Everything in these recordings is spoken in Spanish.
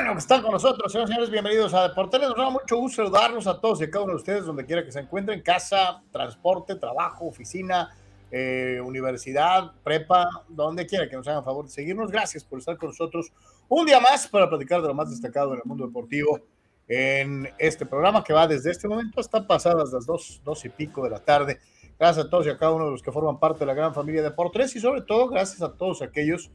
Bueno que están con nosotros, señores, señores, bienvenidos a Deportes. Nos da mucho gusto saludarlos a todos y a cada uno de ustedes, donde quiera que se encuentren, casa, transporte, trabajo, oficina, eh, universidad, prepa, donde quiera que nos hagan favor de seguirnos. Gracias por estar con nosotros un día más para platicar de lo más destacado en el mundo deportivo en este programa que va desde este momento hasta pasadas las dos, dos y pico de la tarde. Gracias a todos y a cada uno de los que forman parte de la gran familia de Deportes y sobre todo gracias a todos aquellos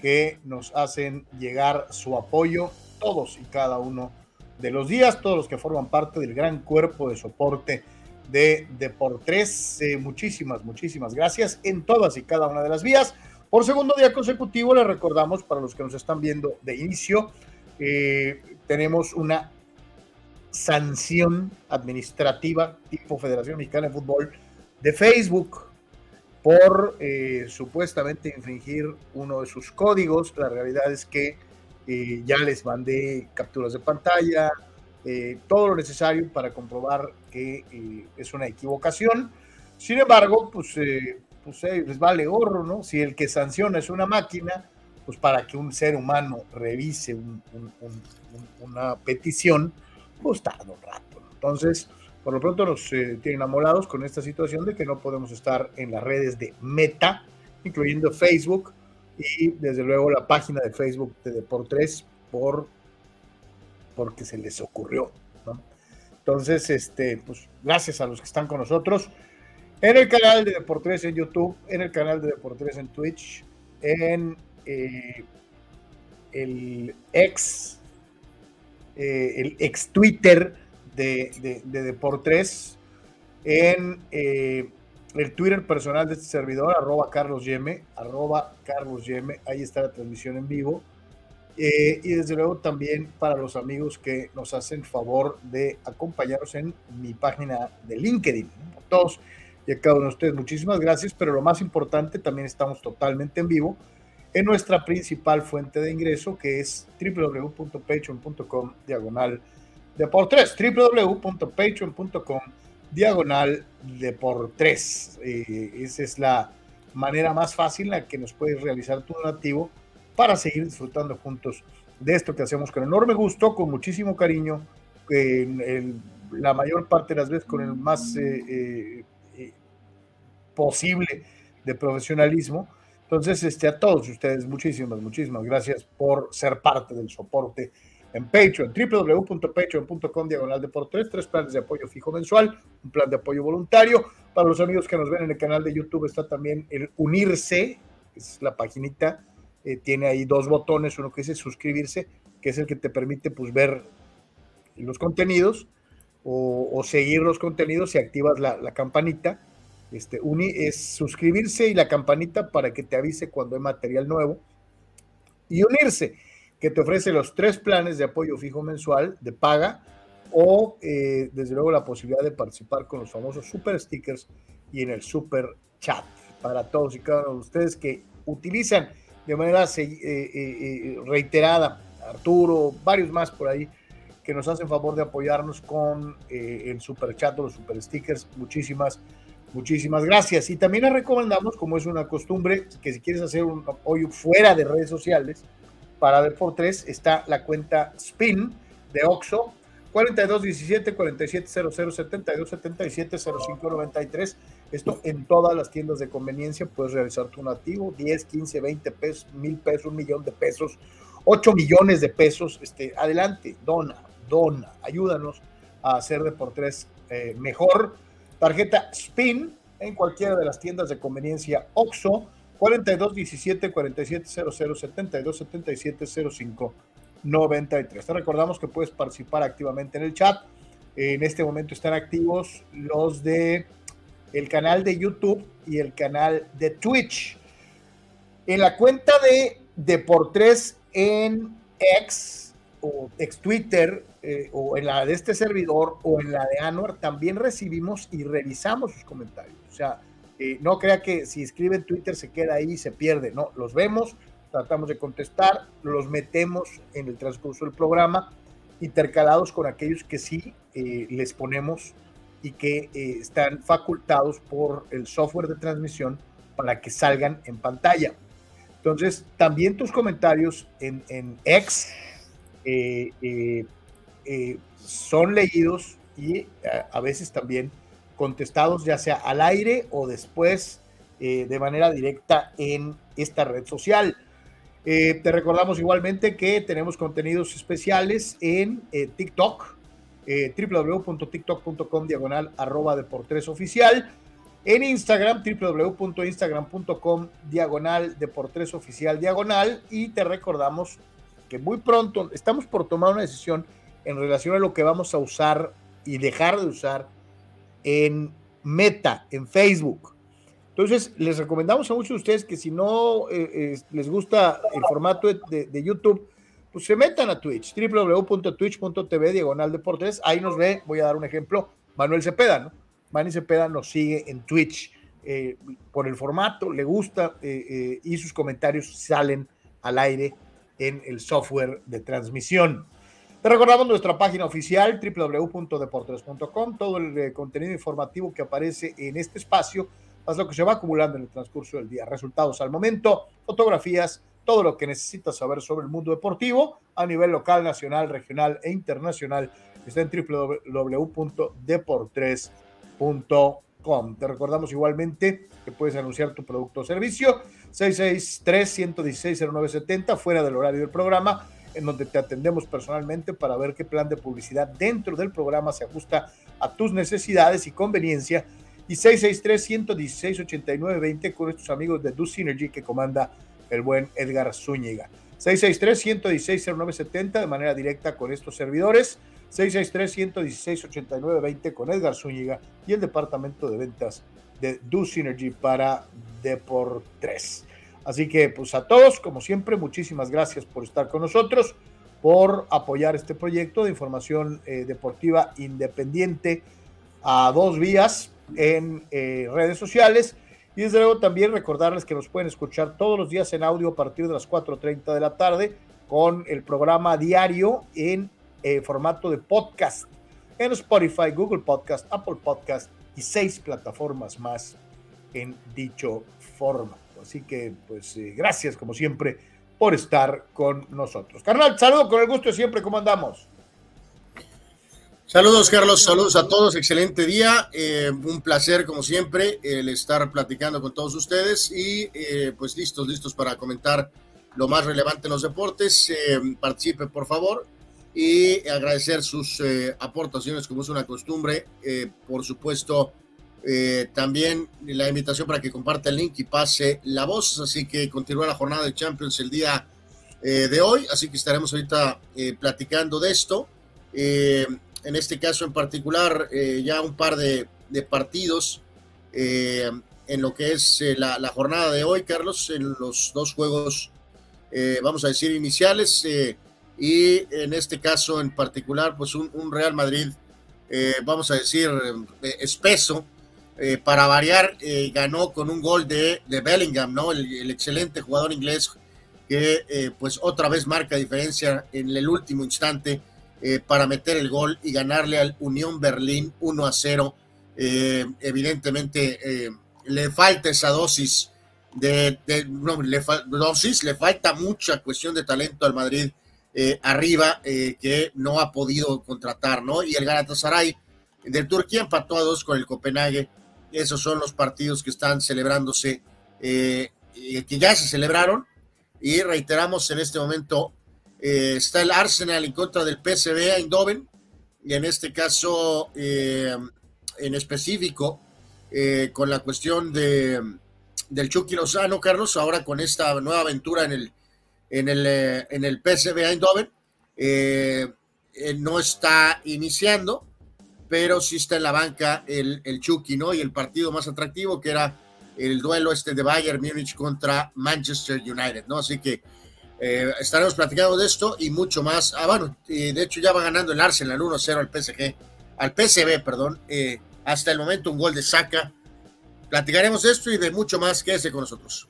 que nos hacen llegar su apoyo todos y cada uno de los días, todos los que forman parte del gran cuerpo de soporte de Deportes. Eh, muchísimas, muchísimas gracias en todas y cada una de las vías. Por segundo día consecutivo, les recordamos para los que nos están viendo de inicio, eh, tenemos una sanción administrativa tipo Federación Mexicana de Fútbol de Facebook por eh, supuestamente infringir uno de sus códigos. La realidad es que eh, ya les mandé capturas de pantalla, eh, todo lo necesario para comprobar que es una equivocación. Sin embargo, pues, pues les vale gorro, ¿no? Si el que sanciona es una máquina, pues para que un ser humano revise una petición, pues tarda un rato. Entonces, por lo pronto nos eh, tienen amolados con esta situación de que no podemos estar en las redes de Meta, incluyendo Facebook y desde luego la página de Facebook de Deportes por porque se les ocurrió. Entonces, este, pues gracias a los que están con nosotros en el canal de Deportes en YouTube, en el canal de Deportes en Twitch, en eh, el ex, eh, el ex Twitter de, de, de Deportes en eh, el Twitter personal de este servidor, arroba Carlos Yeme, arroba Carlos Yeme, ahí está la transmisión en vivo. Eh, y desde luego también para los amigos que nos hacen favor de acompañarnos en mi página de LinkedIn. A todos y a cada uno de ustedes, muchísimas gracias, pero lo más importante, también estamos totalmente en vivo en nuestra principal fuente de ingreso, que es www.patreon.com diagonal de por tres, www.patreon.com diagonal de por tres. Eh, esa es la manera más fácil en la que nos puedes realizar tu donativo para seguir disfrutando juntos de esto que hacemos con enorme gusto, con muchísimo cariño, la mayor parte de las veces con el más eh, eh, posible de profesionalismo. Entonces, este, a todos ustedes, muchísimas, muchísimas gracias por ser parte del soporte en Patreon, www.patreon.com diagonal de por tres, planes de apoyo fijo mensual, un plan de apoyo voluntario. Para los amigos que nos ven en el canal de YouTube está también el unirse, es la paginita, eh, tiene ahí dos botones, uno que dice suscribirse, que es el que te permite pues ver los contenidos, o, seguir los contenidos si activas la, campanita. Este, es suscribirse y la campanita para que te avise cuando hay material nuevo. Y unirse, que te ofrece los tres planes de apoyo fijo mensual de paga o eh, desde luego la posibilidad de participar con los famosos super stickers y en el super chat para todos y cada uno de ustedes que utilizan de manera eh, eh, reiterada, Arturo, varios más por ahí, que nos hacen favor de apoyarnos con el super chat o los super stickers. Muchísimas, muchísimas gracias. Y también les recomendamos, como es una costumbre, que si quieres hacer un apoyo fuera de redes sociales, para ver por tres está la cuenta Spin de Oxo 4217 4700 72 77 0593. Esto en todas las tiendas de conveniencia puedes realizar tu nativo 10, 15, 20 pesos, mil pesos, un millón de pesos, 8 millones de pesos. Este, adelante, dona, dona, ayúdanos a hacer de eh, mejor. Tarjeta SPIN en cualquiera de las tiendas de conveniencia OXO 4217 4700 72 77 05 93. Te recordamos que puedes participar activamente en el chat. En este momento están activos los de el canal de YouTube y el canal de Twitch. En la cuenta de Deportes en X o ex Twitter eh, o en la de este servidor o en la de Anwar también recibimos y revisamos sus comentarios. O sea, eh, no crea que si escribe en Twitter se queda ahí y se pierde. No, los vemos, tratamos de contestar, los metemos en el transcurso del programa, intercalados con aquellos que sí eh, les ponemos y que eh, están facultados por el software de transmisión para que salgan en pantalla. Entonces, también tus comentarios en, en X son leídos y a veces también contestados, ya sea al aire o después de manera directa en esta red social. Eh, te recordamos igualmente que tenemos contenidos especiales en eh, TikTok, eh, www.tiktok.com diagonal arroba deportes oficial, en Instagram, www.instagram.com diagonal deportes oficial diagonal, y te recordamos que muy pronto estamos por tomar una decisión en relación a lo que vamos a usar y dejar de usar en Meta, en Facebook. Entonces, les recomendamos a muchos de ustedes que si no eh, les gusta el formato de, YouTube, pues se metan a Twitch, www.twitch.tv, diagonal deportes. Ahí nos ve, voy a dar un ejemplo, Manuel Cepeda, ¿no? Manny Cepeda nos sigue en Twitch eh, por el formato, le gusta eh, y sus comentarios salen al aire en el software de transmisión. Te recordamos nuestra página oficial www.deportes.com, todo el contenido informativo que aparece en este espacio más lo que se va acumulando en el transcurso del día. Resultados al momento, fotografías, todo lo que necesitas saber sobre el mundo deportivo a nivel local, nacional, regional e internacional está en www.deportres.com. Te recordamos igualmente que puedes anunciar tu producto o servicio 663-116-0970 fuera del horario del programa en donde te atendemos personalmente para ver qué plan de publicidad dentro del programa se ajusta a tus necesidades y conveniencia y 663-116-8920 con estos amigos de Do Synergy que comanda el buen Edgar Zúñiga. 663-116-0970 de manera directa con estos servidores. 663-116-8920 con Edgar Zúñiga y el departamento de ventas de Do Synergy para Deportes. Así que, pues a todos, como siempre, muchísimas gracias por estar con nosotros, por apoyar este proyecto de información eh, deportiva independiente a dos vías en eh, redes sociales. Y desde luego también recordarles que nos pueden escuchar todos los días en audio a partir de las 4.30 de la tarde con el programa diario en eh, formato de podcast en Spotify, Google Podcast, Apple Podcast y seis plataformas más en dicho formato. Así que, pues, eh, gracias como siempre por estar con nosotros. Carnal, saludo con el gusto de siempre, ¿cómo andamos? Saludos, Carlos. Saludos a todos. Excelente día. Eh, un placer, como siempre, el estar platicando con todos ustedes y eh, pues listos, listos para comentar lo más relevante en los deportes. Eh, participe, por favor, y agradecer sus aportaciones, como es una costumbre. por supuesto, también la invitación para que comparta el link y pase la voz. Así que continúa la jornada de Champions el día de hoy. Así que estaremos ahorita platicando de esto. en este caso en particular, ya un par de, partidos en lo que es la, jornada de hoy, Carlos, en los dos juegos, vamos a decir, iniciales y en este caso en particular, pues un, Real Madrid, eh, vamos a decir, eh, espeso, eh, para variar, ganó con un gol de, de Bellingham, ¿no? El, excelente jugador inglés que pues otra vez marca diferencia en el último instante para meter el gol y ganarle al Unión Berlín 1 a 0. evidentemente le falta esa dosis de, no, le dosis, le falta mucha cuestión de talento al Madrid eh, arriba eh, que no ha podido contratar, ¿no? Y el Galatasaray del Turquía empató a dos con el Copenhague. Esos son los partidos que están celebrándose, eh, que ya se celebraron. Y reiteramos en este momento, está el Arsenal en contra del PSV Eindhoven. Y en este caso, en específico, con la cuestión de, del Chucky Lozano, Carlos, ahora con esta nueva aventura en el en el, eh, en el PSV Eindhoven. Eh, no está iniciando, pero sí está en la banca el, el Chucky, ¿no? Y el partido más atractivo que era el duelo este de Bayern Múnich contra Manchester United, ¿no? Así que eh, estaremos platicando de esto y mucho más. Ah, bueno, de hecho ya va ganando el Arsenal 1-0 al PSG, al PSV, perdón. hasta el momento un gol de saca. Platicaremos de esto y de mucho más. Quédese con nosotros.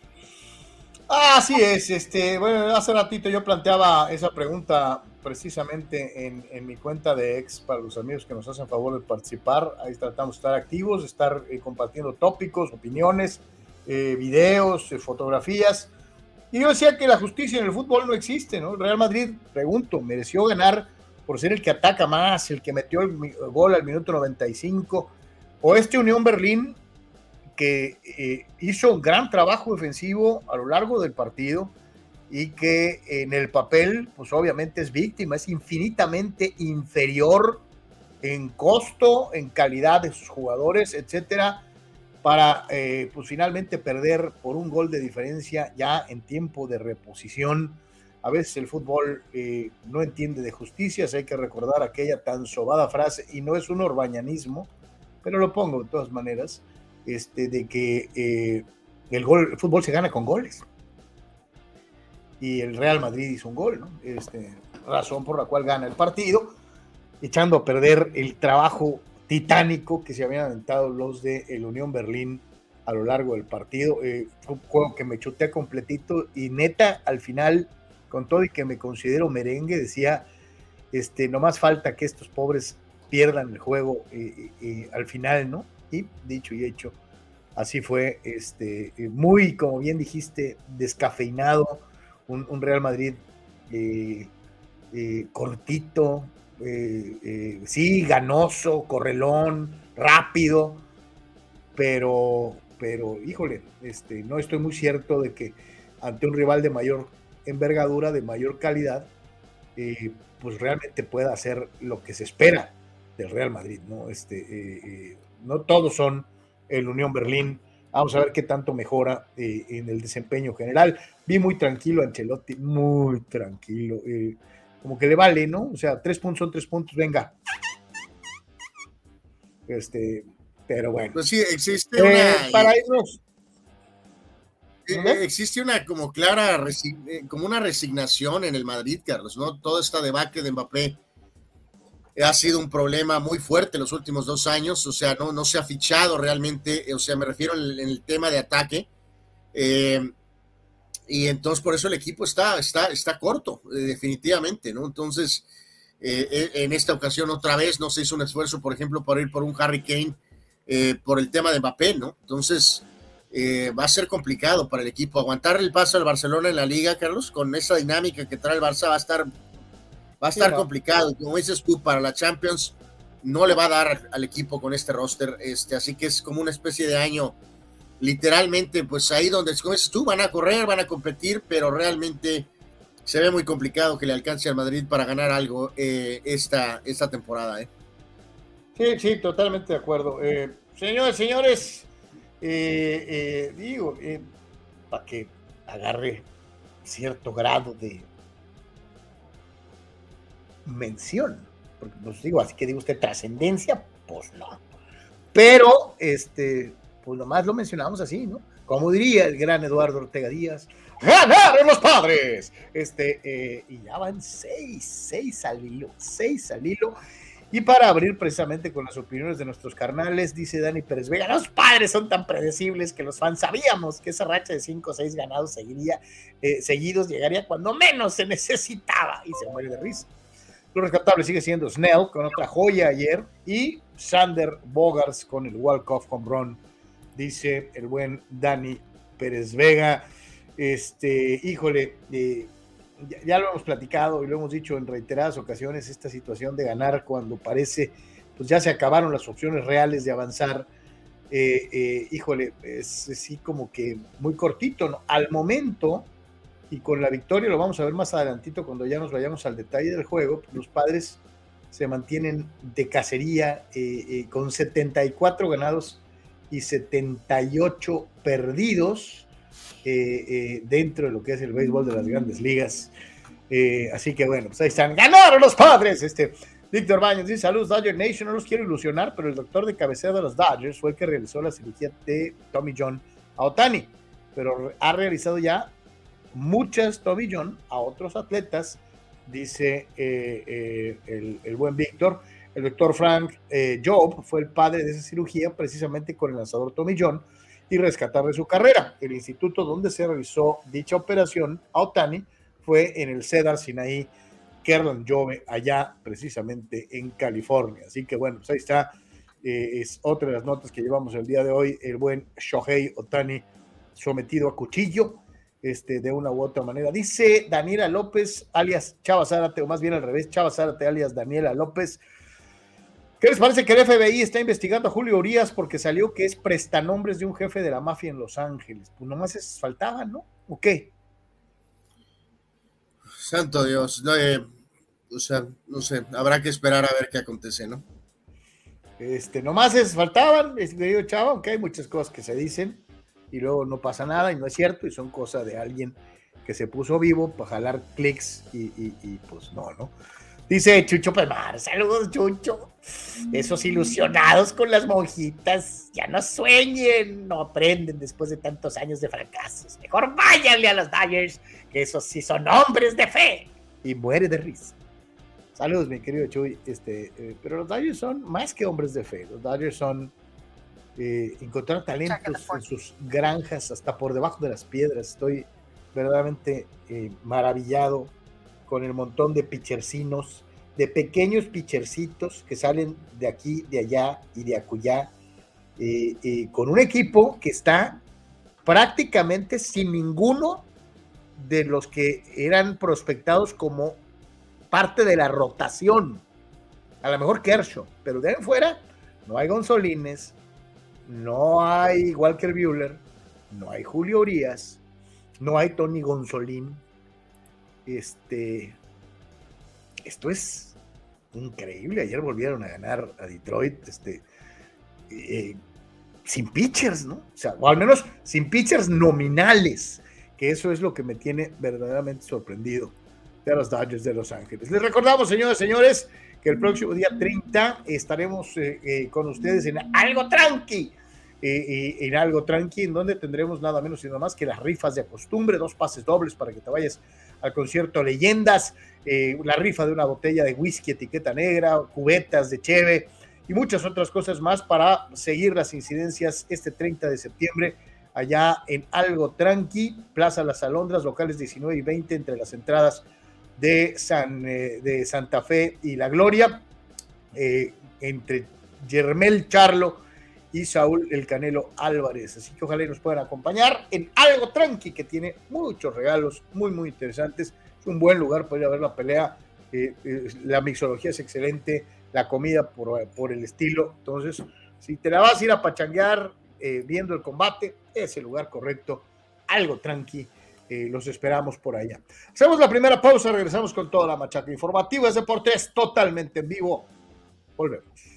Así es, este, bueno, hace ratito yo planteaba esa pregunta precisamente en, mi cuenta de ex para los amigos que nos hacen favor de participar. Ahí tratamos de estar activos, de estar eh, compartiendo tópicos, opiniones, eh, videos, eh, fotografías. Y yo decía que la justicia en el fútbol no existe, ¿no? Real Madrid, pregunto, mereció ganar por ser el que ataca más, el que metió el gol al minuto 95, o este Unión Berlín que hizo un gran trabajo defensivo a lo largo del partido y que en el papel, pues obviamente es víctima, es infinitamente inferior en costo, en calidad de sus jugadores, etcétera, para eh, pues finalmente perder por un gol de diferencia ya en tiempo de reposición. A veces el fútbol eh, no entiende de justicias, hay que recordar aquella tan sobada frase, y no es un orbañanismo, pero lo pongo de todas maneras, este, de que eh, el, gol, el fútbol se gana con goles. Y el Real Madrid hizo un gol, ¿no? Este, razón por la cual gana el partido, echando a perder el trabajo titánico que se habían aventado los de el Unión Berlín a lo largo del partido. Eh, fue un juego que me chuté completito y neta, al final, con todo y que me considero merengue, decía, este, no más falta que estos pobres pierdan el juego eh, al final, ¿no? Y dicho y hecho, así fue, este, eh, muy, como bien dijiste, descafeinado, un, Real Madrid eh, eh, cortito, sí, ganoso, correlón, rápido, pero, pero, híjole, este, no estoy muy cierto de que ante un rival de mayor envergadura, de mayor calidad, pues realmente pueda hacer lo que se espera del Real Madrid, ¿no? Este, no todos son el Unión Berlín. Vamos a ver qué tanto mejora eh, en el desempeño general. Vi muy tranquilo a Ancelotti, muy tranquilo. Eh, como que le vale, ¿no? O sea, tres puntos son tres puntos, venga. Este, pero bueno. Pues sí, existe una. Eh, para irnos. Existe una como clara, como una resignación en el Madrid, Carlos, ¿no? Todo esta debacle de Mbappé ha sido un problema muy fuerte los últimos dos años, o sea, no, no se ha fichado realmente, o sea, me refiero en el, tema de ataque. Eh, y entonces por eso el equipo está, está, está corto, eh, definitivamente, ¿no? Entonces, eh, en esta ocasión otra vez no se hizo un esfuerzo, por ejemplo, para ir por un Harry Kane por el tema de Mbappé, ¿no? Entonces, va a ser complicado para el equipo aguantar el paso al Barcelona en la liga, Carlos, con esa dinámica que trae el Barça va a estar Va a estar complicado, como dices tú, para la Champions no le va a dar al equipo con este roster, este, así que es como una especie de año, literalmente, pues ahí donde, como dices tú, van a correr, van a competir, pero realmente se ve muy complicado que le alcance al Madrid para ganar algo eh, esta, esta temporada. ¿eh? Sí, sí, totalmente de acuerdo. Eh, señores, señores, digo, para que agarre cierto grado de mención porque pues digo, así que digo usted, trascendencia, pues no. Pero, este, pues nomás lo mencionamos así, ¿no? Como diría el gran Eduardo Ortega Díaz, ¡ganaron los padres! Este, eh, y ya van seis, seis al hilo, seis al hilo. Y para abrir precisamente con las opiniones de nuestros carnales, dice Dani Pérez Vega, los padres son tan predecibles que los fans sabíamos que esa racha de cinco o seis ganados seguiría, eh, seguidos llegaría cuando menos se necesitaba y se muere de risa. Lo rescatable sigue siendo Snell con otra joya ayer y Sander Bogars con el Walk-Off con Bron, dice el buen Dani Pérez Vega. Este, híjole, eh, ya, lo hemos platicado y lo hemos dicho en reiteradas ocasiones, esta situación de ganar cuando parece, pues ya se acabaron las opciones reales de avanzar. Eh, eh, híjole, es así como que muy cortito, ¿no? Al momento, y con la victoria, lo vamos a ver más adelantito cuando ya nos vayamos al detalle del juego, los padres se mantienen de cacería eh, con 74 ganados y 78 perdidos eh, eh, dentro de lo que es el béisbol de las grandes ligas. Eh, así que bueno, pues ahí están. ¡Ganaron los padres! Este, Víctor Baños dice: Saludos, Dodger Nation. No los quiero ilusionar, pero el doctor de cabecera de los Dodgers fue el que realizó la cirugía de Tommy John a Otani, pero ha realizado ya muchas Tommy John a otros atletas, dice el, el, buen Víctor. El doctor Frank Job fue el padre de esa cirugía precisamente con el lanzador Tommy John y rescatar de su carrera. El instituto donde se realizó dicha operación a Otani fue en el Cedar Sinai Kerlan Jove, allá precisamente en California. Así que bueno, pues ahí está. Eh, es otra de las notas que llevamos el día de hoy. El buen Shohei Otani sometido a cuchillo este, de una u otra manera. Dice Daniela López, alias Chava Zárate, o más bien al revés, Chava Zárate, alias Daniela López. ¿Qué les parece que el FBI está investigando a Julio Urias porque salió que es prestanombres de un jefe de la mafia en Los Ángeles? Pues nomás es, faltaba, ¿no? ¿O qué? Santo Dios, no, eh, o sea, no sé, habrá que esperar a ver qué acontece, ¿no? Este, nomás es, faltaban, querido chavo, aunque hay muchas cosas que se dicen y luego no pasa nada y no es cierto y son cosas de alguien que se puso vivo para jalar clics y, y pues no, ¿no? Dice Chucho Pelmar, saludos Chucho. Esos ilusionados con las monjitas, ya no sueñen, no aprenden después de tantos años de fracasos. Mejor váyanle a los Dodgers, que esos sí son hombres de fe. Y muere de risa. Saludos, mi querido Chuy. Este, eh, pero los Dodgers son más que hombres de fe. Los Dodgers son eh, encontrar talentos en sus granjas hasta por debajo de las piedras. Estoy verdaderamente eh, maravillado con el montón de pichercinos, de pequeños pichercitos que salen de aquí, de allá y de acullá, eh, eh, con un equipo que está prácticamente sin ninguno de los que eran prospectados como parte de la rotación. A lo mejor Kershaw, pero de ahí fuera no hay Gonzolines, no hay Walker Bueller, no hay Julio Urias, no hay Tony Gonzolín, este, esto es increíble. Ayer volvieron a ganar a Detroit, este, eh, sin pitchers, ¿no? O sea, o al menos sin pitchers nominales, que eso es lo que me tiene verdaderamente sorprendido de los Dodgers de Los Ángeles. Les recordamos, señores, señores, que el próximo día 30 estaremos eh, eh, con ustedes en algo tranqui. en algo tranqui, en donde tendremos nada menos y nada más que las rifas de costumbre, dos pases dobles para que te vayas al concierto Leyendas, eh, la rifa de una botella de whisky etiqueta negra, cubetas de cheve y muchas otras cosas más para seguir las incidencias este 30 de septiembre allá en Algo Tranqui, Plaza Las Alondras, locales 19 y 20 entre las entradas de, San, eh, de Santa Fe y La Gloria, eh, entre Yermel Charlo y Saúl El Canelo Álvarez. Así que ojalá nos puedan acompañar en algo tranqui que tiene muchos regalos muy, muy interesantes. Es un buen lugar para ir a ver la pelea. Eh, eh, la mixología es excelente, la comida por, por, el estilo. Entonces, si te la vas a ir a pachanguear eh, viendo el combate, es el lugar correcto. Algo tranqui. los esperamos por allá. Hacemos la primera pausa, regresamos con toda la machaca informativa. Es deportes totalmente en vivo. Volvemos.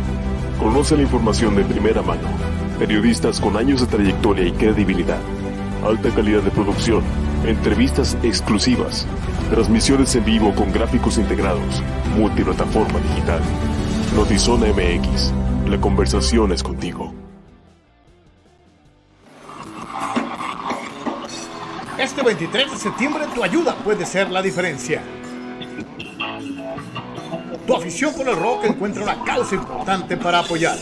Conoce la información de primera mano. Periodistas con años de trayectoria y credibilidad. Alta calidad de producción. Entrevistas exclusivas. Transmisiones en vivo con gráficos integrados. Multiplataforma digital. Notizona MX. La conversación es contigo. Este 23 de septiembre tu ayuda puede ser la diferencia. Tu afición por el rock encuentra una causa importante para apoyar.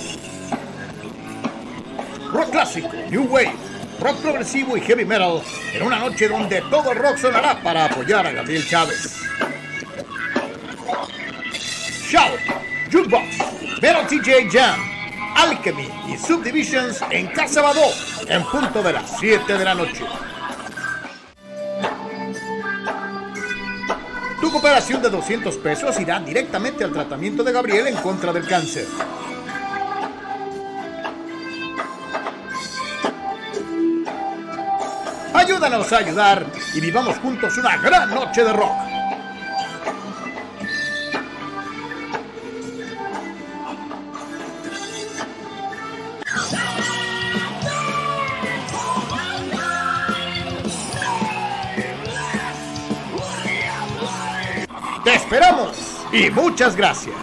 Rock clásico, New Wave, rock progresivo y heavy metal en una noche donde todo el rock sonará para apoyar a Gabriel Chávez. Shout, Jukebox, Metal TJ Jam, Alchemy y Subdivisions en Casa Badó en punto de las 7 de la noche. Tu cooperación de 200 pesos irá directamente al tratamiento de Gabriel en contra del cáncer. Ayúdanos a ayudar y vivamos juntos una gran noche de rock. Esperamos y muchas gracias.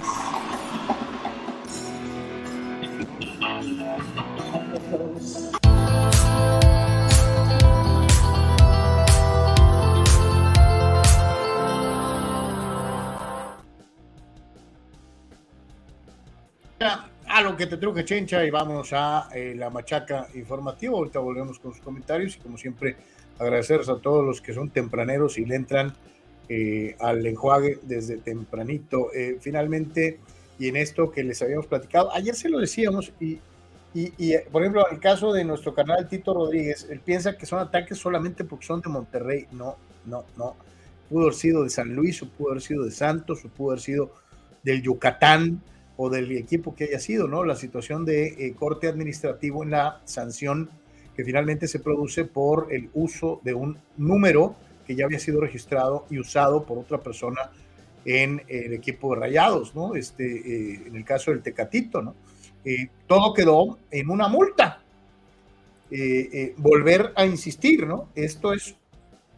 A lo que te truje Chencha y vamos a eh, la machaca informativa. Ahorita volvemos con sus comentarios y como siempre agradecerles a todos los que son tempraneros y le entran eh, al enjuague desde tempranito. Eh, finalmente, y en esto que les habíamos platicado, ayer se lo decíamos y, y, por ejemplo, el caso de nuestro canal Tito Rodríguez, él piensa que son ataques solamente porque son de Monterrey. No, no, no. Pudo haber sido de San Luis, o pudo haber sido de Santos, o pudo haber sido del Yucatán o del equipo que haya sido, ¿no? La situación de eh, corte administrativo en la sanción que finalmente se produce por el uso de un número que ya había sido registrado y usado por otra persona en el equipo de Rayados, ¿no? Este, eh, en el caso del Tecatito, ¿no? Eh, todo quedó en una multa. Eh, eh, volver a insistir, ¿no? Esto es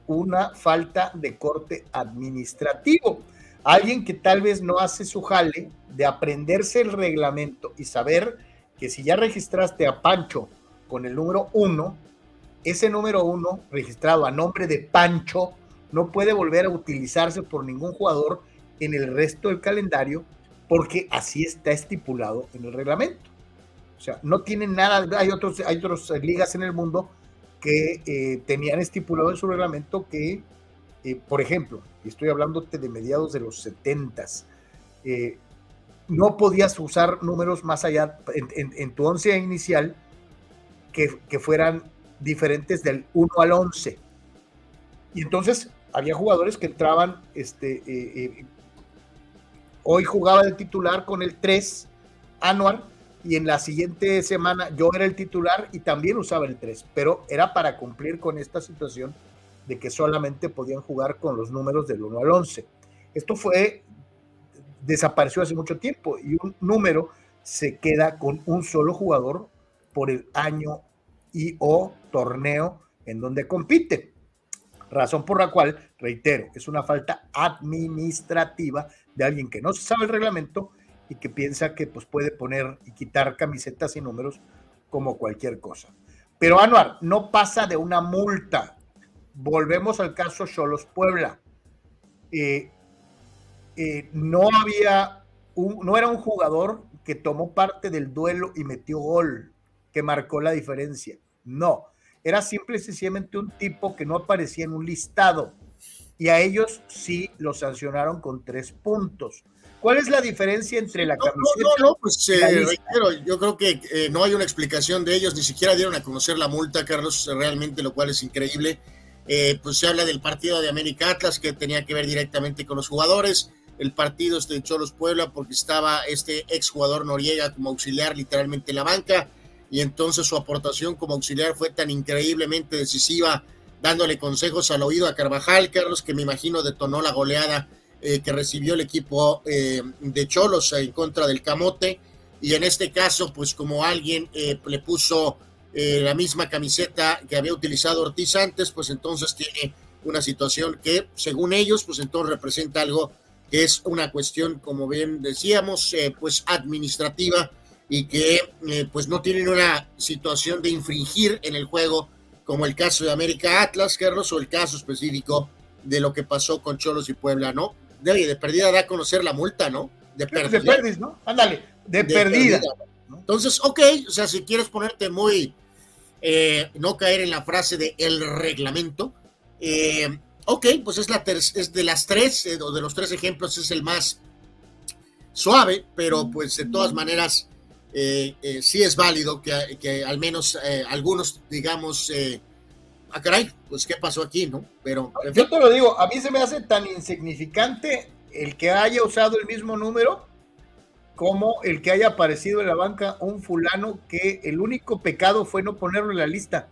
una falta de corte administrativo. Alguien que tal vez no hace su jale de aprenderse el reglamento y saber que si ya registraste a Pancho con el número uno, ese número uno registrado a nombre de Pancho no puede volver a utilizarse por ningún jugador en el resto del calendario porque así está estipulado en el reglamento. O sea, no tienen nada, hay otros, hay otras ligas en el mundo que eh, tenían estipulado en su reglamento que, eh, por ejemplo, y estoy hablándote de mediados de los 70 eh, no podías usar números más allá en, tu once inicial que, fueran diferentes del 1 al 11. Y entonces había jugadores que entraban, este, eh, hoy jugaba de titular con el 3 anual y en la siguiente semana yo era el titular y también usaba el 3, pero era para cumplir con esta situación de que solamente podían jugar con los números del 1 al 11. Esto fue, desapareció hace mucho tiempo y un número se queda con un solo jugador por el año y o torneo en donde compite. Razón por la cual, reitero, es una falta administrativa de alguien que no sabe el reglamento y que piensa que pues, puede poner y quitar camisetas y números como cualquier cosa. Pero Anuar, no pasa de una multa. Volvemos al caso Cholos Puebla. Eh, eh, no había, un, no era un jugador que tomó parte del duelo y metió gol, que marcó la diferencia. No, era simple y sencillamente un tipo que no aparecía en un listado. y a ellos sí los sancionaron con tres puntos. ¿Cuál es la diferencia entre la camiseta? No, no, no, pues eh, yo creo que eh, no hay una explicación de ellos, ni siquiera dieron a conocer la multa, Carlos, realmente, lo cual es increíble. Eh, pues se habla del partido de América Atlas que tenía que ver directamente con los jugadores, el partido de Cholos Puebla porque estaba este exjugador Noriega como auxiliar literalmente en la banca y entonces su aportación como auxiliar fue tan increíblemente decisiva dándole consejos al oído a Carvajal, Carlos, que me imagino detonó la goleada eh, que recibió el equipo eh, de Cholos en contra del Camote. Y en este caso, pues como alguien eh, le puso la misma camiseta que había utilizado Ortiz antes, pues entonces tiene una situación que, según ellos, pues entonces representa algo que es una cuestión, como bien decíamos, pues administrativa y que pues no tienen una situación de infringir en el juego como el caso de América Atlas, Carlos, o el caso específico de lo que pasó con Cholos y Puebla, ¿no? De, de perdida da a conocer la multa, ¿no? De pérdida. De ¿no? Ándale, de, perdida. Entonces, ok, o sea, si quieres ponerte muy, eh, no caer en la frase de el reglamento, eh, ok, pues es, la es de las tres, eh, o de los tres ejemplos, es el más suave, pero pues de todas maneras eh, eh, sí es válido que, que al menos eh, algunos digamos, ah, caray, pues qué pasó aquí, ¿no? Pero yo te lo digo, a mí se me hace tan insignificante el que haya usado el mismo número como el que haya aparecido en la banca un fulano que el único pecado fue no ponerlo en la lista.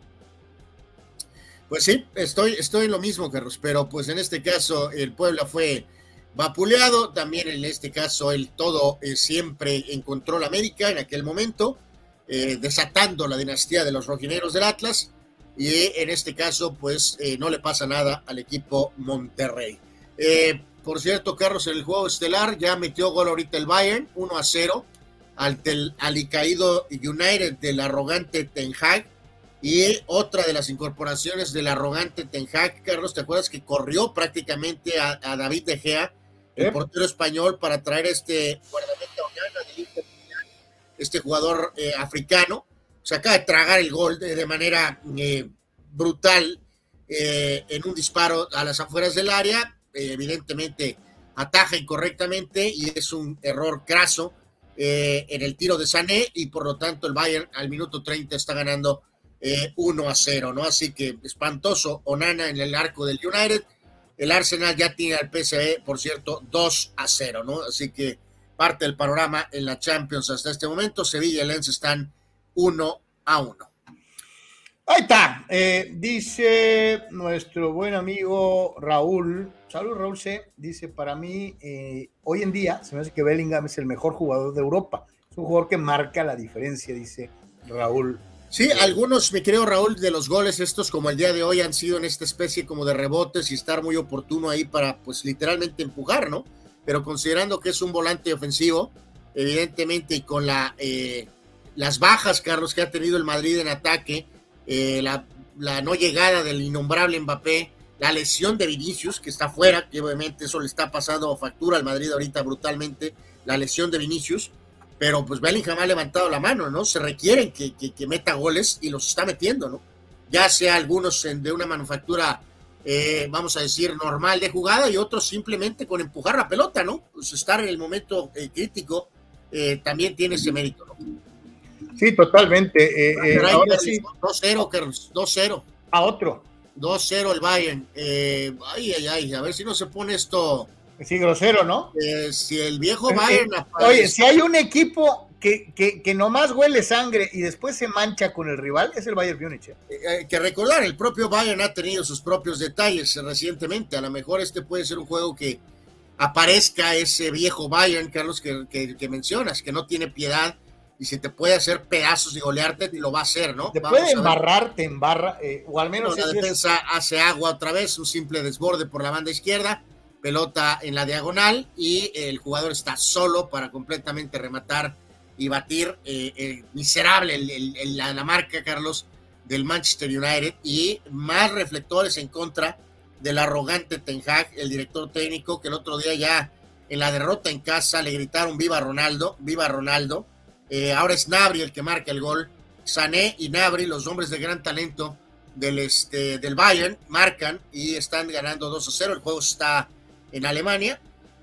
Pues sí, estoy, estoy en lo mismo, Carlos, pero pues en este caso el Puebla fue vapuleado. También en este caso, el todo eh, siempre encontró la América en aquel momento, eh, desatando la dinastía de los rojineros del Atlas. Y en este caso, pues eh, no le pasa nada al equipo Monterrey. por cierto, Carlos, en el juego estelar ya metió gol ahorita el Bayern, 1 a 0, al alicaído United del arrogante Ten Hag. Y otra de las incorporaciones del arrogante Ten Hag, Carlos, ¿te acuerdas que corrió prácticamente a, a David De Gea? El portero español para traer este este jugador eh, africano. Se acaba de tragar el gol de, manera eh, brutal eh, en un disparo a las afueras del área. evidentemente ataja incorrectamente y es un error craso en el tiro de Sané y por lo tanto el Bayern al minuto 30 está ganando 1 a 0, ¿no? Así que espantoso Onana en el arco del United el Arsenal ya tiene al PSE, por cierto, 2 a 0, ¿no? Así que parte del panorama en la Champions hasta este momento. Sevilla y Lens están 1 a 1. Ahí está. Eh, dice nuestro buen amigo Raúl. Salud, Raúl C. Dice: Para mí, eh, hoy en día se me hace que Bellingham es el mejor jugador de Europa. Es un jugador que marca la diferencia, dice Raúl Sí, algunos, mi querido Raúl, de los goles estos como el día de hoy han sido en esta especie como de rebotes y estar muy oportuno ahí para pues literalmente empujar, ¿no? Pero considerando que es un volante ofensivo, evidentemente y con la, eh, las bajas, Carlos, que ha tenido el Madrid en ataque, eh, la, la, no llegada del innombrable Mbappé, la lesión de Vinicius, que está fuera, que obviamente eso le está pasando factura al Madrid ahorita brutalmente, la lesión de Vinicius, pero pues Bellingham ha levantado la mano, ¿no? Se requieren que, que, meta goles y los está metiendo, ¿no? Ya sea algunos de una manufactura, eh, vamos a decir, normal de jugada y otros simplemente con empujar la pelota, ¿no? Pues estar en el momento eh, crítico eh, también tiene ese mérito, ¿no? Sí, totalmente. Ah, ahora sí. 2-0, 2-0. A otro. 2-0 el Bayern. ay, ay, ay, a ver si no se pone esto Sí, grosero, ¿no? Eh, si el viejo Bayern. Oye, si hay un equipo que, que, que, nomás huele sangre y después se mancha con el rival, es el Bayern Múnich. ¿eh? Eh, hay que recordar, el propio Bayern ha tenido sus propios detalles recientemente. A lo mejor este puede ser un juego que aparezca ese viejo Bayern, Carlos, que, que, mencionas, que no tiene piedad y si te puede hacer pedazos y golearte, y lo va a hacer, ¿no? Te puede embarrar, te embarra, o al menos. la defensa hace agua otra vez, un simple desborde por la banda izquierda pelota en la diagonal y el jugador está solo para completamente rematar y batir eh, miserable la, marca, Carlos, del Manchester United y más reflectores en contra del arrogante Ten Hag, el director técnico, que el otro día ya en la derrota en casa le gritaron viva Ronaldo, viva Ronaldo. Eh, ahora es Nabri el que marca el gol. Sané y Nabri, los hombres de gran talento del, este, del Bayern, marcan y están ganando 2 a 0. El juego está en Alemania,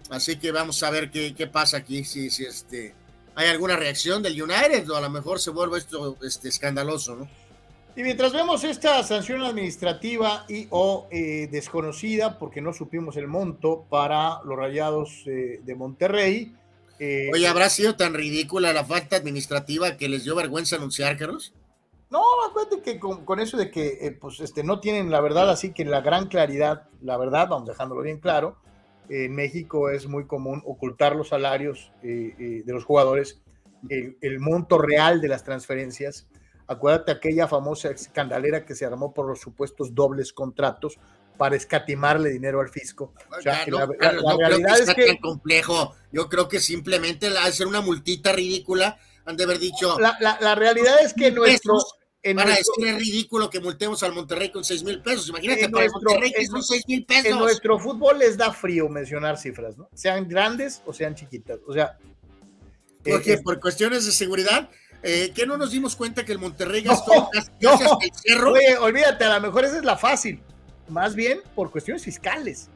así que vamos a ver qué, qué pasa aquí, si, si este, hay alguna reacción del United o a lo mejor se vuelve esto este, escandaloso, ¿no? Y mientras vemos esta sanción administrativa y o eh, desconocida, porque no supimos el monto para los rayados eh, de Monterrey. Eh, Oye, ¿habrá sido tan ridícula la falta administrativa que les dio vergüenza anunciar, Carlos? No, acuérdate que con, eso de que pues, este, no tienen la verdad, así que la gran claridad, la verdad, vamos dejándolo bien claro, en México es muy común ocultar los salarios de los jugadores, el, el monto real de las transferencias Acuérdate aquella famosa escandalera que se armó por los supuestos dobles contratos para escatimarle dinero al fisco. O sea, la, realidad es que, complejo. Yo creo que simplemente la hacer una multita ridícula han de haber dicho. La, realidad es que nuestro en para decir es ridículo que multemos al Monterrey con 6 mil pesos. Imagínate, para Monterrey que son 6 mil pesos. En nuestro fútbol les da frío mencionar cifras, ¿no? Sean grandes o sean chiquitas. O sea. Porque eh, por cuestiones de seguridad, eh, ¿Qué no nos dimos cuenta que el Monterrey gastó no, el cerro? Oye, olvídate, a lo mejor esa es la fácil. Más bien por cuestiones fiscales.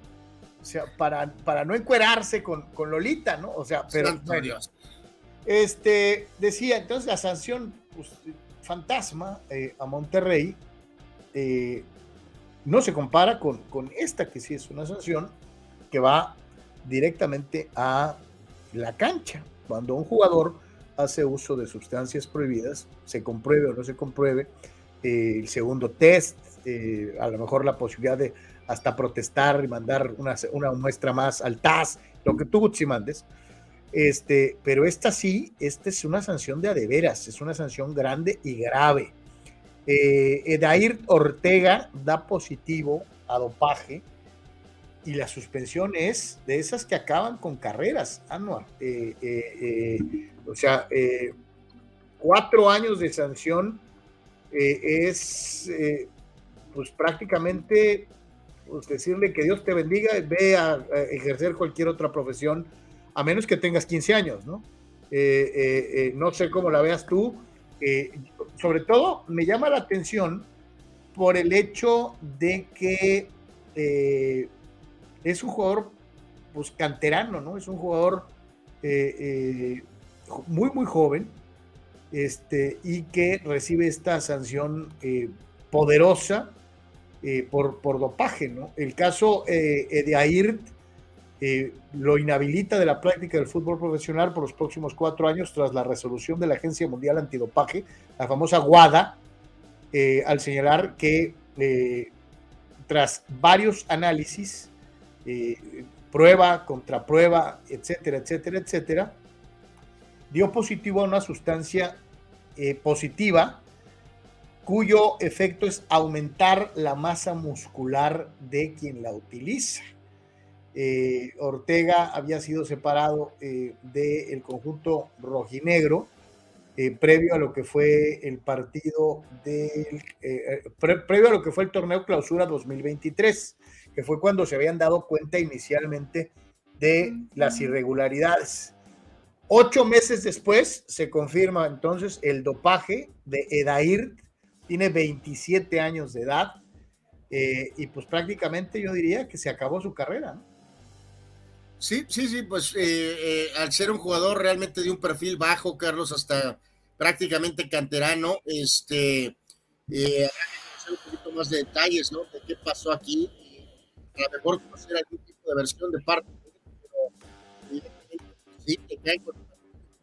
O sea, para, para no encuerarse con, con Lolita, ¿no? O sea, pero. Este, decía, entonces la sanción pues, fantasma eh, a Monterrey eh, no se compara con, con esta, que sí es una sanción que va directamente a la cancha. Cuando un jugador hace uso de sustancias prohibidas, se compruebe o no se compruebe, eh, el segundo test, a lo mejor la posibilidad de hasta protestar y mandar una, una muestra más al TAS, lo que tú si mandes. Este, pero esta sí, esta es una sanción de adeveras, es una sanción grande y grave. Eh, Edair Ortega da positivo a dopaje y la suspensión es de esas que acaban con carreras, Anuar. Eh, eh, eh, o sea, cuatro años de sanción es pues prácticamente pues, decirle que Dios te bendiga, ve a, ejercer cualquier otra profesión, a menos que tengas 15 años, ¿no? no sé cómo la veas tú. sobre todo me llama la atención por el hecho de que es un jugador pues canterano, ¿no? Es un jugador eh, eh, muy, muy joven este, y que recibe esta sanción eh, poderosa por, por, dopaje, ¿no? El caso de Airt lo inhabilita de la práctica del fútbol profesional por los próximos cuatro años tras la resolución de la Agencia Mundial Antidopaje, la famosa WADA, al señalar que tras varios análisis, eh, prueba, contraprueba, etcétera, etcétera, etcétera, dio positivo a una sustancia eh, positiva cuyo efecto es aumentar la masa muscular de quien la utiliza. Eh, Ortega había sido separado del conjunto rojinegro previo a lo que fue el partido del previo a lo que fue el torneo clausura 2023 que fue cuando se habían dado cuenta inicialmente de las irregularidades. Ocho meses después se confirma entonces el dopaje de Edair, tiene 27 años de edad eh, y pues prácticamente yo diría que se acabó su carrera. Sí, sí, sí, pues eh, eh, al ser un jugador realmente de un perfil bajo, Carlos, hasta prácticamente canterano, este, eh, un poquito más de detalles, ¿no? De qué pasó aquí a lo mejor conocer algún tipo de versión de parte, pero sí, que cae con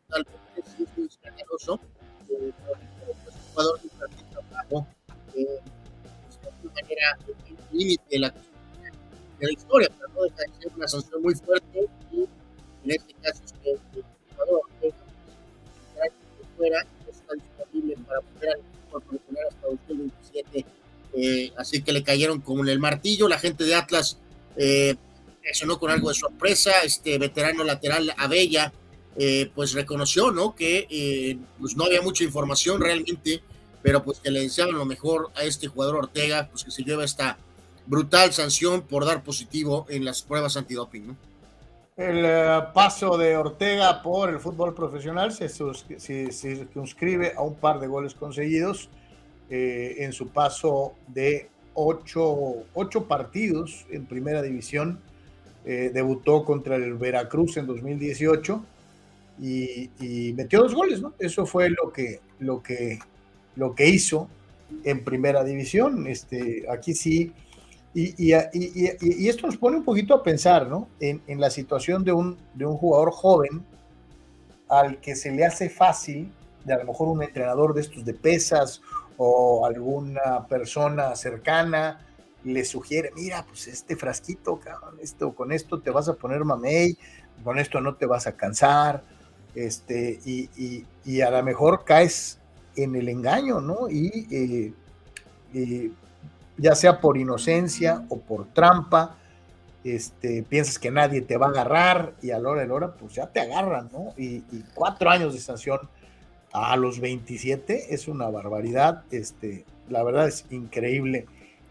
totalmente, sí, es muy escandaloso, eh, pero pues, un jugador de un perfil eh, pues, de manera, límite de la, de la historia, pero no deja de ser una sanción muy fuerte y en este caso es que el jugador que fuera está disponible para poder hasta 2027 eh, así que le cayeron como el martillo. La gente de Atlas eh, con algo de sorpresa. Este veterano lateral Abella, eh, pues reconoció, ¿no? Que eh, pues no había mucha información realmente, pero pues que le deseaban lo mejor a este jugador Ortega, pues que se lleva esta brutal sanción por dar positivo en las pruebas antidoping, ¿no? El paso de Ortega por el fútbol profesional se, circunscribe a un par de goles conseguidos en su paso de ocho, ocho, partidos en primera división. debutó contra el Veracruz en 2018 y, y, metió dos goles, ¿no? Eso fue lo que, lo que, lo que hizo en primera división. Este, aquí sí. Y, y, esto nos pone un poquito a pensar, ¿no? En, la situación de un, de un jugador joven al que se le hace fácil, de a lo mejor un entrenador de estos de pesas o alguna persona cercana le sugiere, mira, pues este frasquito, cabrón, esto, con esto te vas a poner mamey, con esto no te vas a cansar, este, y, y a lo mejor caes en el engaño, ¿no? Y eh, eh, ya sea por inocencia o por trampa, este, piensas que nadie te va a agarrar y a la hora de la hora, pues ya te agarran, ¿no? Y, cuatro años de sanción a los 27 es una barbaridad. Este, la verdad es increíble,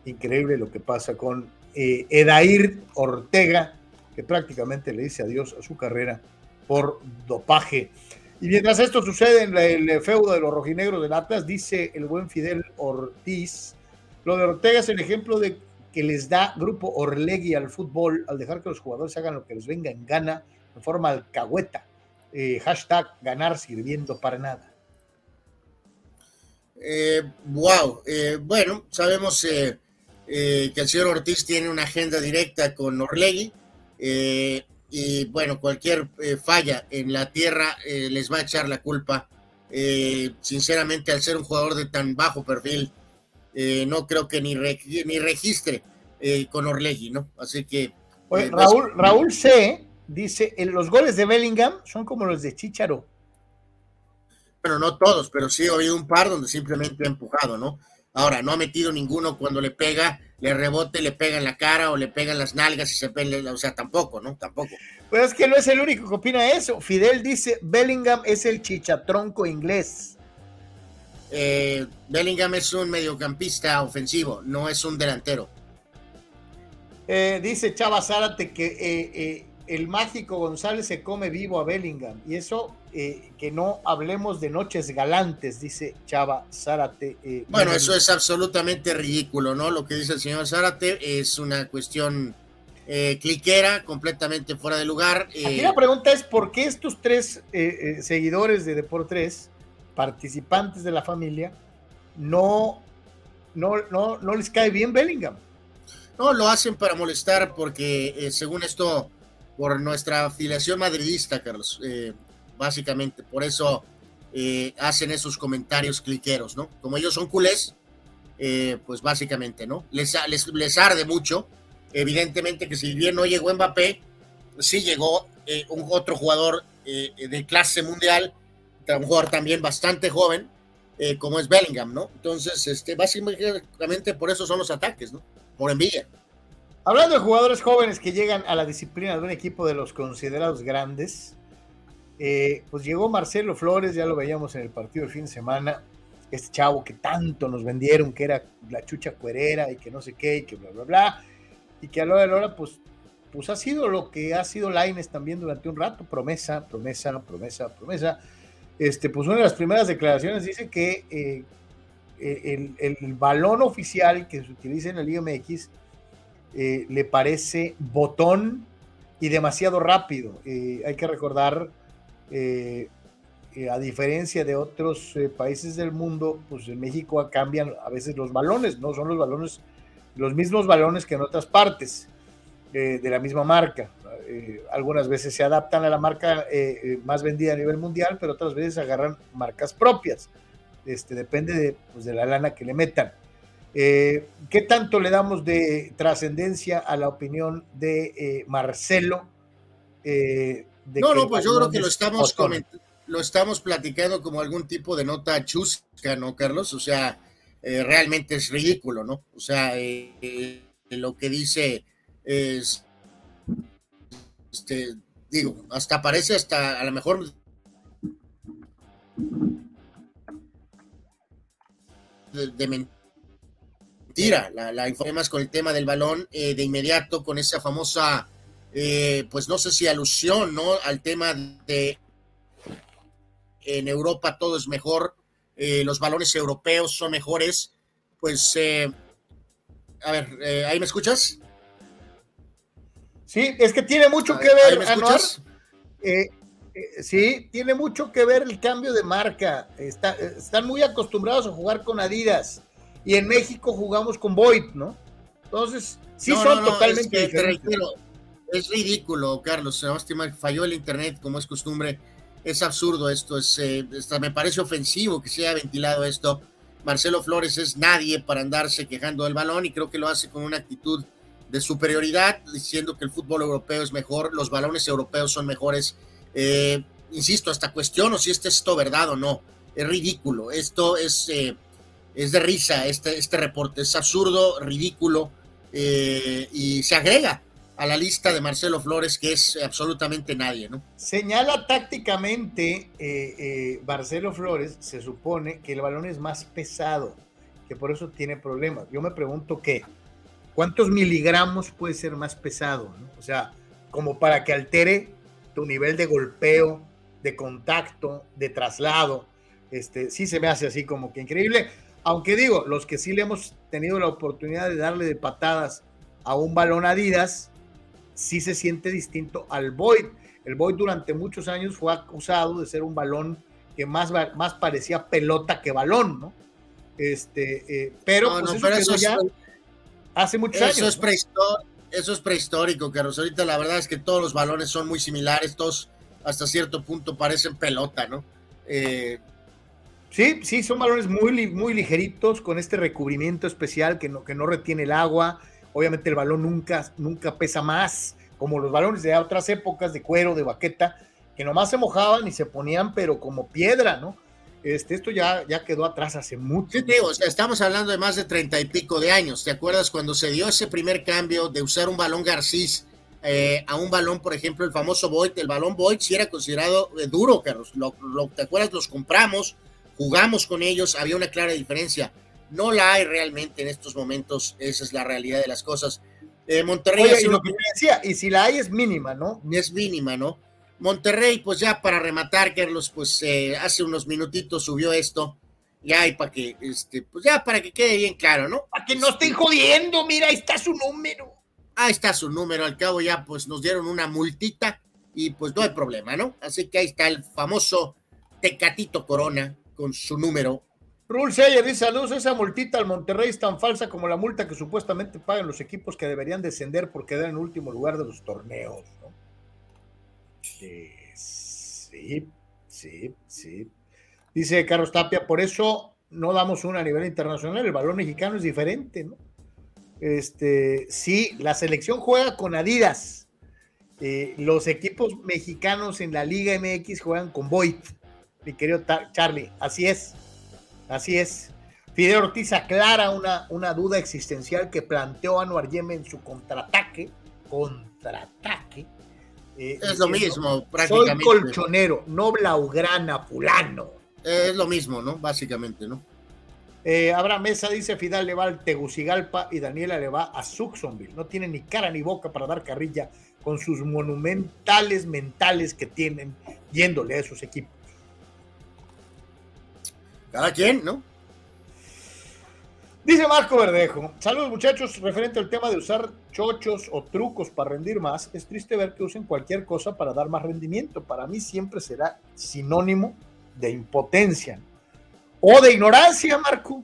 increíble lo que pasa con eh, Edair Ortega, que prácticamente le dice adiós a su carrera por dopaje. Y mientras esto sucede en el feudo de los rojinegros del Atlas, dice el buen Fidel Ortiz, lo de Ortega es el ejemplo de que les da grupo Orlegui al fútbol al dejar que los jugadores hagan lo que les venga en gana en forma alcahueta. Eh, hashtag ganar sirviendo para nada. Eh, wow, eh, bueno, sabemos que el señor Ortiz tiene una agenda directa con Orlegui y bueno, cualquier eh, falla en la tierra eh, les va a echar la culpa. Eh, sinceramente, al ser un jugador de tan bajo perfil, no creo que ni, ni registre con Orlegui, ¿no? Así que... Raúl, Raúl C. dice, los goles de Bellingham son como los de Chicharo. Bueno, no todos, pero sí ha habido un par donde simplemente ha empujado, ¿no? Ahora, no ha metido ninguno cuando le pega, le rebote, le pega en la cara o le pega en las nalgas y se pele, o sea, tampoco, ¿no? Tampoco. Pues es que no es el único que opina eso. Fidel dice, Bellingham es el chichatronco inglés. Eh, Bellingham es un mediocampista ofensivo, no es un delantero. Eh, dice Chava Zárate que eh, el mágico González se come vivo a Bellingham. Y eso, eh, que no hablemos de noches galantes, dice Chava Zárate. Eh, bueno, eso es absolutamente ridículo, ¿no? Lo que dice el señor Zárate es una cuestión eh, cliquera, completamente fuera de lugar. Aquí la pregunta es: ¿por qué estos tres seguidores de Deport 3, participantes de la familia, no, no, no, no les cae bien Bellingham? No, lo hacen para molestar porque según esto por nuestra afiliación madridista, Carlos, eh, básicamente. Por eso eh, hacen esos comentarios cliqueros, ¿no? Como ellos son culés, eh, pues básicamente, ¿no? Les, les, arde mucho. Evidentemente que si bien no llegó Mbappé, sí llegó un otro jugador de clase mundial, un jugador también bastante joven, como es Bellingham, ¿no? Entonces, este, básicamente por eso son los ataques, ¿no? Por envidia. Hablando de jugadores jóvenes que llegan a la disciplina de un equipo de los considerados grandes, eh, pues llegó Marcelo Flores, ya lo veíamos en el partido del fin de semana, este chavo que tanto nos vendieron, que era la chucha cuerera y que no sé qué, y que bla, bla, bla, y que a lo de la hora, pues, pues ha sido lo que ha sido Laines también durante un rato, promesa, promesa, promesa, promesa. Este, pues una de las primeras declaraciones dice que eh, el, el balón oficial que se utiliza en la Liga MX eh, le parece botón y demasiado rápido. Eh, hay que recordar, eh, a diferencia de otros países del mundo, pues en México cambian a veces los balones, no son los balones, los mismos balones que en otras partes de la misma marca. Algunas veces se adaptan a la marca más vendida a nivel mundial, pero otras veces agarran marcas propias. Este, depende de, pues, de la lana que le metan. Eh, ¿Qué tanto le damos de trascendencia a la opinión de eh, Marcelo? Eh, no, no, pues yo creo que lo estamos, lo estamos platicando como algún tipo de nota chusca, ¿no, Carlos? O sea, realmente es ridículo, ¿no? O sea, lo que dice es, este, digo, hasta parece hasta a lo mejor de, de tira la, la más con el tema del balón eh, de inmediato con esa famosa, eh, pues no sé si alusión, ¿no? Al tema de en Europa todo es mejor, eh, los balones europeos son mejores, pues, eh, a ver, ¿ahí me escuchas? Sí, es que tiene mucho que ver, ¿me escuchas? sí, tiene mucho que ver el cambio de marca. están muy acostumbrados a jugar con Adidas y en México jugamos con Void, ¿no? Entonces, sí son totalmente diferentes. es ridículo, Carlos. Falló el internet, como es costumbre. Es absurdo esto. Es, me parece ofensivo que se haya ventilado esto. Marcelo Flores es nadie para andarse quejando del balón y creo que lo hace con una actitud de superioridad, diciendo que el fútbol europeo es mejor, los balones europeos son mejores. Eh, insisto, hasta cuestiono si este es esto verdad o no. Es ridículo. Esto es, eh, es de risa, este, este reporte. Es absurdo, ridículo eh, y se agrega a la lista de Marcelo Flores, que es absolutamente nadie, ¿no? Señala tácticamente Marcelo Flores, se supone que el balón es más pesado, que por eso tiene problemas. Yo me pregunto qué, ¿cuántos miligramos puede ser más pesado? O sea, como para que altere tu nivel de golpeo, de contacto, de traslado. Este, sí se me hace así como que increíble. Aunque digo, los que sí le hemos tenido la oportunidad de darle de patadas a un balón Adidas, sí se siente distinto al Void. El Void durante muchos años fue acusado de ser un balón que más, más parecía pelota que balón, ¿no? Este, eh, pero, pues eso, ya hace muchos años. Es eso es prehistórico, Carlos. Ahorita la verdad es que todos los balones son muy similares, todos hasta cierto punto parecen pelota, ¿no? Eh, sí, sí, son balones muy, muy ligeritos, con este recubrimiento especial que no, que no retiene el agua, Obviamente el balón nunca, nunca pesa más, como los balones de otras épocas de cuero, de baqueta, que nomás se mojaban y se ponían, pero como piedra, ¿no? Este, esto ya, ya quedó atrás hace mucho. Sí, o sea, estamos hablando de más de treinta y pico de años. ¿Te acuerdas cuando se dio ese primer cambio de usar un balón Garcís eh, a un balón, por ejemplo, el famoso Void? El balón Void sí era considerado eh, duro, Carlos. Lo, ¿Te acuerdas? Los compramos, jugamos con ellos, había una clara diferencia. No la hay realmente en estos momentos, esa es la realidad de las cosas. Eh, Monterrey. y lo que decía, y si la hay es mínima, ¿no? Es mínima, ¿no? Monterrey, pues ya para rematar, Carlos, pues eh, hace unos minutitos subió esto. Ya, y para que, este, pues ya para que quede bien claro, ¿no? Para que no estén jodiendo, mira, ahí está su número. Ahí está su número, al cabo ya pues nos dieron una multita y pues no hay problema, ¿no? Así que ahí está el famoso Tecatito Corona con su número Rule Sayer dice saludos, esa multita al Monterrey es tan falsa como la multa que supuestamente pagan los equipos que deberían descender por quedar en último lugar de los torneos. Sí, sí, sí. Dice Carlos Tapia, por eso no damos una a nivel internacional, el balón mexicano es diferente, ¿no? Este, sí, la selección juega con Adidas. Eh, los equipos mexicanos en la Liga MX juegan con Void, mi querido Charlie, así es. Así es. Fidel Ortiz aclara una, una duda existencial que planteó Anuar Yeme en su contraataque. Contraataque. Eh, es lo mismo, prácticamente. Soy colchonero, no blaugrana, fulano. es lo mismo, ¿no? Básicamente, ¿no? Eh, Abraham Mesa dice: Fidel le va al Tegucigalpa y Daniela le va a Suxonville. No tiene ni cara ni boca para dar carrilla con sus monumentales mentales que tienen yéndole a esos equipos. Cada quien, ¿no? Dice Marco Verdejo, saludos muchachos, referente al tema de usar chochos o trucos para rendir más, es triste ver que usen cualquier cosa para dar más rendimiento. Para mí siempre será sinónimo de impotencia o de ignorancia, Marco.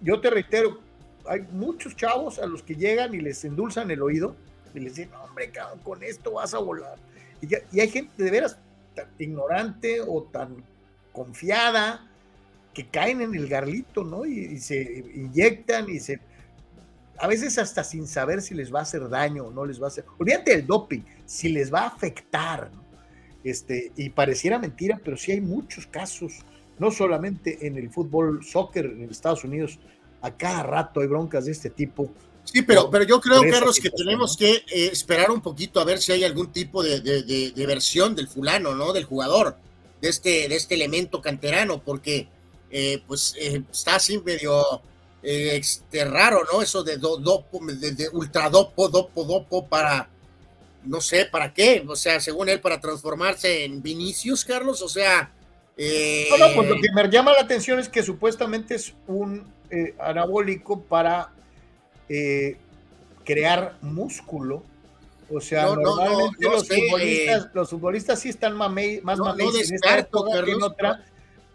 Yo te reitero, hay muchos chavos a los que llegan y les endulzan el oído y les dicen, hombre, cabrón, con esto vas a volar. Y, y hay gente de veras tan ignorante o tan confiada que caen en el garlito, ¿no? Y, se inyectan y se... A veces hasta sin saber si les va a hacer daño o no les va a hacer... Olvídate del doping, si les va a afectar, ¿no? Este, y pareciera mentira, pero sí hay muchos casos, no solamente en el fútbol soccer en Estados Unidos, a cada rato hay broncas de este tipo. Sí, pero, pero yo creo, Carlos, que tenemos que eh, esperar un poquito a ver si hay algún tipo de, de, versión del fulano, ¿no? Del jugador, de este, de este elemento canterano, porque eh, pues eh, está así medio eh, este, raro, ¿no? Eso de, dopo, de, ultradopo, dopo, dopo para, no sé, ¿para qué? O sea, según él, para transformarse en Vinicius, Carlos, o sea, no, no, pues lo que me llama la atención es que supuestamente es un anabólico para crear músculo. O sea, normalmente los, futbolistas, los, futbolistas, sí están más mameis en esta época que en otra,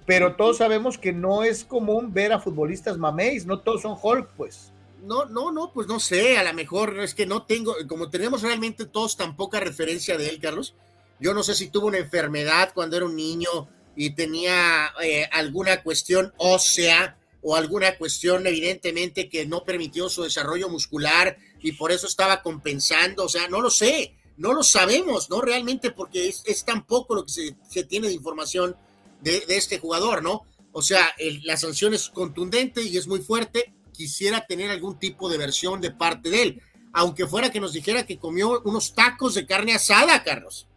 pero todos sabemos que no es común ver a futbolistas mameis, no todos son Hulk, pues. No, no, no, pues no sé, a lo mejor es que no tengo, como tenemos realmente todos tan poca referencia de él, Carlos, yo no sé si tuvo una enfermedad cuando era un niño y tenía eh, alguna cuestión ósea o alguna cuestión evidentemente que no permitió su desarrollo muscular y por eso estaba compensando, o sea, no lo sé, no lo sabemos, ¿no? Realmente porque es, tan poco lo que se, tiene de información de, este jugador, ¿no? O sea, la sanción es contundente y es muy fuerte, quisiera tener algún tipo de versión de parte de él, aunque fuera que nos dijera que comió unos tacos de carne asada, Carlos.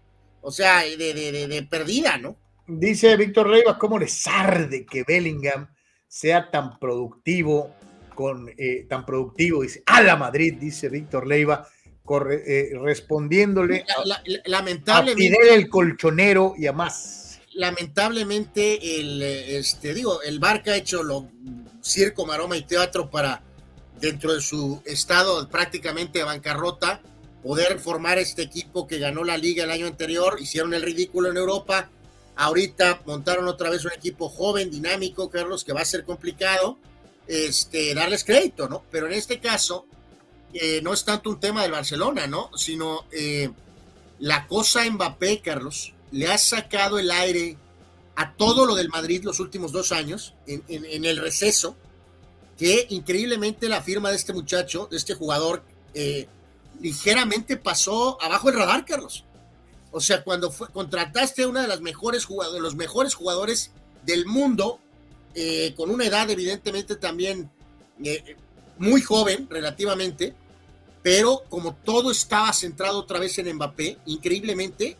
O sea, de, de, de perdida, ¿no? Dice Víctor Reyes, ¿cómo les arde que Bellingham sea tan productivo, con, eh, tan productivo, dice, a la Madrid, dice Víctor Leiva, corre, eh, respondiéndole lamentablemente, a el colchonero y a más. Lamentablemente, el, este, digo, el Barca ha hecho lo circo, maroma y teatro para, dentro de su estado prácticamente de bancarrota, poder formar este equipo que ganó la liga el año anterior, hicieron el ridículo en Europa, Ahorita montaron otra vez un equipo joven, dinámico, Carlos, que va a ser complicado este, darles crédito, ¿no? Pero en este caso, eh, no es tanto un tema del Barcelona, ¿no? Sino eh, la cosa Mbappé, Carlos, le ha sacado el aire a todo lo del Madrid los últimos dos años, en, el receso, que increíblemente la firma de este muchacho, de este jugador, eh, ligeramente pasó abajo el radar, Carlos. O sea, cuando fue, contrataste a una de las mejores jugadores, los mejores jugadores del mundo, eh, con una edad evidentemente también eh, muy joven relativamente, pero como todo estaba centrado otra vez en Mbappé, increíblemente,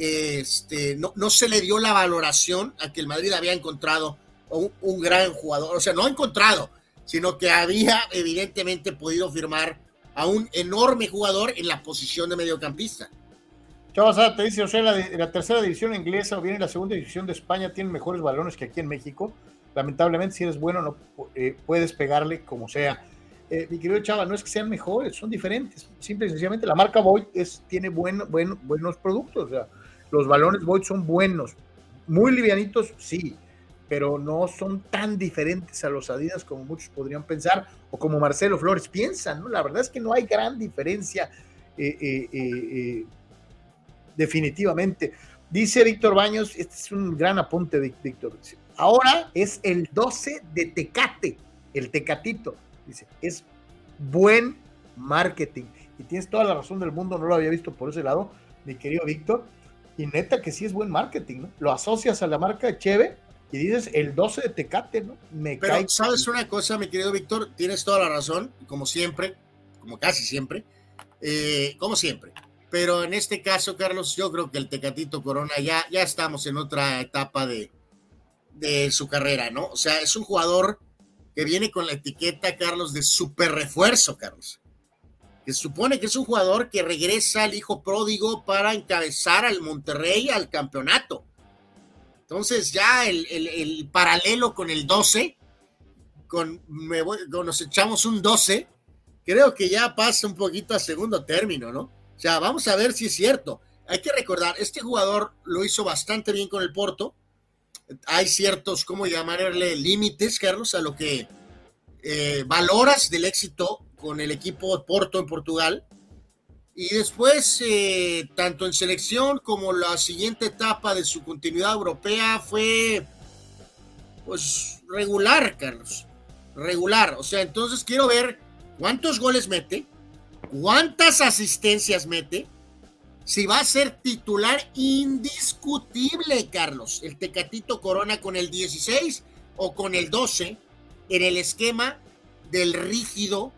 este, no, no se le dio la valoración a que el Madrid había encontrado un, gran jugador, o sea, no ha encontrado, sino que había evidentemente podido firmar a un enorme jugador en la posición de mediocampista. Chavos, te dice, o sea, la, tercera división inglesa o bien la segunda división de España tienen mejores balones que aquí en México. Lamentablemente, si eres bueno, no eh, puedes pegarle como sea. Eh, mi querido Chava, no es que sean mejores, son diferentes. Simple y sencillamente, la marca Void es, tiene buen, buenos productos. O sea, los balones Void son buenos. Muy livianitos, sí, pero no son tan diferentes a los Adidas como muchos podrían pensar o como Marcelo Flores piensan. ¿no? La verdad es que no hay gran diferencia. Eh, eh definitivamente. Dice Víctor Baños, este es un gran apunte, Víctor. Ahora es el 12 de Tecate, el Tecatito. Dice, es buen marketing. Y tienes toda la razón del mundo, no lo había visto por ese lado, mi querido Víctor. Y neta que sí es buen marketing, ¿no? Lo asocias a la marca Cheve y dices el 12 de Tecate, ¿no? Me Pero sabes una cosa, mi querido Víctor, tienes toda la razón, como siempre, como casi siempre, eh, como siempre. Pero en este caso, Carlos, yo creo que el Tecatito Corona ya, ya estamos en otra etapa de, de su carrera, ¿no? O sea, es un jugador que viene con la etiqueta, Carlos, de super refuerzo, Carlos. Supone que es un jugador que regresa al hijo pródigo para encabezar al Monterrey al campeonato. Entonces ya el, paralelo con el 12, con, me con nos echamos un 12, creo que ya pasa un poquito a segundo término, ¿no? O sea, vamos a ver si es cierto. Hay que recordar, este jugador lo hizo bastante bien con el Porto. Hay ciertos, ¿cómo llamarle? Límites, Carlos, a lo que eh, valoras del éxito con el equipo Porto en Portugal. Y después, eh, tanto en selección como la siguiente etapa de su continuidad europea fue, pues, regular, Carlos. Regular. O sea, entonces quiero ver cuántos goles mete, cuántas asistencias mete, si va a ser titular indiscutible, Carlos, el Tecatito Corona con el 16 o con el 12 en el esquema del rígido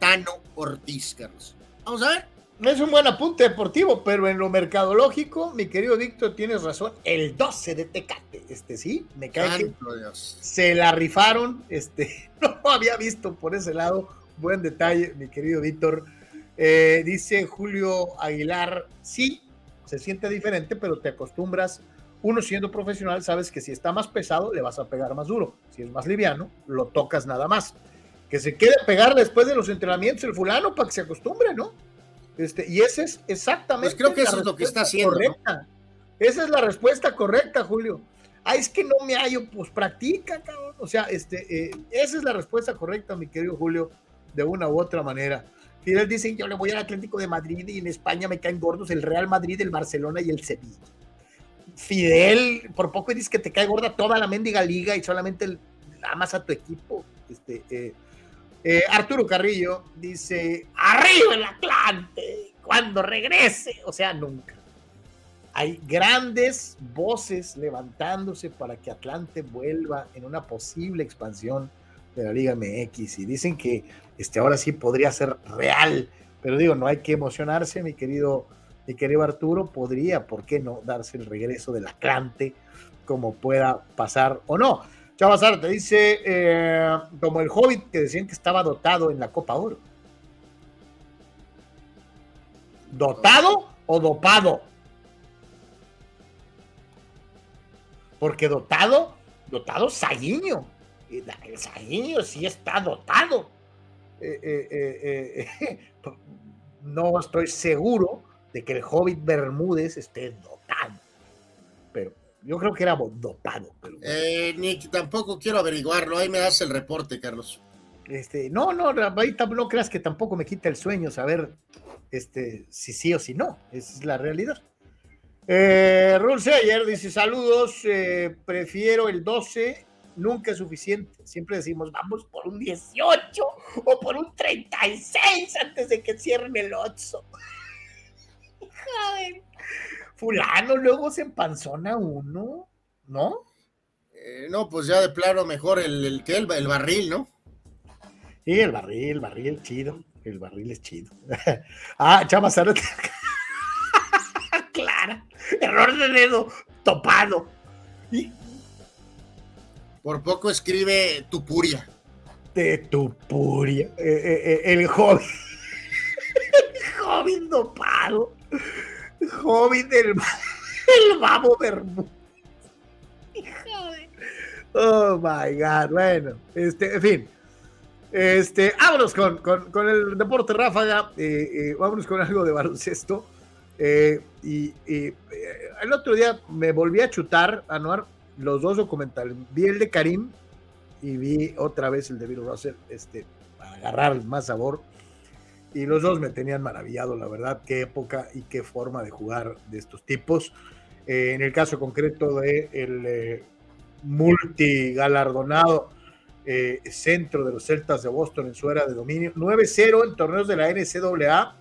Tano Ortiz, Carlos. Vamos a ver. Es un buen apunte deportivo, pero en lo mercadológico, mi querido Víctor, tienes razón. El 12 de Tecate, este sí, me cae que se la rifaron. Este, no había visto por ese lado Buen detalle, mi querido Víctor. Eh, dice Julio Aguilar, sí, se siente diferente, pero te acostumbras uno siendo profesional sabes que si está más pesado le vas a pegar más duro, si es más liviano lo tocas nada más. Que se quede a pegar después de los entrenamientos el fulano para que se acostumbre, ¿no? Este, y ese es exactamente. Pues creo que eso es lo que está haciendo. Correcta. Esa es la respuesta correcta, Julio. Ah, es que no me hallo, pues practica, cabrón. O sea, este, eh, esa es la respuesta correcta, mi querido Julio, de una u otra manera. Fidel dice, yo le voy al Atlético de Madrid y en España me caen gordos el Real Madrid, el Barcelona y el Sevilla. Fidel, por poco dices que te cae gorda toda la mendiga liga y solamente amas a tu equipo. Este, eh, eh, Arturo Carrillo dice, arriba el Atlante, cuando regrese, o sea, nunca. Hay grandes voces levantándose para que Atlante vuelva en una posible expansión de la Liga MX y dicen que este ahora sí podría ser real, pero digo, no hay que emocionarse, mi querido, mi querido Arturo, podría, ¿por qué no darse el regreso del Atlante como pueda pasar o no? Chavazar te dice, eh, como el Hobbit que decían que estaba dotado en la Copa Oro. ¿Dotado o dopado? Porque dotado, dotado Saguiño. El Saguiño sí está dotado. Eh, eh, no estoy seguro de que el Hobbit Bermúdez esté dotado. Yo creo que era dotado. Pero... Nick, tampoco quiero averiguarlo. Ahí me das el reporte, Carlos. Este, no, no, ahí no creas que tampoco me quita el sueño saber este, si sí o si no. Esa es la realidad. Eh, ayer dice: Saludos, eh, prefiero el 12, nunca es suficiente. Siempre decimos: Vamos por un 18 o por un 36 antes de que cierren el 8. Joder. Fulano luego se empanzona uno, ¿no? Eh, no, pues ya de plano mejor el, el que el, el, barril, ¿no? Sí, el barril, el barril chido. El barril es chido. ah, Chama, Clara. Error de dedo topado. Y... Por poco escribe Tupuria. De Tupuria. Eh, eh, eh, el joven. el joven topado. Joven del el babo bermú. Oh my God. Bueno, este, en fin. Este, vámonos con, con, con el deporte ráfaga. vámonos con algo de baloncesto. Eh, y, eh, el otro día me volví a chutar, Anuar, los dos documentales. Vi el de Karim y vi otra vez el de Bill Russell, este, para agarrar más sabor. Y los dos me tenían maravillado, la verdad, qué época y qué forma de jugar de estos tipos. Eh, en el caso concreto de el multigalardonado centro de los Celtas de Boston en su era de dominio, 9-0 en torneos de la NCAA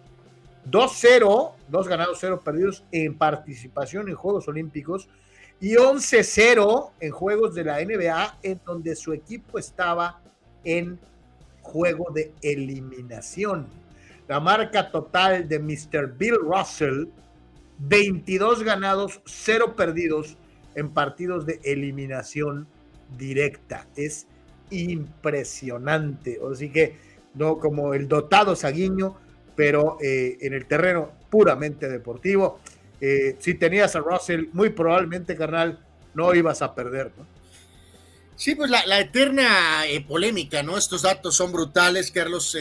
2-0, dos ganados, cero perdidos en participación en Juegos Olímpicos y 11-0 en Juegos de la NBA, en donde su equipo estaba en juego de eliminación. La marca total de Mr. Bill Russell, 22 ganados, cero perdidos en partidos de eliminación directa. Es impresionante. Así que, no como el dotado Saguiño, pero eh, en el terreno puramente deportivo. Eh, si tenías a Russell, muy probablemente, carnal, no ibas a perder, ¿no? Sí, pues la, eterna eh, polémica, ¿no? Estos datos son brutales, Carlos.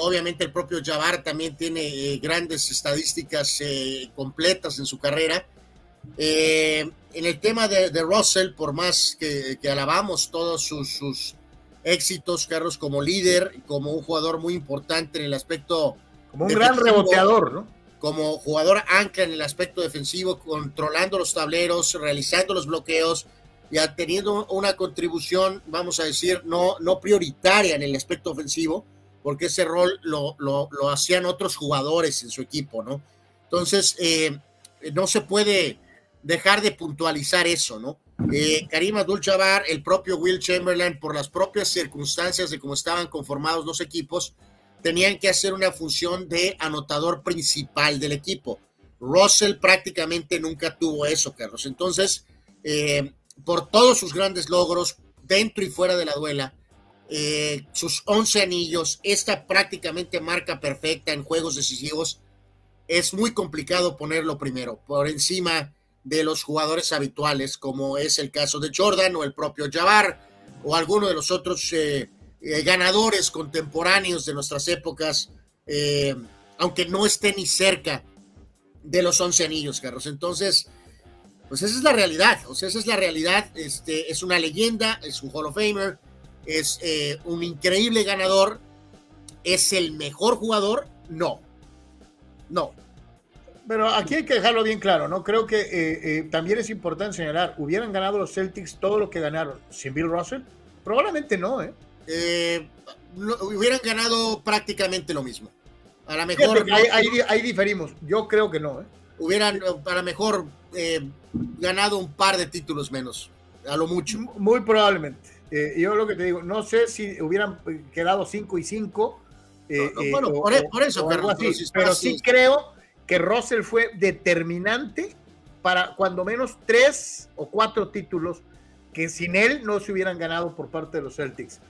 Obviamente el propio Jabbar también tiene grandes estadísticas completas en su carrera. en el tema de, Russell, por más que, alabamos todos sus éxitos, Carlos, como líder, como un jugador muy importante en el aspecto. Como un gran reboteador, ¿no? Como jugador ancla en el aspecto defensivo, controlando los tableros, realizando los bloqueos y teniendo una contribución, vamos a decir, no, no prioritaria en el aspecto ofensivo, porque ese rol lo, lo, hacían otros jugadores en su equipo, ¿no? Entonces, eh, no se puede dejar de puntualizar eso, ¿no? eh, Karim Abdul-Jabbar, el propio Will Chamberlain, por las propias circunstancias de cómo estaban conformados los equipos, tenían que hacer una función de anotador principal del equipo. Russell prácticamente nunca tuvo eso, Carlos. Entonces, eh, por todos sus grandes logros, dentro y fuera de la duela, eh, sus 11 anillos, esta prácticamente marca perfecta en juegos decisivos, es muy complicado ponerlo primero, por encima de los jugadores habituales, como es el caso de Jordan o el propio Jabbar o alguno de los otros eh, eh, ganadores contemporáneos de nuestras épocas, aunque no esté ni cerca de los once anillos, Carlos. Entonces, pues esa es la realidad, o sea, esa es la realidad. Este, es una leyenda, es un Hall of Famer, es un increíble ganador, es el mejor jugador, no, no, pero aquí hay que dejarlo bien claro, ¿no? Creo que eh, eh, también es importante señalar, ¿hubieran ganado los Celtics todo lo que ganaron sin Bill Russell? Probablemente no, ¿eh? eh hubieran ganado prácticamente lo mismo. A lo mejor... Ahí, diferimos. Yo creo que no, ¿eh? Hubieran, a lo mejor, ganado un par de títulos menos, a lo mucho. Muy probablemente. Yo lo que te digo, no sé si hubieran quedado 5 y 5. bueno, por, eso, pero, pero sí creo que Russell fue determinante para cuando menos tres o cuatro títulos que sin él no se hubieran ganado por parte de los Celtics.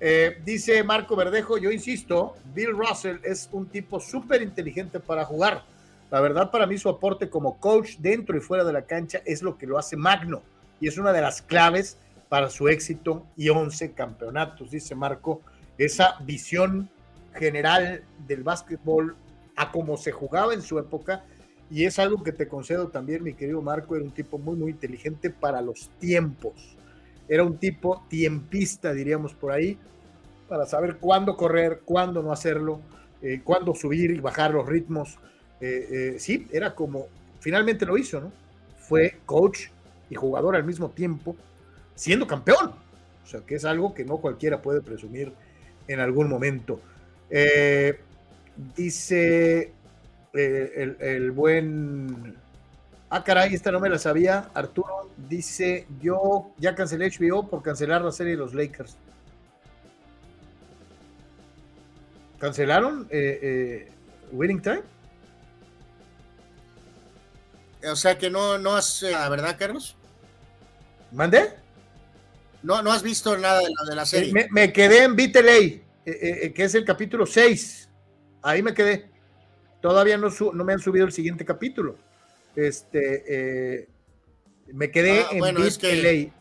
Eh, dice Marco Verdejo, yo insisto, Bill Russell es un tipo súper inteligente para jugar. La verdad, para mí su aporte como coach dentro y fuera de la cancha es lo que lo hace magno y es una de las claves para su éxito y 11 campeonatos, dice Marco. Esa visión general del básquetbol a cómo se jugaba en su época. Y es algo que te concedo también, mi querido Marco, era un tipo muy, muy inteligente para los tiempos. Era un tipo tiempista, diríamos por ahí, para saber cuándo correr, cuándo no hacerlo, eh, cuándo subir y bajar los ritmos. Eh, eh, sí, era como, finalmente lo hizo, ¿no? Fue coach y jugador al mismo tiempo, siendo campeón. O sea, que es algo que no cualquiera puede presumir en algún momento. Eh, Dice eh, el, buen. Ah, caray, esta no me la sabía. Arturo dice: Yo ya cancelé HBO por cancelar la serie de los Lakers. ¿Cancelaron eh, eh, Winning Time? O sea que no, no has, la verdad, Carlos. ¿Mandé? No, no has visto nada de la, de la serie. Me, quedé en Viteley, que es el capítulo 6 ahí me quedé. Todavía no, no me han subido el siguiente capítulo. Este, eh, me quedé ah, en bueno, es que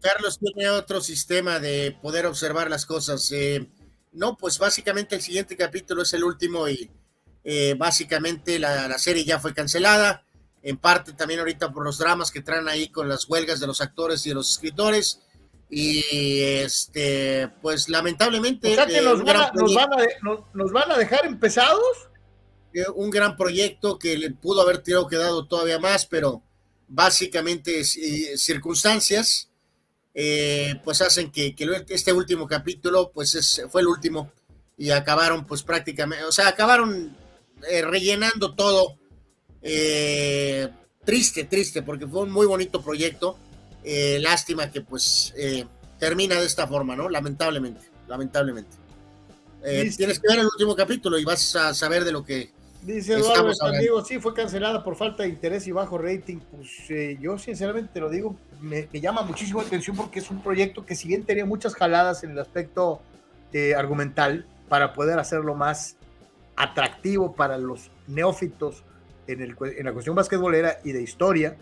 Carlos tiene otro sistema de poder observar las cosas. Eh, no, pues básicamente el siguiente capítulo es el último y eh, básicamente la, la, serie ya fue cancelada. En parte también ahorita por los dramas que traen ahí con las huelgas de los actores y de los escritores. Y este, pues lamentablemente. O sea que nos, van a, nos, van a, dejar empezados. Eh, un gran proyecto que le pudo haber tirado quedado todavía más, pero básicamente circunstancias eh, pues hacen que, este último capítulo pues es, fue el último y acabaron pues prácticamente, o sea, acabaron eh, rellenando todo. triste, triste, porque fue un muy bonito proyecto eh, lástima que pues eh, termina de esta forma, ¿no? Lamentablemente, lamentablemente. Eh, tienes que ver el último capítulo y vas a saber de lo que... Dice Eduardo Diego, sí, fue cancelada por falta de interés y bajo rating. Pues yo sinceramente lo digo, me, llama muchísimo la atención porque es un proyecto que si bien tenía muchas jaladas en el aspecto argumental para poder hacerlo más atractivo para los neófitos en, el, en la cuestión basquetbolera y de historia,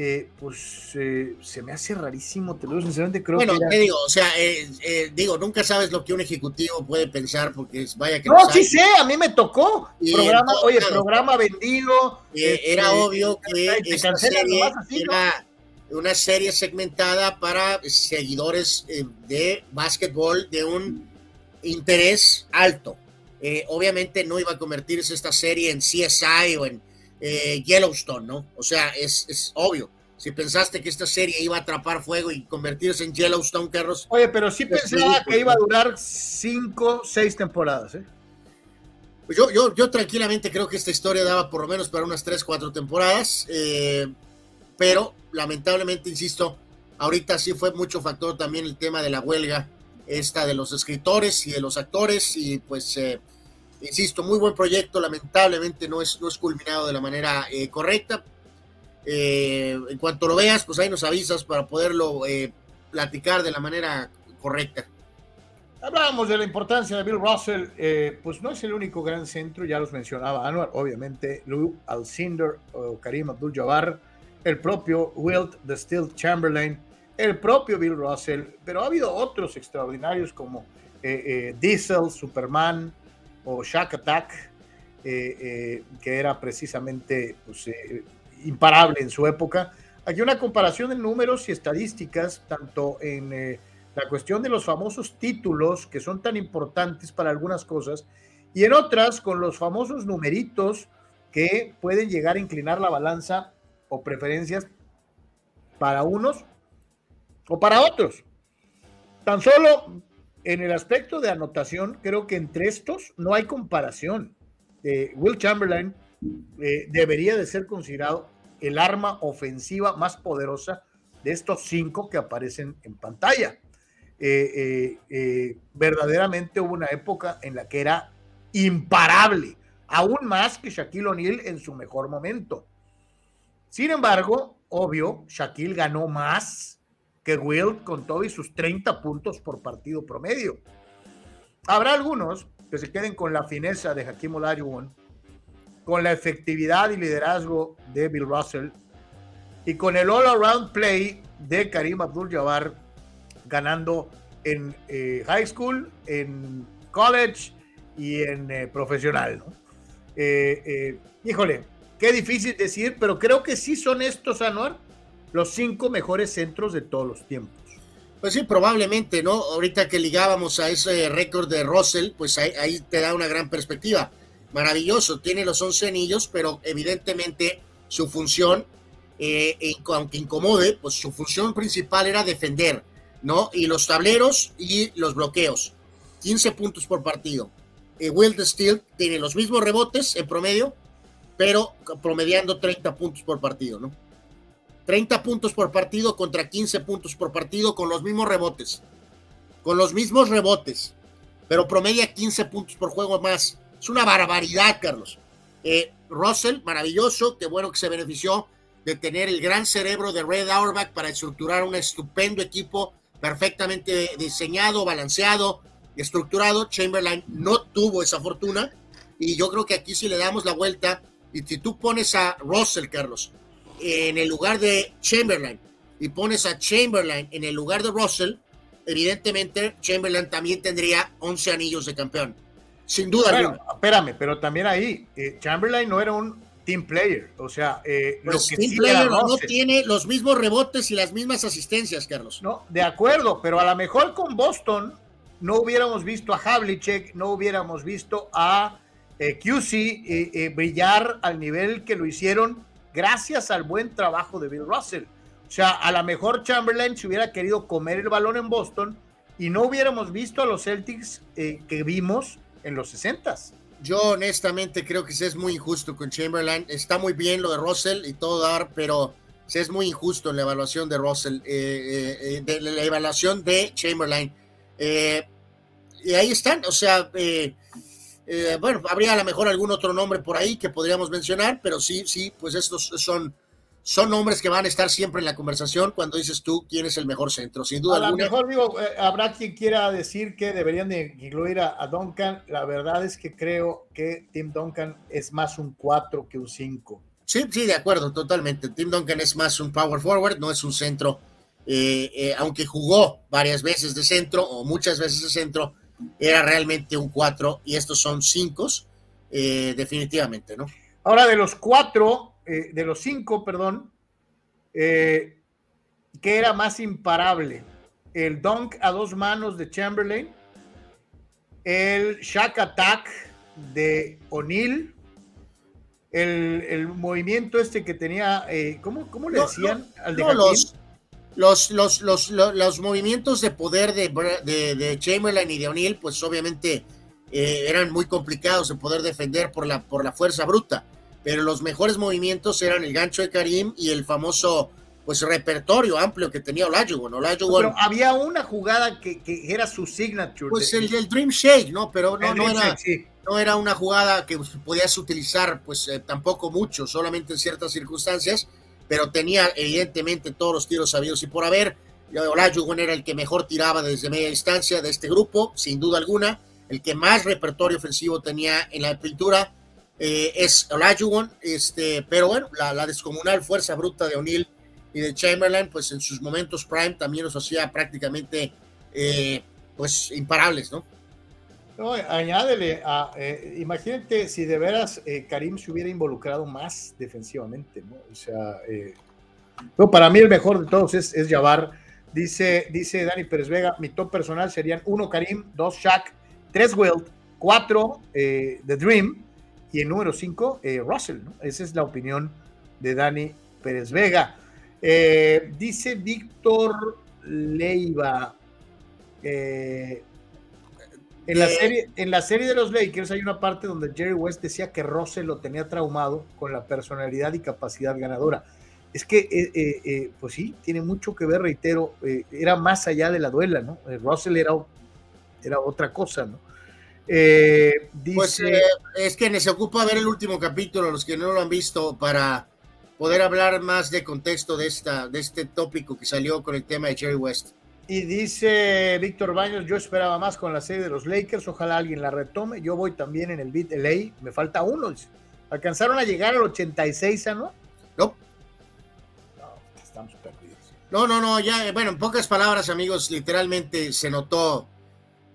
eh, pues eh, se me hace rarísimo, te lo digo sinceramente, creo bueno, te digo, o sea, eh, digo, nunca sabes lo que un ejecutivo puede pensar, porque vaya que... No, sí sé, a mí me tocó, programa, oye, programa vendido. era este, obvio que esta serie era una serie segmentada para seguidores de básquetbol de un interés alto. obviamente no iba a convertirse esta serie en CSI o en eh, Yellowstone, ¿no? O sea, es, obvio. Si pensaste que esta serie iba a atrapar fuego y convertirse en Yellowstone, Carlos. Oye, pero sí pensaba que iba a durar cinco, seis temporadas, ¿eh? Pues yo, yo, yo tranquilamente creo que esta historia daba por lo menos para unas tres, cuatro temporadas, eh, pero lamentablemente, insisto, ahorita sí fue mucho factor también el tema de la huelga, esta de los escritores y de los actores, y pues eh, Insisto, muy buen proyecto, lamentablemente no es, no es culminado de la manera eh, correcta. Eh, en cuanto lo veas, pues ahí nos avisas para poderlo eh, platicar de la manera correcta. Hablábamos de la importancia de Bill Russell, pues no es el único gran centro, ya los mencionaba Anwar, obviamente, Lou Alcindor o Karim Abdul-Jabbar, el propio Wilt the Steel Chamberlain, el propio Bill Russell, pero ha habido otros extraordinarios como Diesel, Superman o Shack Attack, que era precisamente pues, imparable en su época. Aquí una comparación de números y estadísticas, tanto en la cuestión de los famosos títulos que son tan importantes para algunas cosas y en otras con los famosos numeritos que pueden llegar a inclinar la balanza o preferencias para unos o para otros. Tan solo en el aspecto de anotación, creo que entre estos no hay comparación. Eh, Will Chamberlain eh, debería de ser considerado el arma ofensiva más poderosa de estos cinco que aparecen en pantalla. Eh, verdaderamente hubo una época en la que era imparable, aún más que Shaquille O'Neal en su mejor momento. Sin embargo, obvio, Shaquille ganó más que Will con todo y sus 30 puntos por partido promedio. Habrá algunos que se queden con la fineza de Hakim Olajuwon, con la efectividad y liderazgo de Bill Russell y con el all-around play de Karim Abdul-Jabbar ganando en eh, high school, en college y en eh, profesional. Eh, híjole, qué difícil decir, pero creo que sí son estos, Anuar, los cinco mejores centros de todos los tiempos. Pues sí, probablemente, ¿no? Ahorita que ligábamos a ese récord de Russell, pues ahí, te da una gran perspectiva. Maravilloso, tiene los 11 anillos, pero evidentemente su función, eh, aunque incomode, pues su función principal era defender, ¿no? Y los tableros y los bloqueos. 15 puntos por partido. Eh, Will the Steel tiene los mismos rebotes en promedio, pero promediando 30 puntos por partido, ¿no? 30 puntos por partido contra 15 puntos por partido con los mismos rebotes. Con los mismos rebotes, pero promedia 15 puntos por juego más. Es una barbaridad, Carlos. Eh, Russell, maravilloso, qué bueno que se benefició de tener el gran cerebro de Red Auerbach para estructurar un estupendo equipo perfectamente diseñado, balanceado, estructurado. Chamberlain no tuvo esa fortuna y yo creo que aquí si le damos la vuelta y si tú pones a Russell, Carlos, en el lugar de Chamberlain y pones a Chamberlain en el lugar de Russell, evidentemente Chamberlain también tendría 11 anillos de campeón. Sin duda bueno, Espérame, pero también ahí, eh, Chamberlain no era un team player. O sea, eh, lo pues que team player no tiene los mismos rebotes y las mismas asistencias, Carlos. No, de acuerdo, pero a lo mejor con Boston no hubiéramos visto a Havlicek, no hubiéramos visto a eh, QC eh, eh, brillar al nivel que lo hicieron gracias al buen trabajo de Bill Russell. O sea, a lo mejor Chamberlain se hubiera querido comer el balón en Boston y no hubiéramos visto a los Celtics que vimos en los 60 Yo honestamente creo que se es muy injusto con Chamberlain. Está muy bien lo de Russell y todo dar, pero se es muy injusto en la evaluación de Russell, de la evaluación de Chamberlain. Eh, y ahí están, o sea, eh, eh, bueno, habría a lo mejor algún otro nombre por ahí que podríamos mencionar, pero sí, sí, pues estos son, son nombres que van a estar siempre en la conversación cuando dices tú quién es el mejor centro, sin duda. A lo mejor digo, habrá quien quiera decir que deberían de incluir a, Duncan, la verdad es que creo que Tim Duncan es más un 4 que un 5. Sí, sí, de acuerdo, totalmente. Tim Duncan es más un power forward, no es un centro eh, eh, aunque jugó varias veces de centro o muchas veces de centro, era realmente un 4 y estos son 5, eh, definitivamente, ¿no? Ahora, de los 4, de los 5, perdón, ¿qué era más imparable? El dunk a dos manos de Chamberlain, el Shack Attack de O'Neill, el, movimiento este que tenía, ¿cómo, le decían al de los, los, los, los, movimientos de poder de, de, Chamberlain y de O'Neill, pues obviamente eh, eran muy complicados de poder defender por la, por la fuerza bruta, pero los mejores movimientos eran el gancho de Karim y el famoso pues repertorio amplio que tenía Olajuwon. Olajuwon pero había una jugada que, que era su signature. Pues el del Dream Shake, ¿no? Pero no, no era, no era una jugada que podías utilizar pues eh, tampoco mucho, solamente en ciertas circunstancias pero tenía evidentemente todos los tiros sabidos y por haber. Olajuwon era el que mejor tiraba desde media distancia de este grupo, sin duda alguna, el que más repertorio ofensivo tenía en la pintura. eh, es Olajuwon, este, pero bueno, la, descomunal fuerza bruta de O'Neill y de Chamberlain, pues en sus momentos prime también los hacía prácticamente, eh, pues, imparables, ¿no? Añádele, a, eh, imagínate si de veras Karim se hubiera involucrado más defensivamente, ¿no? O sea, no, para mí el mejor de todos es, es. Dice, dice Dani Pérez Vega, mi top personal serían uno Karim, dos Shaq, tres Wilt, cuatro The Dream, y el número 5, eh, Russell. Esa es la opinión de Dani Pérez Vega. Eh, dice Víctor Leiva. Eh, en, la serie, en la serie de los Lakers hay una parte donde Jerry West decía que Russell lo tenía traumado con la personalidad y capacidad ganadora. Es que, pues sí, tiene mucho que ver, reitero, era más allá de la duela, ¿no? Russell era, era otra cosa, ¿no? Eh, pues eh, es que se ocupa ver el último capítulo, los que no lo han visto, para poder hablar más de contexto de, esta, de este tópico que salió con el tema de Jerry West. Y dice Víctor Baños, yo esperaba más con la serie de los Lakers, ojalá alguien la retome. Yo voy también en el beat LA, me falta uno. ¿Alcanzaron a llegar al 86, ¿no? No. No, estamos perdidos. No, no, no, ya, bueno, en pocas palabras, amigos, literalmente se notó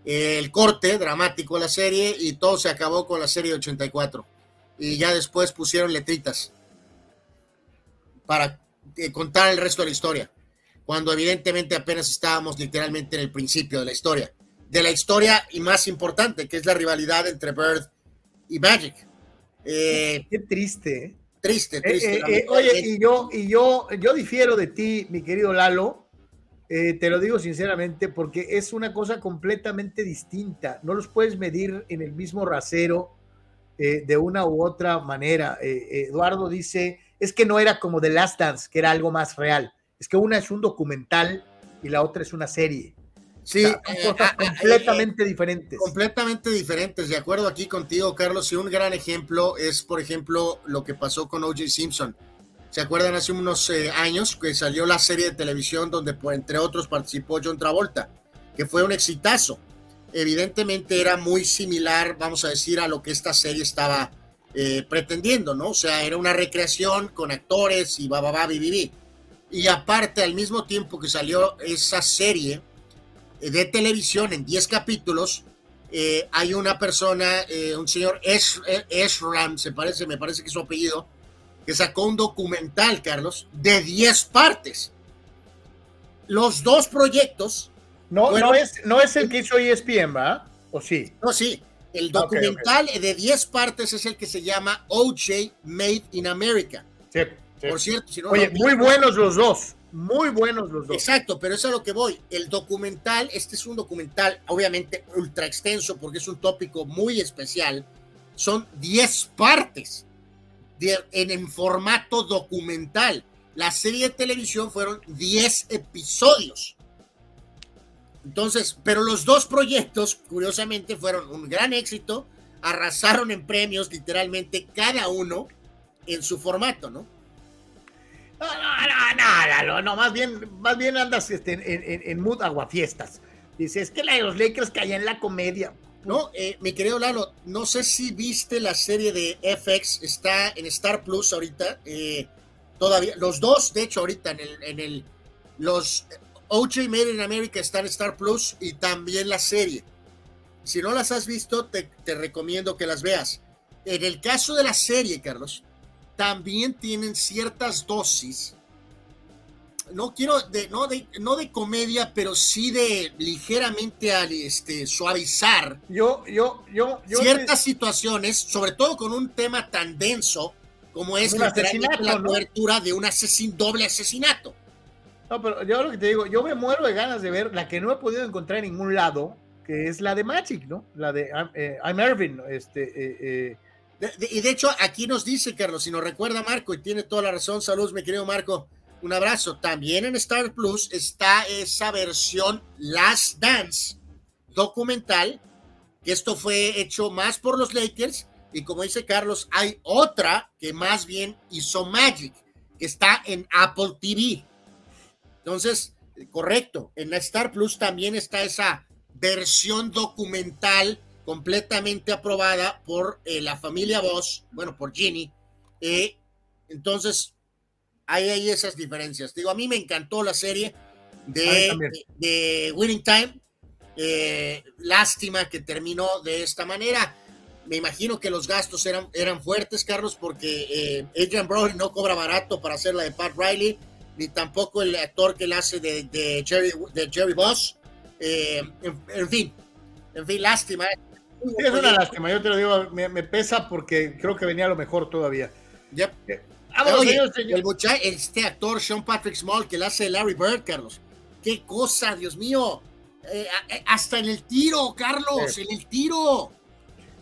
el corte dramático de la serie y todo se acabó con la serie 84. Y ya después pusieron letritas para eh, contar el resto de la historia, cuando evidentemente apenas estábamos literalmente en el principio de la historia. De la historia y más importante, que es la rivalidad entre Bird y Magic. Eh, Qué triste. ¿eh? Triste, triste. oye, y yo, y yo, yo difiero de ti, mi querido Lalo, eh, te lo digo sinceramente porque es una cosa completamente distinta. No los puedes medir en el mismo rasero eh, de una u otra manera. Eh, Eduardo dice, es que no era como The Last Dance, que era algo más real. Es que una es un documental y la otra es una serie. Sí, cosas completamente diferentes. Completamente diferentes. De acuerdo aquí contigo, Carlos. Y un gran ejemplo es, por ejemplo, lo que pasó con O.J. Simpson ¿Se acuerdan hace unos eh, años que salió la serie de televisión donde, por, entre otros, participó John Travolta, que fue un exitazo? Evidentemente era muy similar, vamos a decir, a lo que esta serie estaba eh, pretendiendo, ¿no? O sea, era una recreación con actores y va, va, va, Y aparte, al mismo tiempo que salió esa serie eh, de televisión en 10 capítulos, hay una persona, un señor Eshram, se parece, me parece que es su apellido, que sacó un documental, Carlos, de 10 partes. Los dos proyectos. No, no, es, no es el que hizo ESPN, ¿va? ¿O sí? No, sí. El documental de 10 partes es el que se llama OJ Made in America. Sí, Por cierto, si no Oye, muy buenos los dos. Muy buenos los dos. Exacto, pero eso es a lo que voy. El documental, este es un documental, obviamente ultra extenso, porque es un tópico muy especial. Son 10 partes en, formato documental. La serie de televisión fueron 10 episodios. Entonces, pero los dos proyectos, curiosamente, fueron un gran éxito, arrasaron en premios, literalmente cada uno en su formato, ¿no? No, no, no, no, más bien, más bien andas este, en, en, mood aguafiestas. Dices, es que la de los Lakers caía en la comedia. No, eh, mi querido Lalo, no sé si viste la serie de FX, está en Star Plus ahorita, eh, todavía, los dos, de hecho, ahorita en el, en el, los OJ Made in America está en Star Plus y también la serie. Si no las has visto, te, te recomiendo que las veas. En el caso de la serie, Carlos, también tienen ciertas dosis no quiero, de, no, de, no de comedia, pero sí de ligeramente este, suavizar yo, yo, yo, ciertas situaciones, sobre todo con un tema tan denso como es la cobertura de un asesin, doble asesinato. No, pero yo lo que te digo, yo me muero de ganas de ver la que no he podido encontrar en ningún lado, que es la de Magic, ¿no? La de eh, I'm Irving, este... Eh, eh. Y de hecho, aquí nos dice, Carlos, si nos recuerda Marco, y tiene toda la razón, saludos, mi querido Marco, un abrazo. También en Star Plus está esa versión Last Dance documental, que esto fue hecho más por los Lakers. Y como dice Carlos, hay otra que más bien hizo Magic, que está en Apple TV. Entonces, correcto, en Star Plus también está esa versión documental completamente aprobada por eh, la familia Voss, bueno, por Ginny. Eh, entonces, hay ahí esas diferencias. Digo, a mí me encantó la serie de, de, Winning Time. Eh, lástima que terminó de esta manera. Me imagino que los gastos eran, eran fuertes, Carlos, porque Adrian Brody no cobra barato para hacer la de Pat Riley, ni tampoco el actor que la hace de, de Jerry, de Jerry Boss. en, fin, en fin, lástima es una lástima, yo te lo digo, me, pesa porque creo que venía lo mejor todavía. Yep. Eh, el este actor Sean Patrick Small que le hace Larry Bird, Carlos. Qué cosa, Dios mío. Eh, eh, hasta en el tiro, Carlos, en el tiro.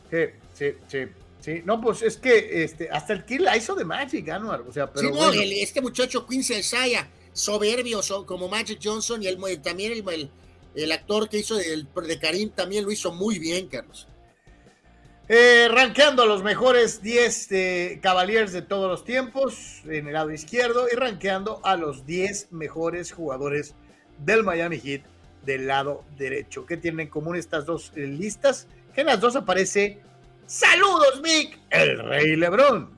Sí, sí, sí. Sí, no, pues es que este, hasta el kill la hizo de Magic, Anuar. O sea, pero sí, no, este muchacho Quincy Isaiah, soberbio como Magic Johnson y el, también el, el, actor que hizo de, de Karim también lo hizo muy bien, Carlos. Eh, rankeando a los mejores 10 de Cavaliers de todos los tiempos en el lado izquierdo y rankeando a los 10 mejores jugadores del Miami Heat del lado derecho. ¿Qué tienen en común estas dos eh, listas? Que en las dos aparece Saludos, Mick, el Rey Lebrón.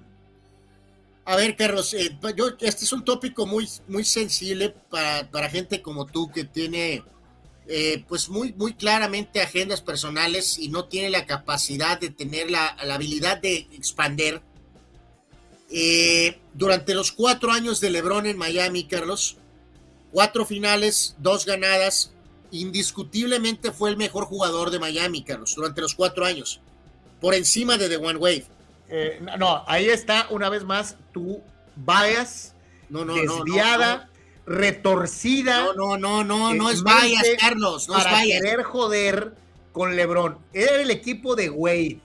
A ver, Carlos, eh, yo, este es un tópico muy, muy sensible para, para gente como tú que tiene eh, pues muy, muy claramente agendas personales y no tiene la capacidad de tener la, habilidad de expander. Eh, durante los cuatro años de Lebron en Miami, Carlos, cuatro finales, dos ganadas, indiscutiblemente fue el mejor jugador de Miami, Carlos, durante los cuatro años, por encima de The One Wave. Eh, no, ahí está una vez más tu bias no, no, desviada retorcida. No, no, no, no, no es vayas, Carlos. No para es vayas. querer joder con LeBron. Era el equipo de Wade.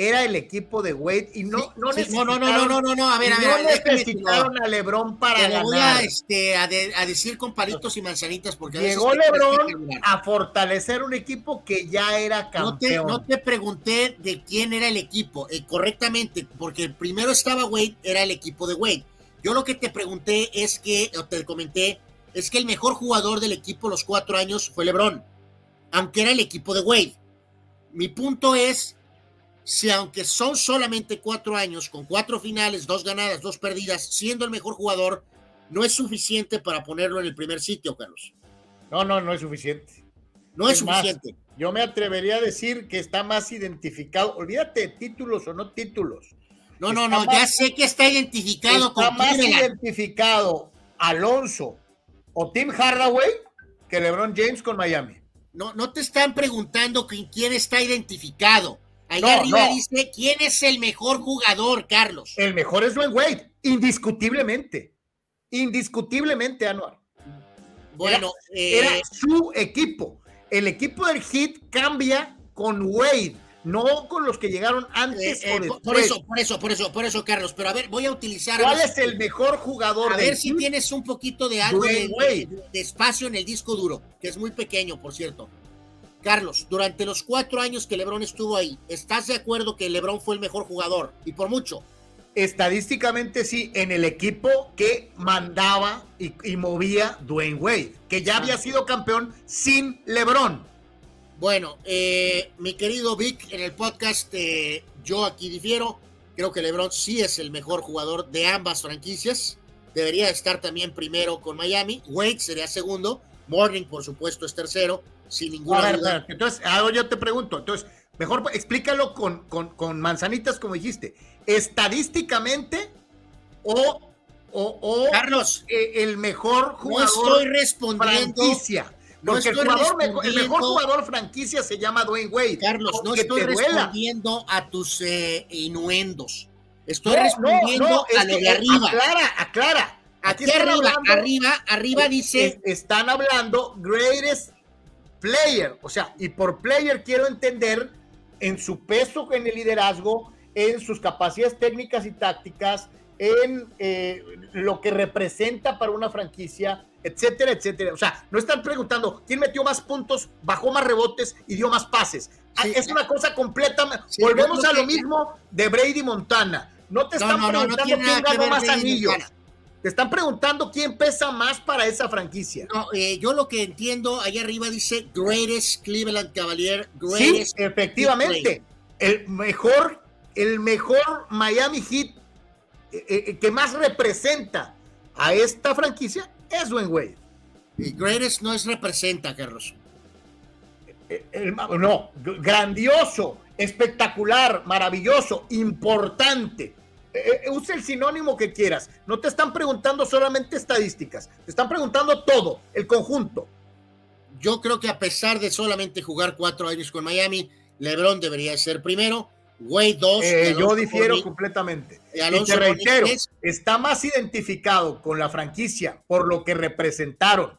Era el equipo de Wade y no, sí, no, sí, no, no, no, no, no, no, no, a ver, a ver. No necesitaron a LeBron para Te ganar. a, este, a, de, a, decir con palitos y manzanitas porque llegó a LeBron a fortalecer un equipo que ya era campeón. No te, no te pregunté de quién era el equipo, eh, correctamente, porque primero estaba Wade, era el equipo de Wade yo lo que te pregunté es que, o te comenté, es que el mejor jugador del equipo los cuatro años fue LeBron, aunque era el equipo de Wade. Mi punto es, si aunque son solamente cuatro años, con cuatro finales, dos ganadas, dos perdidas, siendo el mejor jugador, no es suficiente para ponerlo en el primer sitio, Carlos. No, no, no es suficiente. No es, suficiente. yo me atrevería a decir que está más identificado, olvídate de títulos o no títulos, no, no, no, ya sé que está identificado está más identificado Alonso o Tim Hardaway que LeBron James con Miami. No, no te están preguntando quién está identificado. Ahí arriba dice quién es el mejor jugador, Carlos. El mejor es Dwayne Wade, indiscutiblemente. Indiscutiblemente, Anuar. Bueno, era eh, su equipo. El equipo del Heat cambia con Wade no con los que llegaron antes eh, eh, Por eso, por eso, por eso, por eso, Carlos. Pero a ver, voy a utilizar. ¿Cuál es el mejor jugador? A ver si tienes un poquito de algo de, espacio en el disco duro, que es muy pequeño, por cierto. Carlos, durante los cuatro años que LeBron estuvo ahí, ¿estás de acuerdo que LeBron fue el mejor jugador? Y por mucho. Estadísticamente sí, en el equipo que mandaba y, y movía Dwayne Wade, que ya había sido campeón sin LeBron. Bueno, eh, mi querido Vic, en el podcast yo aquí difiero. Creo que LeBron sí es el mejor jugador de ambas franquicias. Debería estar también primero con Miami. Wade sería segundo. Morning, por supuesto, es tercero. Sin ninguna duda. Entonces, algo yo te pregunto. Entonces, mejor explícalo con, con, manzanitas, como dijiste. Estadísticamente o, o, Carlos, eh, el mejor jugador. No estoy respondiendo. Franquicia. Porque el, mejor jugador franquicia se llama Dwayne Wade. Carlos, no estoy respondiendo a tus eh, inuendos. Estoy respondiendo a lo de arriba. Aclara, aclara. Aquí, arriba, arriba, arriba dice. están hablando greatest player. O sea, y por player quiero entender en su peso en el liderazgo, en sus capacidades técnicas y tácticas, en eh, lo que representa para una franquicia etcétera, etcétera. O sea, no están preguntando quién metió más puntos, bajó más rebotes y dio más pases. Ah, es una cosa completa. Volvemos a lo mismo de Brady Montana. No te están preguntando quién ganó más anillos. Te están preguntando quién pesa más para esa franquicia. No, eh, yo lo que entiendo, allá arriba dice Greatest Cleveland Cavalier. Sí, Greatest efectivamente. El mejor, el mejor Miami Heat eh, eh, que más representa a esta franquicia es Dwayne Wade. Y Greatest no es representa, Carlos. Eh, el no, grandioso, espectacular, maravilloso, importante. Eh, eh, usa el sinónimo que quieras. No te están preguntando solamente estadísticas, te están preguntando todo, el conjunto. Yo creo que a pesar de solamente jugar cuatro años con Miami, LeBron debería ser primero, Wade dos. y Eh, Alonso yo difiero completamente. y te reitero, está más identificado con la franquicia por lo que representaron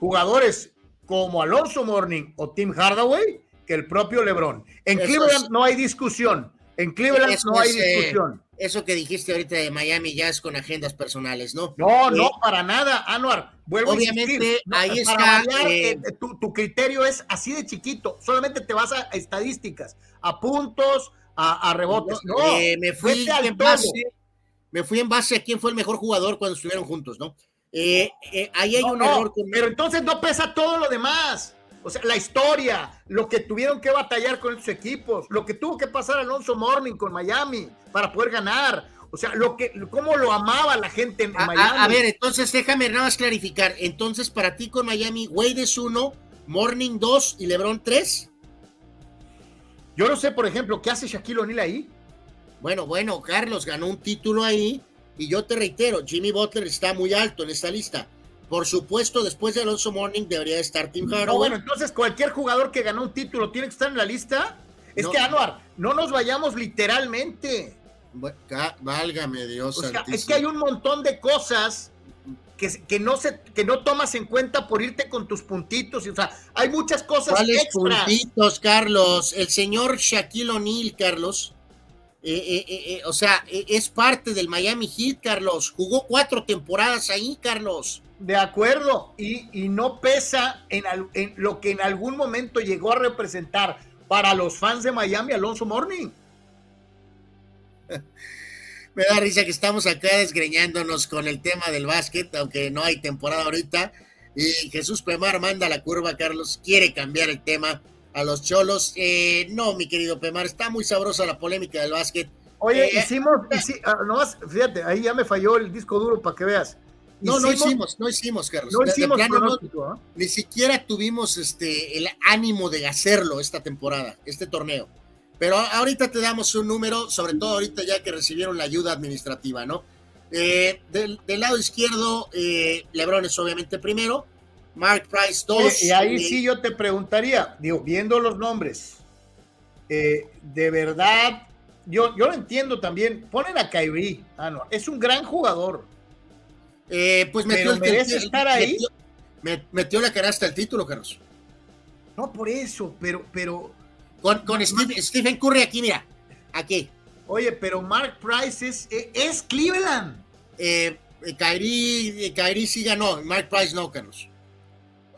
jugadores como Alonso Morning o Tim Hardaway que el propio LeBron. En Eso Cleveland es- no hay discusión. En Cleveland Eso no hay es, eh, discusión. Eso que dijiste ahorita de Miami ya es con agendas personales, ¿no? No, no, Eh, para nada, Anuar. Vuelvo obviamente, a. No, ahí para está, variar, eh, eh, tu, tu criterio es así de chiquito. Solamente te vas a estadísticas, a puntos, a, a rebotes. No, eh, me fui en base, me fui en base a quién fue el mejor jugador cuando estuvieron juntos, ¿no? Eh, eh, ahí hay No, un error con Pero entonces no pesa todo lo demás. O sea, la historia, lo que tuvieron que batallar con estos equipos, lo que tuvo que pasar Alonso Morning con Miami para poder ganar. O sea, lo que, cómo lo amaba la gente en Miami. a- a ver, entonces déjame nada más clarificar. Entonces, para ti con Miami, Wade es uno, Morning dos y LeBron tres. Yo no sé, por ejemplo, qué hace Shaquille O'Neal ahí. Bueno, bueno, Carlos ganó un título ahí y yo te reitero, Jimmy Butler está muy alto en esta lista. Por supuesto, después de Alonso Morning debería estar Tim No, Hardaway. bueno, entonces cualquier jugador que ganó un título tiene que estar en la lista. Es No. que, Anuar, no nos vayamos literalmente. Válgame Dios O sea, es que hay un montón de cosas que, que no se, que no tomas en cuenta por irte con tus puntitos. O sea, hay muchas cosas ¿Cuáles extras. puntitos, Carlos? El señor Shaquille O'Neal, Carlos. eh, eh, eh, o sea, es parte del Miami Heat, Carlos. Jugó cuatro temporadas ahí, Carlos. De acuerdo, y, y no pesa en, al- en lo que en algún momento llegó a representar para los fans de Miami Alonso Morning. Me da risa que estamos acá desgreñándonos con el tema del básquet, aunque no hay temporada ahorita. Y Jesús Pemar manda la curva, Carlos. Quiere cambiar el tema a los cholos. Eh, no, mi querido Pemar, está muy sabrosa la polémica del básquet. Oye, Eh, hicimos, hici- ah, nomás, fíjate, ahí ya me falló el disco duro para que veas. No, no hicimos, no hicimos, Carlos. no hicimos plano, no- ¿ah? ni siquiera tuvimos este el ánimo de hacerlo esta temporada, este torneo. Pero ahorita te damos un número, sobre todo ahorita ya que recibieron la ayuda administrativa, ¿no? Eh, del, del lado izquierdo, eh, Lebron es obviamente primero, Mark Price dos. Oye, y ahí sí yo te preguntaría, digo, viendo los nombres, eh, de verdad, yo, yo lo entiendo también, ponen a Kyrie, ah, no, es un gran jugador, eh, pues metió, pero el- estar ahí. Metió, me- metió la canasta el título, Carlos. no por eso, pero, pero, Con, con Steve- Stephen Curry aquí, mira, aquí. oye, pero Mark Price es, Cleveland. Eh, eh, Kyrie, eh, Kyrie sí ganó, Mark Price no, Carlos.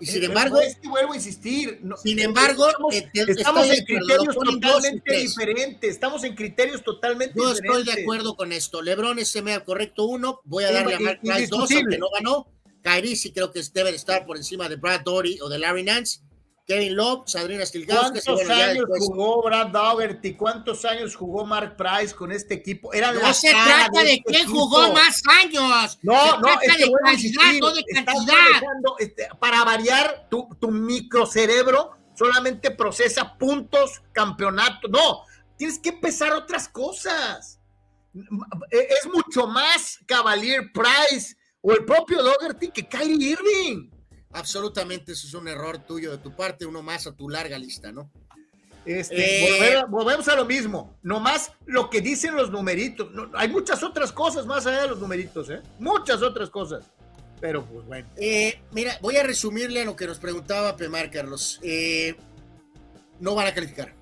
Y sin Eh, embargo, es que vuelvo a insistir. no- Sin embargo, estamos, eh, estamos en criterios totalmente diferentes. Estamos en criterios totalmente Yo diferentes. estoy de acuerdo con esto. LeBron es medio correcto uno. Voy a darle a Mark Price dos, indiscutible. aunque no ganó. Kyrie sí creo que debe de estar por encima de Brad Dory o de Larry Nance. Kevin Love, Sabrina Stilgauskas. ¿Cuántos años jugó Brad Dougherty? ¿Cuántos años jugó Mark Price con este equipo? Era No la se trata de este quién equipo. jugó más años. No, se no, trata es que de calidad, no de cantidad. este, para variar, tu, tu microcerebro solamente procesa puntos, campeonatos. No, tienes que empezar otras cosas. E, Es mucho más Cavalier Price o el propio Dougherty que Kyrie Irving. Absolutamente, eso es un error tuyo de tu parte, uno más a tu larga lista, ¿no? Este, Eh, volver volvemos a lo mismo, nomás lo que dicen los numeritos. No, hay muchas otras cosas más allá de los numeritos, ¿eh? Muchas otras cosas. Pero pues bueno. Eh, mira, voy a resumirle a lo que nos preguntaba Pemar, Carlos. Eh, no van a calificar.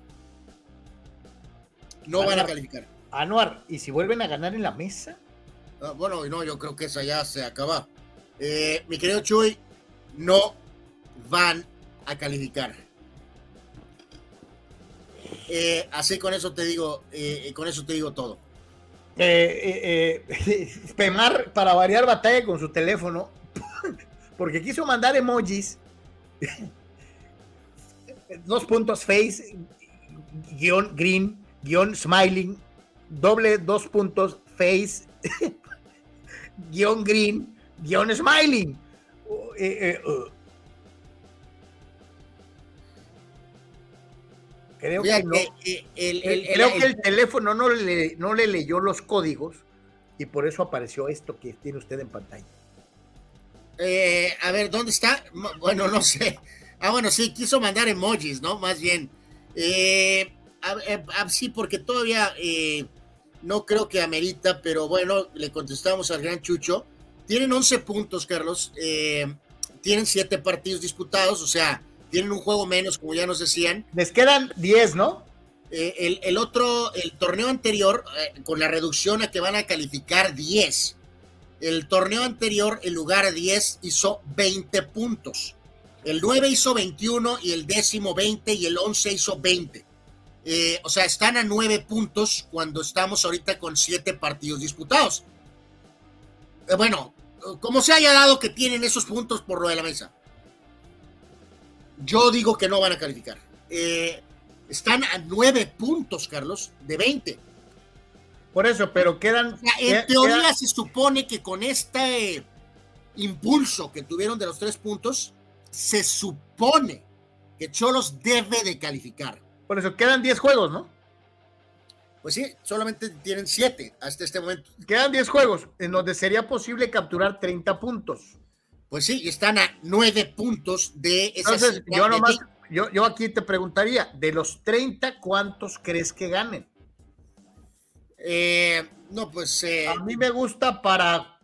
No van a calificar. Anuar, ¿y si vuelven a ganar en la mesa? Ah, bueno, no, yo creo que esa ya se acaba. Mi querido Chuy, no van a calificar. Eh, así con eso te digo, eh, con eso te digo todo. eh, Pemar, para variar batalla con su teléfono, porque quiso mandar emojis. Dos puntos face, guion green, guion smiling, doble dos puntos face, guion green, guion smiling. Eh, uh. Creo, que, el, creo que el teléfono no le, no le leyó los códigos y por eso apareció esto que tiene usted en pantalla. Eh, a ver, ¿dónde está? Bueno, no sé. Ah, bueno, sí, quiso mandar emojis, ¿no? Más bien. Eh, sí, porque todavía eh, no creo que amerita, pero bueno, le contestamos al gran Chucho. Tienen 11 puntos, Carlos. tienen 7 partidos disputados, o sea, tienen un juego menos, como ya nos decían. Les quedan 10, ¿no? Eh, el, otro, el torneo anterior, eh, con la reducción a que van a calificar 10. El torneo anterior, en lugar de 10, hizo 20 puntos. El 9 hizo 21 y el décimo 20 y el 11 hizo 20. Eh, o sea, están a 9 puntos cuando estamos ahorita con 7 partidos disputados. bueno, como se haya dado que tienen esos puntos por lo de la mesa. Yo digo que no van a calificar. Eh, están a nueve puntos, Carlos, de 20. Por eso, pero quedan. en teoría se supone que con este impulso que tuvieron de los tres puntos, se supone que Cholos debe de calificar. Por eso quedan 10 juegos, ¿no? Pues sí, solamente tienen 7 hasta este momento. Quedan 10 juegos en donde sería posible capturar 30 puntos. Pues sí, están a nueve puntos de esas. Entonces, yo nomás, yo, yo aquí te preguntaría, de los 30, ¿cuántos crees que ganen? Eh, no, pues. Eh, a mí me gusta para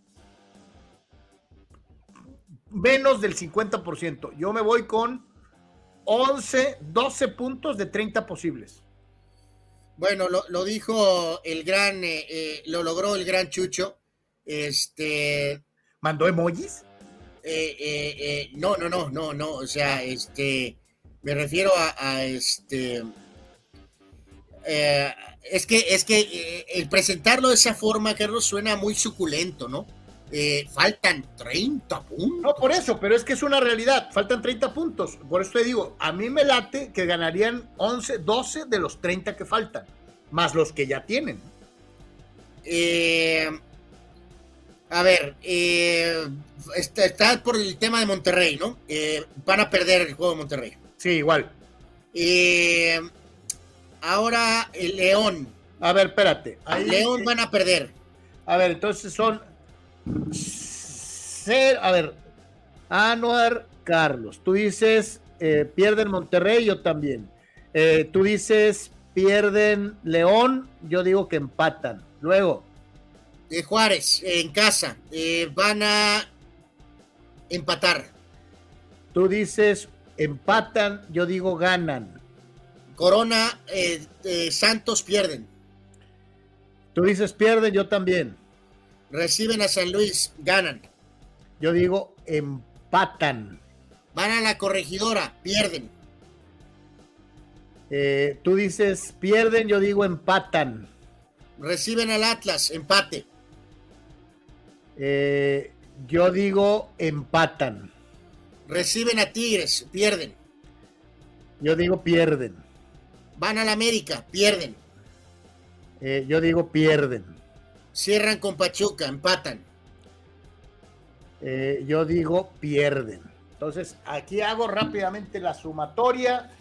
menos del 50%. Yo me voy con 11, 12 puntos de 30 posibles. Bueno, lo, dijo el gran, eh, lo logró el gran Chucho. Este. ¿Mandó emojis? Eh, eh, eh, no, no, no, no, no, o sea, este, me refiero a, este, es que, es que el presentarlo de esa forma, Carlos, suena muy suculento, ¿no? Faltan 30 puntos. No, por eso, pero es que es una realidad, faltan 30 puntos. Por eso te digo, a mí me late que ganarían 11, 12 de los 30 que faltan, más los que ya tienen. Eh, a ver, eh, está, por el tema de Monterrey, ¿no? Eh, van a perder el juego de Monterrey. Sí, igual. Eh, ahora el León. A ver, espérate. León van a perder. A ver, entonces son. A ver, Anuar Carlos. Tú dices pierden Monterrey, yo también. tú dices pierden León, yo digo que empatan. Luego de Juárez en casa. Eh, van a empatar. Tú dices empatan, yo digo ganan. Corona, eh, Santos pierden. Tú dices pierden, yo también. Reciben a San Luis, ganan. Yo digo empatan. Van a la corregidora, pierden. Eh, tú dices pierden, yo digo empatan. Reciben al Atlas, empate. Eh, yo digo empatan. Reciben a Tigres, pierden. Yo digo pierden. Van a la América, pierden. Eh, yo digo pierden. Cierran con Pachuca, empatan. Eh, yo digo pierden. Entonces, aquí hago rápidamente la sumatoria.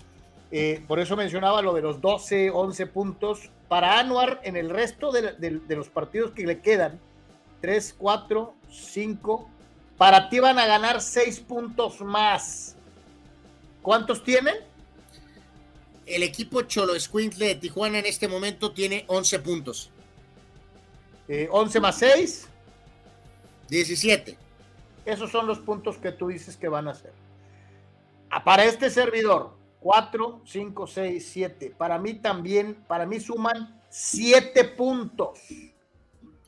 por eso mencionaba lo de los 12, 11 puntos. Para Anuar, en el resto de los partidos que le quedan, 3, 4, 5. Para ti van a ganar 6 puntos más. ¿Cuántos tienen? El equipo Cholo Escuintle de Tijuana en este momento tiene 11 puntos. 11 eh, más 6. 17. Esos son los puntos que tú dices que van a hacer. Ah, para este servidor, 4, 5, 6, 7. Para mí también, para mí suman 7 puntos.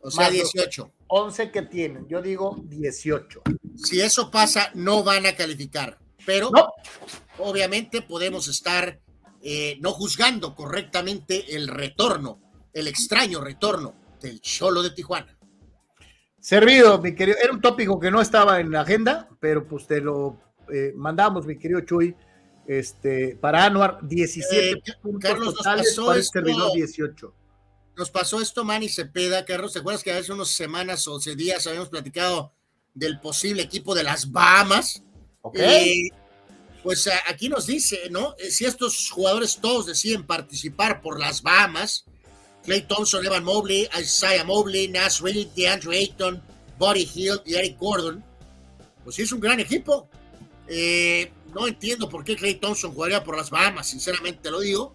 O sea, 18. 11 que tienen, yo digo 18. Si eso pasa, no van a calificar, pero obviamente podemos estar eh, no juzgando correctamente el retorno, el extraño retorno del Cholo de Tijuana. Servido, mi querido. Era un tópico que no estaba en la agenda, pero pues te lo eh, mandamos, mi querido Chuy. Este, para Anuar, 17 Eh, puntos Carlos, nos totales pasó para el esto- servidor 18. Nos pasó esto Manny Cepeda, Carlos. ¿Te acuerdas que hace unas semanas o días habíamos platicado del posible equipo de las Bahamas? ¿Ok? Eh, pues aquí nos dice, ¿no? Si estos jugadores todos deciden participar por las Bahamas, Clay Thompson, Evan Mobley, Isaiah Mobley, Nash Reed, DeAndre Ayton, Buddy Hill y Eric Gordon, pues sí es un gran equipo. Eh, no entiendo por qué Clay Thompson jugaría por las Bahamas, sinceramente lo digo.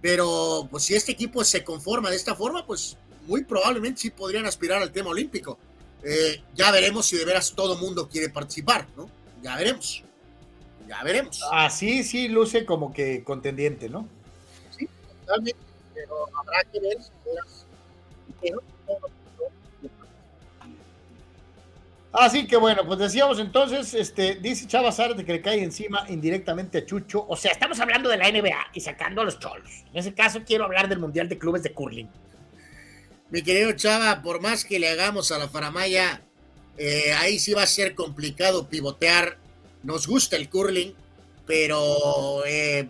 Pero pues si este equipo se conforma de esta forma, pues muy probablemente sí podrían aspirar al tema olímpico. Eh, ya veremos si de veras todo mundo quiere participar, ¿no? Ya veremos. Ya veremos. Así sí luce como que contendiente, ¿no? Totalmente, pero habrá que ver si pero- Así que bueno, pues decíamos entonces, este, dice Chava Zárate que le cae encima indirectamente a Chucho. O sea, estamos hablando de la NBA y sacando a los cholos. En ese caso quiero hablar del Mundial de Clubes de Curling. Mi querido Chava, por más que le hagamos a la Faramaya, eh, ahí sí va a ser complicado pivotear. Nos gusta el curling, pero eh,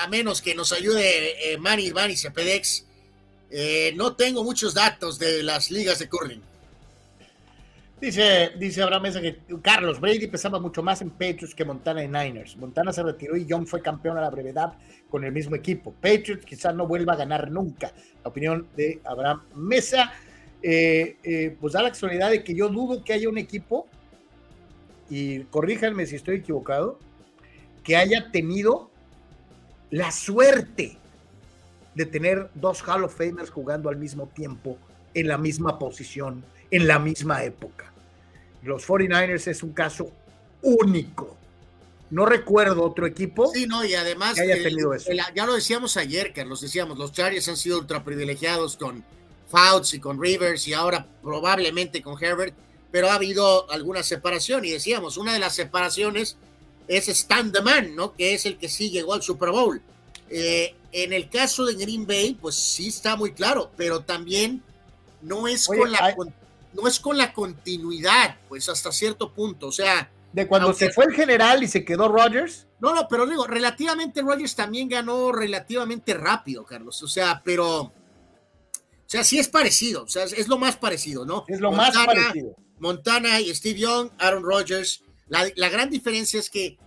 a menos que nos ayude eh, Manny Manny Cepedex, eh, no tengo muchos datos de las ligas de curling. Dice, dice Abraham Mesa que Carlos Brady pesaba mucho más en Patriots que Montana en Niners. Montana se retiró y Young fue campeón a la brevedad con el mismo equipo. Patriots quizás no vuelva a ganar nunca. La opinión de Abraham Mesa. Eh, eh, pues da la casualidad de que yo dudo que haya un equipo, y corríjanme si estoy equivocado, que haya tenido la suerte de tener dos Hall of Famers jugando al mismo tiempo, en la misma posición, en la misma época. Los 49ers es un caso único. No recuerdo otro equipo. Sí, no, y además, que haya el- tenido eso. el- ya lo decíamos ayer, Carlos, decíamos, los Chargers han sido ultra privilegiados con Fouts y con Rivers y ahora probablemente con Herbert, pero ha habido alguna separación y decíamos, una de las separaciones es Stan the Man, ¿no? Que es el que sí llegó al Super Bowl. Eh, en el caso de Green Bay, pues sí está muy claro, pero también no es, Oye, con la, hay- con- no es con la continuidad, pues hasta cierto punto, o sea... De cuando Aunque- se fue el general y se quedó Rodgers. No, no, pero digo, relativamente Rodgers también ganó relativamente rápido, Carlos. O sea, pero. O sea, sí es parecido. O sea, es, lo más parecido, ¿no? Es lo más parecido. Montana y Steve Young, Aaron Rodgers. La, gran diferencia es que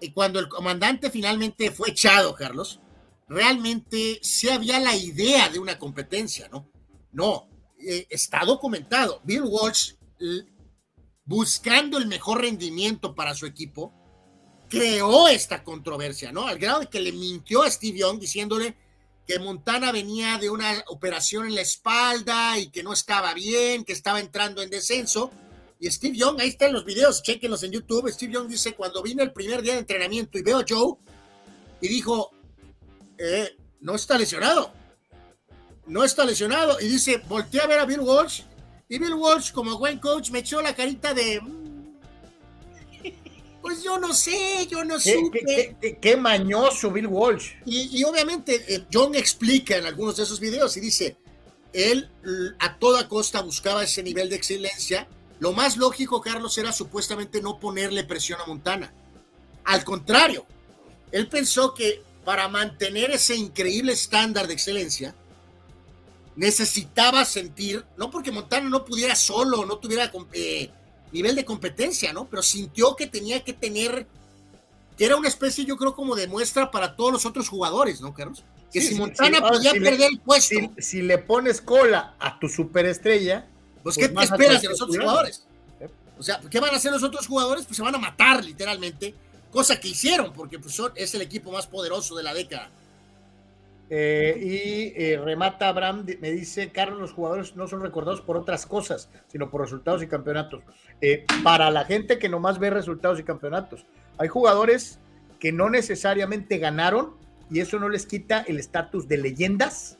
eh, cuando el comandante finalmente fue echado, Carlos, realmente sí había la idea de una competencia, ¿no? No, eh, está documentado. Bill Walsh, buscando el mejor rendimiento para su equipo, creó esta controversia, ¿no? Al grado de que le mintió a Steve Young diciéndole que Montana venía de una operación en la espalda y que no estaba bien, que estaba entrando en descenso. Y Steve Young, ahí están los videos, chequenlos en YouTube. Steve Young dice, cuando vine el primer día de entrenamiento y veo a Joe, y dijo, eh, no está lesionado. No está lesionado. Y dice, volteé a ver a Bill Walsh. Y Bill Walsh, como buen coach, me echó la carita de... "Mm, Pues yo no sé, yo no ¿Qué, supe. qué- qué- qué- qué mañoso Bill Walsh. Y, y obviamente eh, John explica en algunos de esos videos y dice, él a toda costa buscaba ese nivel de excelencia. Lo más lógico, Carlos, era supuestamente no ponerle presión a Montana. Al contrario, él pensó que para mantener ese increíble estándar de excelencia, necesitaba sentir, no porque Montana no pudiera solo, no tuviera eh, nivel de competencia, ¿no? Pero sintió que tenía que tener que era una especie, yo creo, como de muestra para todos los otros jugadores, ¿no, Carlos? Que Sí, si sí, Montana sí. Ahora, podía si le- perder el puesto, Si, si le pones cola a tu superestrella, pues, pues ¿qué esperas de los otros jugadores? O sea, ¿qué van a hacer los otros jugadores? Pues se van a matar, literalmente, cosa que hicieron, porque pues, son- es el equipo más poderoso de la década. eh, y eh, remata Abraham, me dice, Carlos, los jugadores no son recordados por otras cosas, sino por resultados y campeonatos. Eh, para la gente que nomás ve resultados y campeonatos, hay jugadores que no necesariamente ganaron y eso no les quita el estatus de leyendas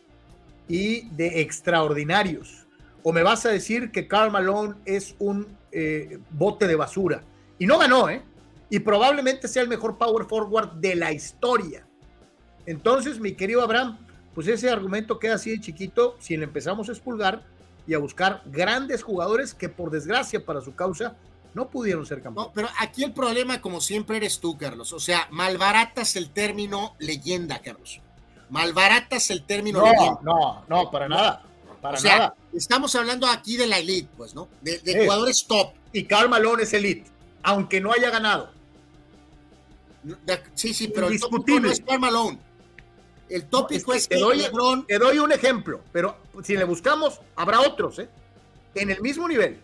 y de extraordinarios. O me vas a decir que Karl Malone es un eh, bote de basura. Y no ganó, ¿eh? Y probablemente sea el mejor power forward de la historia. Entonces, mi querido Abraham, pues ese argumento queda así de chiquito si le empezamos a expulgar y a buscar grandes jugadores que por desgracia para su causa no pudieron ser campeones. No, pero aquí el problema, como siempre, eres tú, Carlos. O sea, malbaratas el término leyenda, Carlos. Malbaratas el término no, leyenda. No, no, para nada. Para o sea, nada. Estamos hablando aquí de la elite, pues, ¿no? De, jugadores top. Y Karl Malone es elite, aunque no haya ganado. Sí, sí, pero el tópico no es Karl Malone. El tópico no, es, que, que te doy, LeBron... te doy un ejemplo, pero si le buscamos, habrá otros, ¿eh? En el mismo nivel.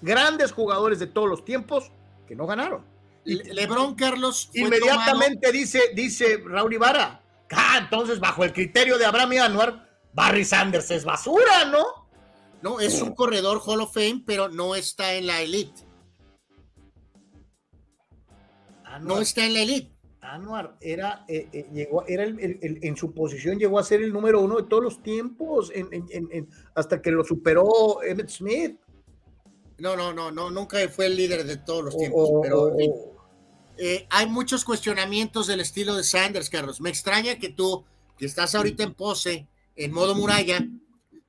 Grandes jugadores de todos los tiempos que no ganaron. Le LeBron Carlos. Inmediatamente tomado... dice, dice Raúl Ibarra. Ah, entonces, bajo el criterio de Abraham y Anuar, Barry Sanders es basura, ¿no? No, es un corredor Hall of Fame, pero no está en la elite. Anuar, no está en la elite. Anuar era, eh, eh, llegó, era el, el, el, en su posición llegó a ser el número uno de todos los tiempos, en, en, hasta que lo superó Emmett Smith. No, no, no, no, nunca fue el líder de todos los tiempos, oh, pero oh. Eh, hay muchos cuestionamientos del estilo de Sanders, Carlos. Me extraña que tú, que estás ahorita en pose, en modo muralla,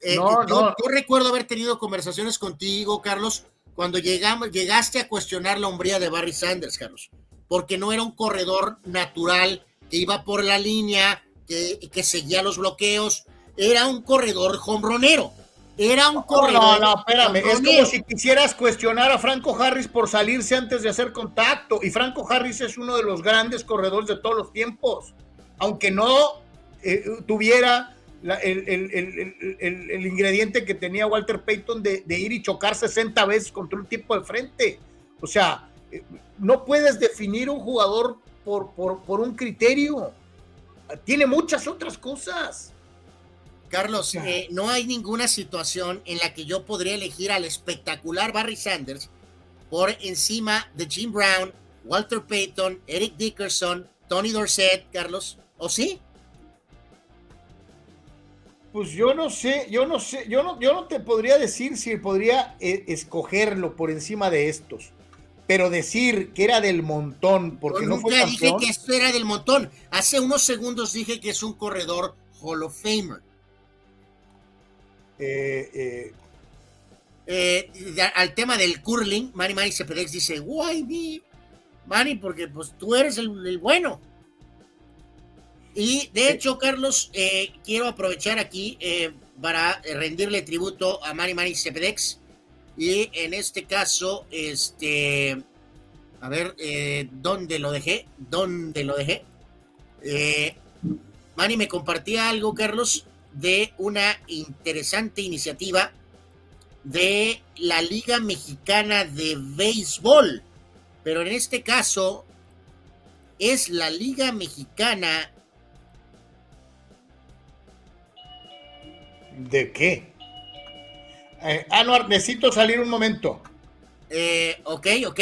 eh, no, yo, no. yo, recuerdo haber tenido conversaciones contigo, Carlos, cuando llegamos, llegaste a cuestionar la hombría de Barry Sanders, Carlos, porque no era un corredor natural que iba por la línea, que, que seguía los bloqueos, era un corredor hombronero. Era un corredor. No, no, espérame. Es como si quisieras cuestionar a Franco Harris por salirse antes de hacer contacto. Y Franco Harris es uno de los grandes corredores de todos los tiempos. Aunque no eh, tuviera la, el, el, el, el, ingrediente que tenía Walter Payton de, de, ir y chocar 60 veces contra un tipo de frente. O sea, eh, no puedes definir un jugador por, por, por un criterio. Tiene muchas otras cosas. Carlos, eh, no hay ninguna situación en la que yo podría elegir al espectacular Barry Sanders por encima de Jim Brown, Walter Payton, Eric Dickerson, Tony Dorsett, Carlos, ¿o sí? Pues yo no sé, yo no sé, yo no, yo no te podría decir si podría eh, escogerlo por encima de estos, pero decir que era del montón porque yo no nunca fue dije que esto era del montón. Hace unos segundos dije que es un corredor Hall of Famer. Eh, eh, al tema del curling, Manny Manny Cepedex dice, guay, Manny, porque pues tú eres el, el bueno. Y de hecho, Carlos, eh, quiero aprovechar aquí eh, para rendirle tributo a Manny Manny Cepedex. Y en este caso, este, a ver, eh, ¿dónde lo dejé? ¿Dónde lo dejé? Manny me compartía algo, Carlos, de una interesante iniciativa de la Liga Mexicana de Béisbol. Pero en este caso es la Liga Mexicana. ¿De qué? Eh, Anuar, necesito salir un momento. Eh, ok, ok.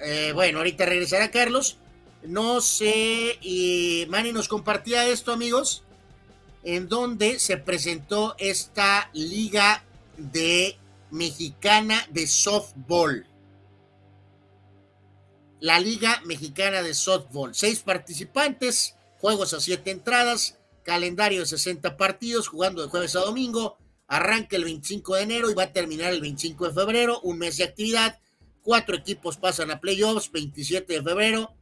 Eh, bueno, ahorita regresará Carlos. No sé, y Manny nos compartía esto, amigos, en donde se presentó esta liga de mexicana de softball. La Liga Mexicana de Softball. Seis participantes, juegos a siete entradas, calendario de 60 partidos, jugando de jueves a domingo. Arranca el 25 de enero y va a terminar el 25 de febrero, un mes de actividad. Cuatro equipos pasan a playoffs, 27 de febrero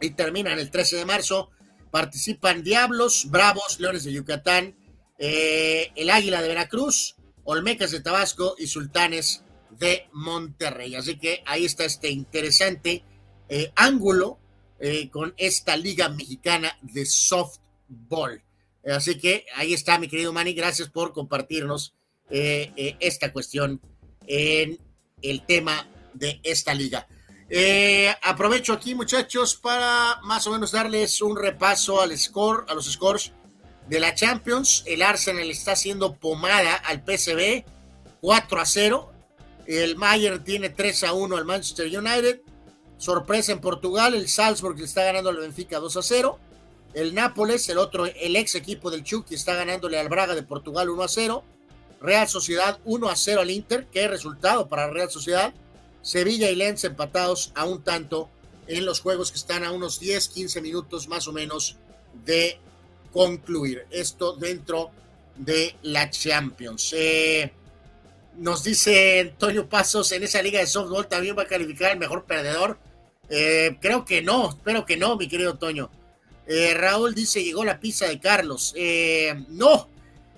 y terminan el 13 de marzo. Participan Diablos, Bravos, Leones de Yucatán, eh, el Águila de Veracruz, Olmecas de Tabasco y Sultanes de Monterrey. Así que ahí está este interesante eh, ángulo eh, con esta Liga Mexicana de Softball. Así que ahí está, mi querido Manny. Gracias por compartirnos esta cuestión en el tema de esta liga. Eh, aprovecho aquí, muchachos, para más o menos darles un repaso al score, a los scores de la Champions. El Arsenal está haciendo pomada al PSV 4 a 0. El Mayer tiene 3 a 1 al Manchester United. Sorpresa en Portugal, el Salzburg le está ganando al Benfica 2 a 0. El Nápoles, el otro, el ex equipo del Chucky, está ganándole al Braga de Portugal 1 a 0. Real Sociedad 1 a 0 al Inter. Qué resultado para Real Sociedad. Sevilla y Lens empatados a un tanto en los juegos que están a unos 10, 15 minutos más o menos de concluir. Esto dentro de la Champions. Eh, nos dice Antonio Pasos, en esa liga de softball también va a calificar el mejor perdedor. Eh, creo que no, espero que no, mi querido Toño. Eh, Raúl dice, llegó la pizza de Carlos. no,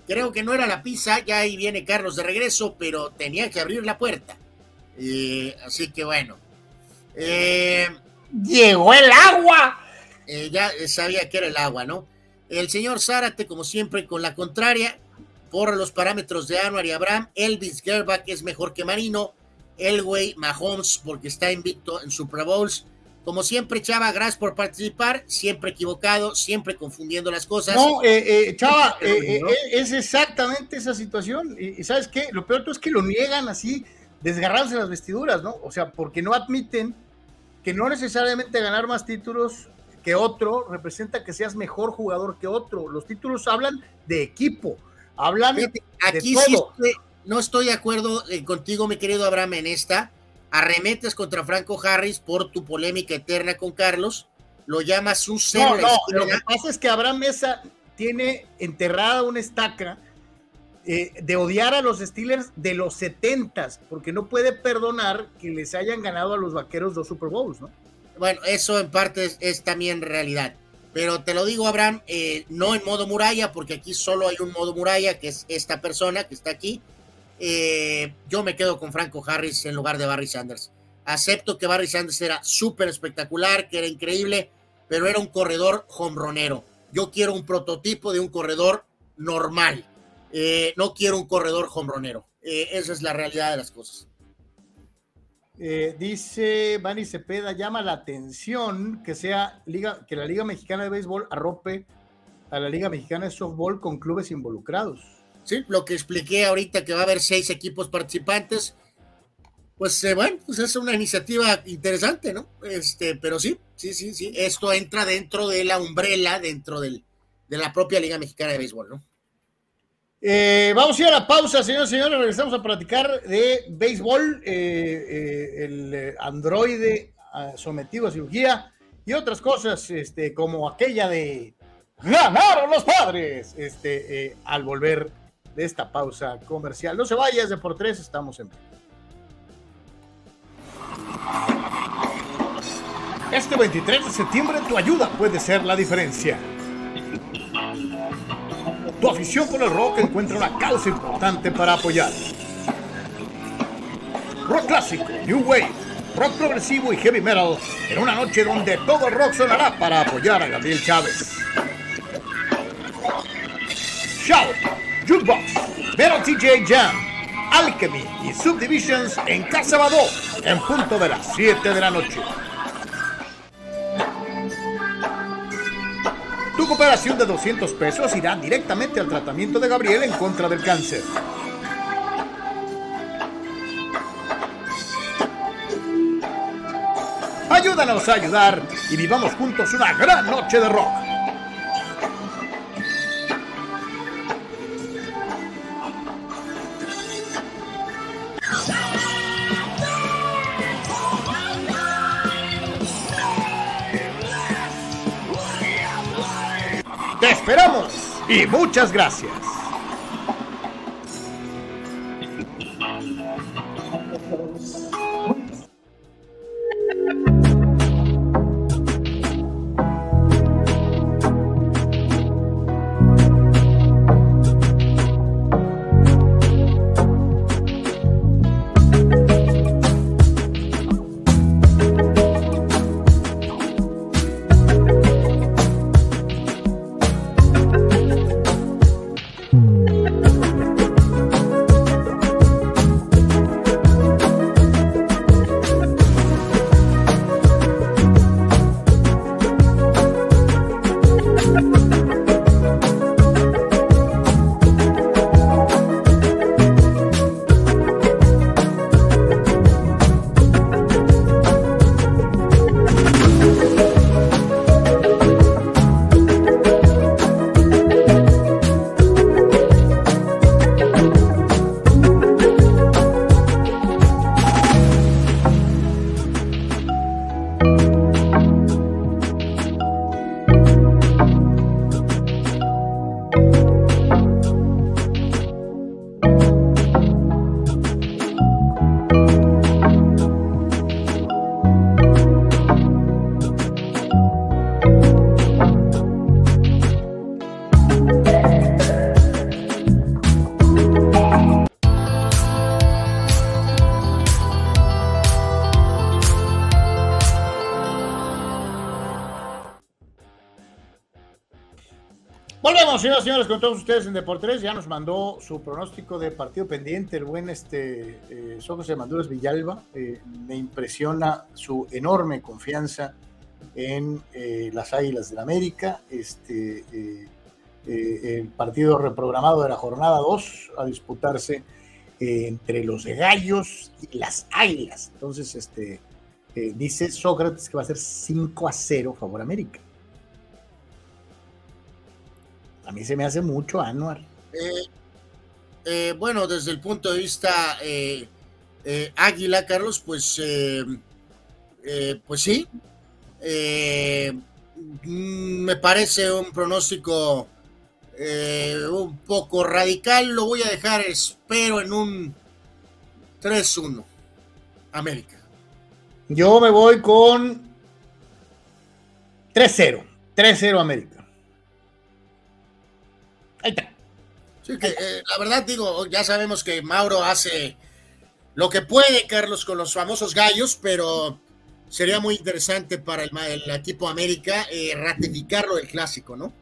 creo que no era la pizza, ya ahí viene Carlos de regreso, pero tenía que abrir la puerta. así que bueno. llegó el agua. ya sabía que era el agua, ¿no? El señor Zárate, como siempre, con la contraria, por los parámetros de Anuar y Abraham. Elvis Gerbach es mejor que Marino. Elway, Mahomes, porque está invicto en Super Bowls. Como siempre, Chava, gracias por participar. Siempre equivocado, siempre confundiendo las cosas. No, eh, eh, Chava, eh, es exactamente esa situación. Y, ¿sabes qué? Lo peor es que lo niegan así, desgarrándose las vestiduras, ¿no? O sea, porque no admiten que no necesariamente ganar más títulos que otro representa que seas mejor jugador que otro. Los títulos hablan de equipo, hablan aquí de todo. Sí no estoy de acuerdo eh, contigo, mi querido Abraham, en esta. Arremetes contra Franco Harris por tu polémica eterna con Carlos. Lo llamas un cero. No, no, lo que pasa es que Abraham Mesa tiene enterrada una estaca eh, de odiar a los Steelers de los 70 porque no puede perdonar que les hayan ganado a los vaqueros dos Super Bowls, ¿no? Bueno, eso en parte es, también realidad. Pero te lo digo, Abraham, eh, no en modo muralla, porque aquí solo hay un modo muralla, que es esta persona que está aquí. Eh, yo me quedo con Franco Harris en lugar de Barry Sanders. Acepto que Barry Sanders era súper espectacular, que era increíble, pero era un corredor hombronero. Yo quiero un prototipo de un corredor normal. Eh, no quiero un corredor hombronero. esa es la realidad de las cosas. Eh, dice Bani Cepeda, llama la atención que sea liga, que la Liga Mexicana de Béisbol arrope a la Liga Mexicana de Softball con clubes involucrados. Sí, lo que expliqué ahorita que va a haber seis equipos participantes, pues eh, bueno, pues es una iniciativa interesante, ¿no? Este, pero sí, sí, sí, sí, esto entra dentro de la umbrela, dentro del, de la propia Liga Mexicana de Béisbol, ¿no? Eh, vamos a ir a la pausa, señores y señores. Regresamos a platicar de béisbol, eh, el androide ah, sometido a cirugía y otras cosas, este, como aquella de ganaron los padres, este, al volver de esta pausa comercial. No se vayas de por tres, estamos en. Este 23 de septiembre tu ayuda puede ser la diferencia. Tu afición por el rock encuentra una causa importante para apoyar. Rock clásico, New Wave, rock progresivo y heavy metal en una noche donde todo el rock sonará para apoyar a Gabriel Chávez. Shout, Jukebox, Metal TJ Jam, Alchemy y Subdivisions en Casa Badó en punto de las 7 de la noche. Tu cooperación de 200 pesos irá directamente al tratamiento de Gabriel en contra del cáncer. Ayúdanos a ayudar y vivamos juntos una gran noche de rock. Esperamos y muchas gracias. Vamos, señoras y señores, con todos ustedes en Deportes. Ya nos mandó su pronóstico de partido pendiente, el buen este, eh, José Maduras Villalba. Eh, me impresiona su enorme confianza en eh, las Águilas del la América. Este, eh, el partido reprogramado de la jornada 2 a disputarse entre los Gallos y las Águilas. Entonces, este, dice Sócrates que va a ser 5 a 0 favor América. A mí se me hace mucho, Anuar. Eh, eh, bueno, desde el punto de vista eh, Águila, Carlos, pues, pues sí. Mm, me parece un pronóstico un poco radical. Lo voy a dejar, espero, en un 3-1. América. Yo me voy con 3-0. 3-0 América. Ahí está. Sí, que, eh, la verdad digo, ya sabemos que Mauro hace lo que puede, Carlos, con los famosos gallos, pero sería muy interesante para el, equipo América eh, ratificarlo del clásico, ¿no?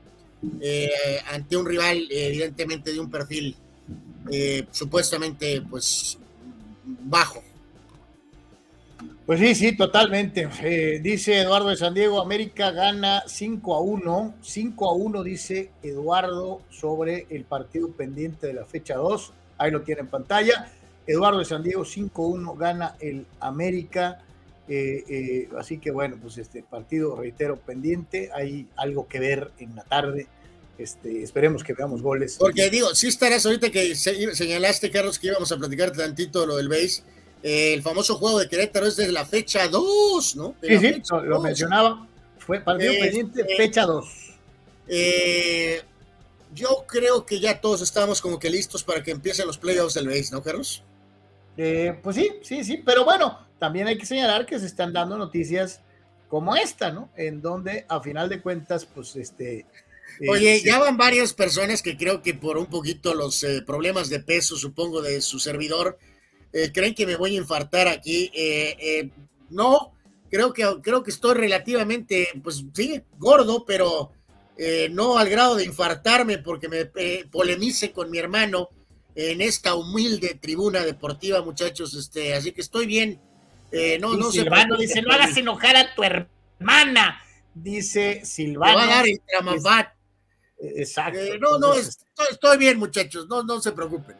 Eh, ante un rival, evidentemente, de un perfil supuestamente, pues, bajo. Pues sí, sí, totalmente. Eh, dice Eduardo de San Diego, América gana 5 a 1. 5 a 1 dice Eduardo sobre el partido pendiente de la fecha 2. Ahí lo tiene en pantalla. Eduardo de San Diego, 5 a 1 gana el América. Eh, eh, así que bueno, pues este partido, reitero, pendiente. Hay algo que ver en la tarde. Este, esperemos que veamos goles. Porque digo, si estarás ahorita que señalaste, Carlos, que íbamos a platicar tantito lo del base eh, el famoso juego de Querétaro es desde la fecha 2, ¿no? sí, sí, lo, mencionaba. Fue partido este, pendiente, fecha 2. Eh, yo creo que ya todos estamos como que listos para que empiecen los playoffs del base, ¿no, Carlos? Eh, pues sí, sí, sí, pero bueno, también hay que señalar que se están dando noticias como esta, ¿no? En donde a final de cuentas, pues este... Oye, ya van varias personas que creo que por un poquito los problemas de peso, supongo, de su servidor, eh, creen que me voy a infartar aquí. Eh, eh, no, creo que, creo que estoy relativamente, pues sí, gordo, pero no al grado de infartarme porque me polemice con mi hermano en esta humilde tribuna deportiva, muchachos. Este, así que estoy bien. no, no Silvano dice, no hagas enojar a tu hermana. Dice Silvano. va a dar el Exacto. no, no, estoy, estoy bien, muchachos. No, no se preocupen.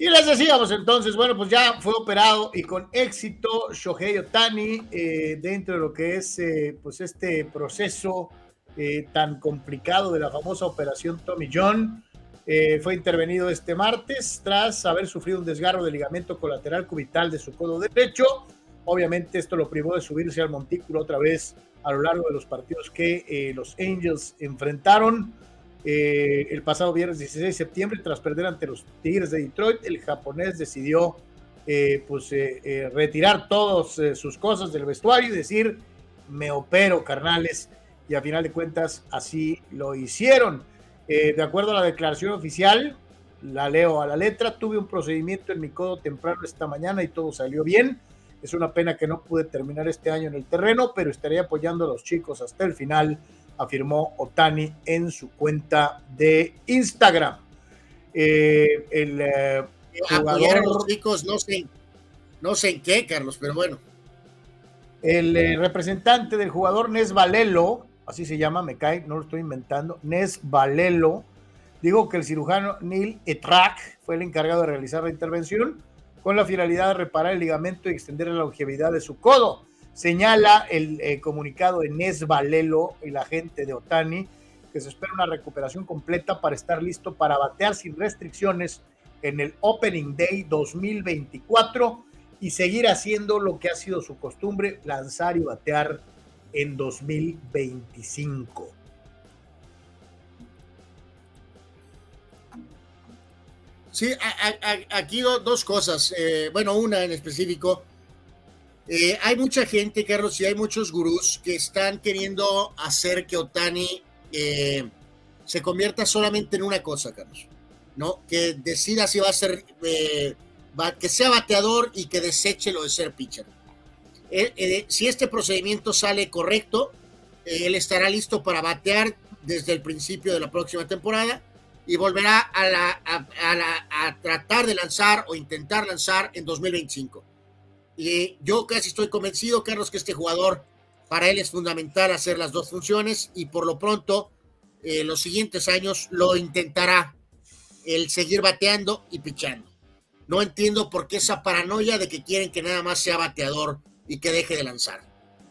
Y les decíamos entonces, bueno, pues ya fue operado y con éxito Shohei Otani eh, dentro de lo que es eh, pues este proceso eh, tan complicado de la famosa operación Tommy John. fue intervenido este martes tras haber sufrido un desgarro de ligamento colateral cubital de su codo derecho. Obviamente esto lo privó de subirse al montículo otra vez a lo largo de los partidos que los Angels enfrentaron. Eh, el pasado viernes 16 de septiembre, tras perder ante los Tigres de Detroit, el japonés decidió eh, pues, eh, retirar todas sus cosas del vestuario y decir, me opero, carnales, y a final de cuentas así lo hicieron. de acuerdo a la declaración oficial, la leo a la letra, tuve un procedimiento en mi codo temprano esta mañana y todo salió bien. Es una pena que no pude terminar este año en el terreno, pero estaré apoyando a los chicos hasta el final afirmó Otani en su cuenta de Instagram. Eh, el eh, jugador. los chicos, no sé, no sé en qué, Carlos, pero bueno. El eh, representante del jugador Nes Valelo, así se llama, me cae, no lo estoy inventando, Nes Valelo, dijo que el cirujano Neil Etrak fue el encargado de realizar la intervención con la finalidad de reparar el ligamento y extender la longevidad de su codo. Señala el eh, comunicado de Valelo y la gente de Otani que se espera una recuperación completa para estar listo para batear sin restricciones en el Opening Day 2024 y seguir haciendo lo que ha sido su costumbre, lanzar y batear en 2025. Sí, aquí dos cosas. Eh, bueno, una en específico. Eh, hay mucha gente, Carlos, y hay muchos gurús que están queriendo hacer que Otani eh, se convierta solamente en una cosa, Carlos, ¿no? Que decida si va a ser, eh, que sea bateador y que deseche lo de ser pitcher. si este procedimiento sale correcto, él estará listo para batear desde el principio de la próxima temporada y volverá a, a, tratar de lanzar o intentar lanzar en 2025. Yo casi estoy convencido, Carlos, que este jugador, para él es fundamental hacer las dos funciones y por lo pronto, eh, los siguientes años lo intentará el seguir bateando y pichando. No entiendo por qué esa paranoia de que quieren que nada más sea bateador y que deje de lanzar.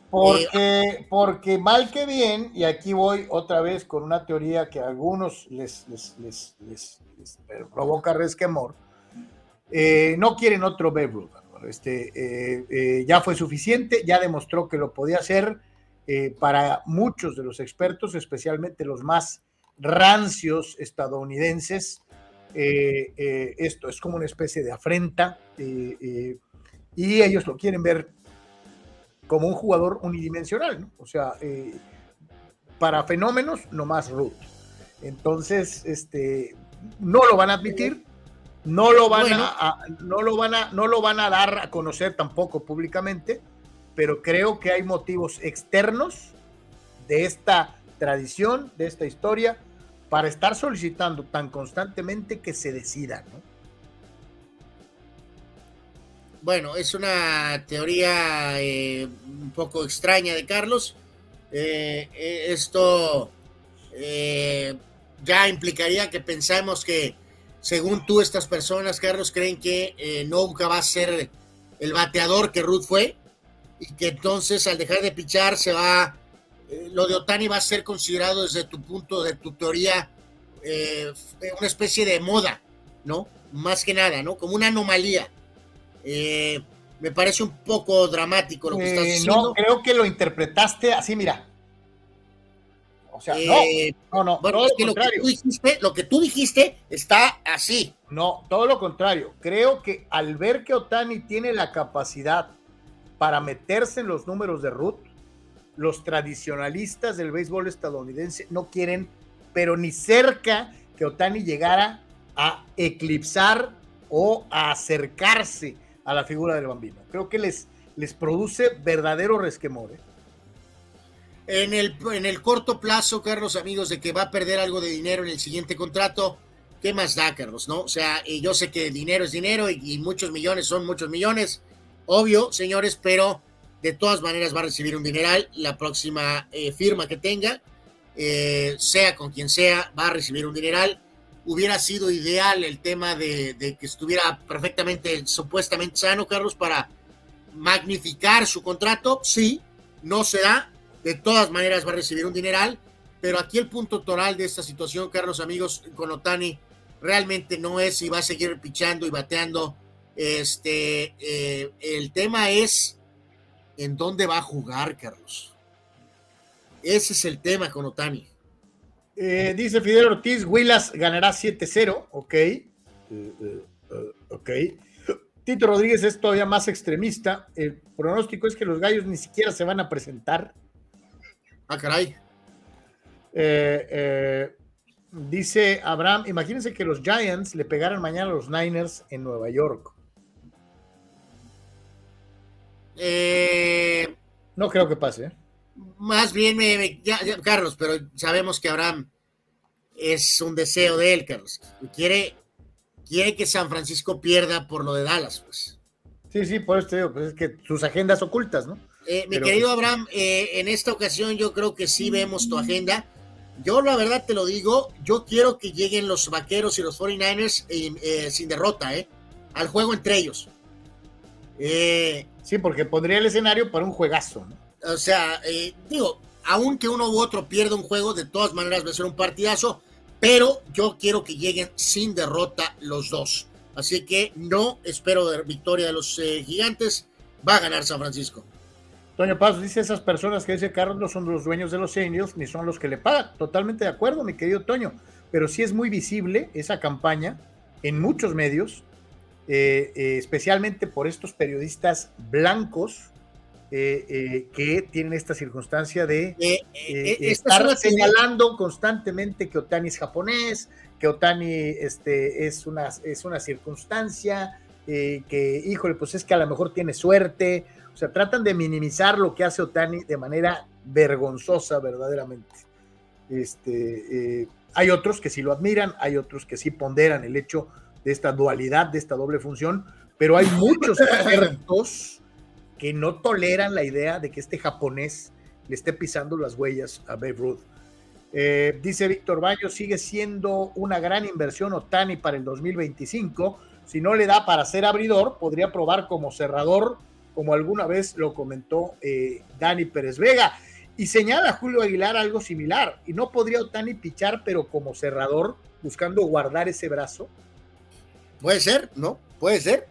Porque, porque mal que bien, y aquí voy otra vez con una teoría que a algunos les, les, provoca resquemor, eh, no quieren otro Babe Este, eh, ya fue suficiente, ya demostró que lo podía hacer. para muchos de los expertos, especialmente los más rancios estadounidenses, esto es como una especie de afrenta y ellos lo quieren ver como un jugador unidimensional, ¿no? O sea, eh, para fenómenos, nomás Ruth. Entonces, este, no lo van a admitir, no lo van a, no lo van a, no lo van a dar a conocer tampoco públicamente, pero creo que hay motivos externos de esta tradición, de esta historia, para estar solicitando tan constantemente que se decida, ¿no? Bueno, es una teoría eh, un poco extraña de Carlos. Eh, eh, esto ya implicaría que pensamos que, según tú, estas personas, Carlos, creen que nunca va a ser el bateador que Ruth fue y que entonces al dejar de pichar se va, lo de Otani va a ser considerado desde tu punto, de tu teoría, una especie de moda, ¿no? Más que nada, ¿no? Como una anomalía eh, me parece un poco dramático lo que estás diciendo. Eh, no, creo que lo interpretaste así, mira. O sea, no, no, no, lo, que tú dijiste, lo que tú dijiste está así. No, todo lo contrario. Creo que al ver que Otani tiene la capacidad para meterse en los números de Ruth, los tradicionalistas del béisbol estadounidense no quieren, pero ni cerca que Otani llegara a eclipsar o a acercarse a la figura del bambino. Creo que les, les produce verdadero resquemor. ¿eh? En, el, en el corto plazo, Carlos, amigos, de que va a perder algo de dinero en el siguiente contrato, ¿qué más da, Carlos? ¿No? O sea, yo sé que dinero es dinero y, muchos millones son muchos millones, obvio, señores, pero de todas maneras va a recibir un dineral la próxima eh, firma que tenga, eh, sea con quien sea, va a recibir un dineral hubiera sido ideal el tema de, que estuviera perfectamente, supuestamente sano, Carlos, para magnificar su contrato. Sí, no se da. De todas maneras va a recibir un dineral. Pero aquí el punto toral de esta situación, Carlos, amigos, con Otani, realmente no es si va a seguir pichando y bateando. Este, eh, el tema es en dónde va a jugar, Carlos. Ese es el tema con Otani. Eh, dice Fidel Ortiz, Willas ganará 7-0, ok. Eh, ok. Tito Rodríguez es todavía más extremista. El pronóstico es que los gallos ni siquiera se van a presentar. Ah, caray. dice Abraham, imagínense que los Giants le pegaran mañana a los Niners en Nueva York. no creo que pase más bien, me, Carlos, pero sabemos que Abraham es un deseo de él, Carlos. Quiere, quiere que San Francisco pierda por lo de Dallas, pues. Sí, sí, por eso te digo, pues es que sus agendas ocultas, ¿no? Eh, mi querido pues Abraham, eh, en esta ocasión yo creo que sí vemos tu agenda. Yo la verdad te lo digo, yo quiero que lleguen los vaqueros y los 49ers eh, sin derrota, ¿eh? Al juego entre ellos. sí, porque pondría el escenario para un juegazo, ¿no? O sea, digo, aunque uno u otro pierda un juego, de todas maneras va a ser un partidazo, pero yo quiero que lleguen sin derrota los dos. Así que no espero victoria de los gigantes, va a ganar San Francisco. Toño Paz dice, esas personas que dice Carlos no son los dueños de los Angels, ni son los que le pagan. Totalmente de acuerdo, mi querido Toño. Pero sí es muy visible esa campaña en muchos medios, eh, especialmente por estos periodistas blancos eh, eh, que tienen esta circunstancia de eh, estar señalando constantemente que Otani es japonés, que Otani este, es, una, es una circunstancia, que, híjole, pues es que a lo mejor tiene suerte. O sea, tratan de minimizar lo que hace Otani de manera vergonzosa, verdaderamente. Este, eh, hay otros que sí lo admiran, hay otros que sí ponderan el hecho de esta dualidad, de esta doble función, pero hay muchos expertos que no toleran la idea de que este japonés le esté pisando las huellas a Babe Ruth. Eh, dice Víctor Baño, sigue siendo una gran inversión Otani para el 2025. Si no le da para ser abridor, podría probar como cerrador, como alguna vez lo comentó eh, Dani Pérez Vega. Y señala Julio Aguilar algo similar. Y no podría Otani pichar, pero como cerrador, buscando guardar ese brazo. Puede ser, ¿no? Puede ser.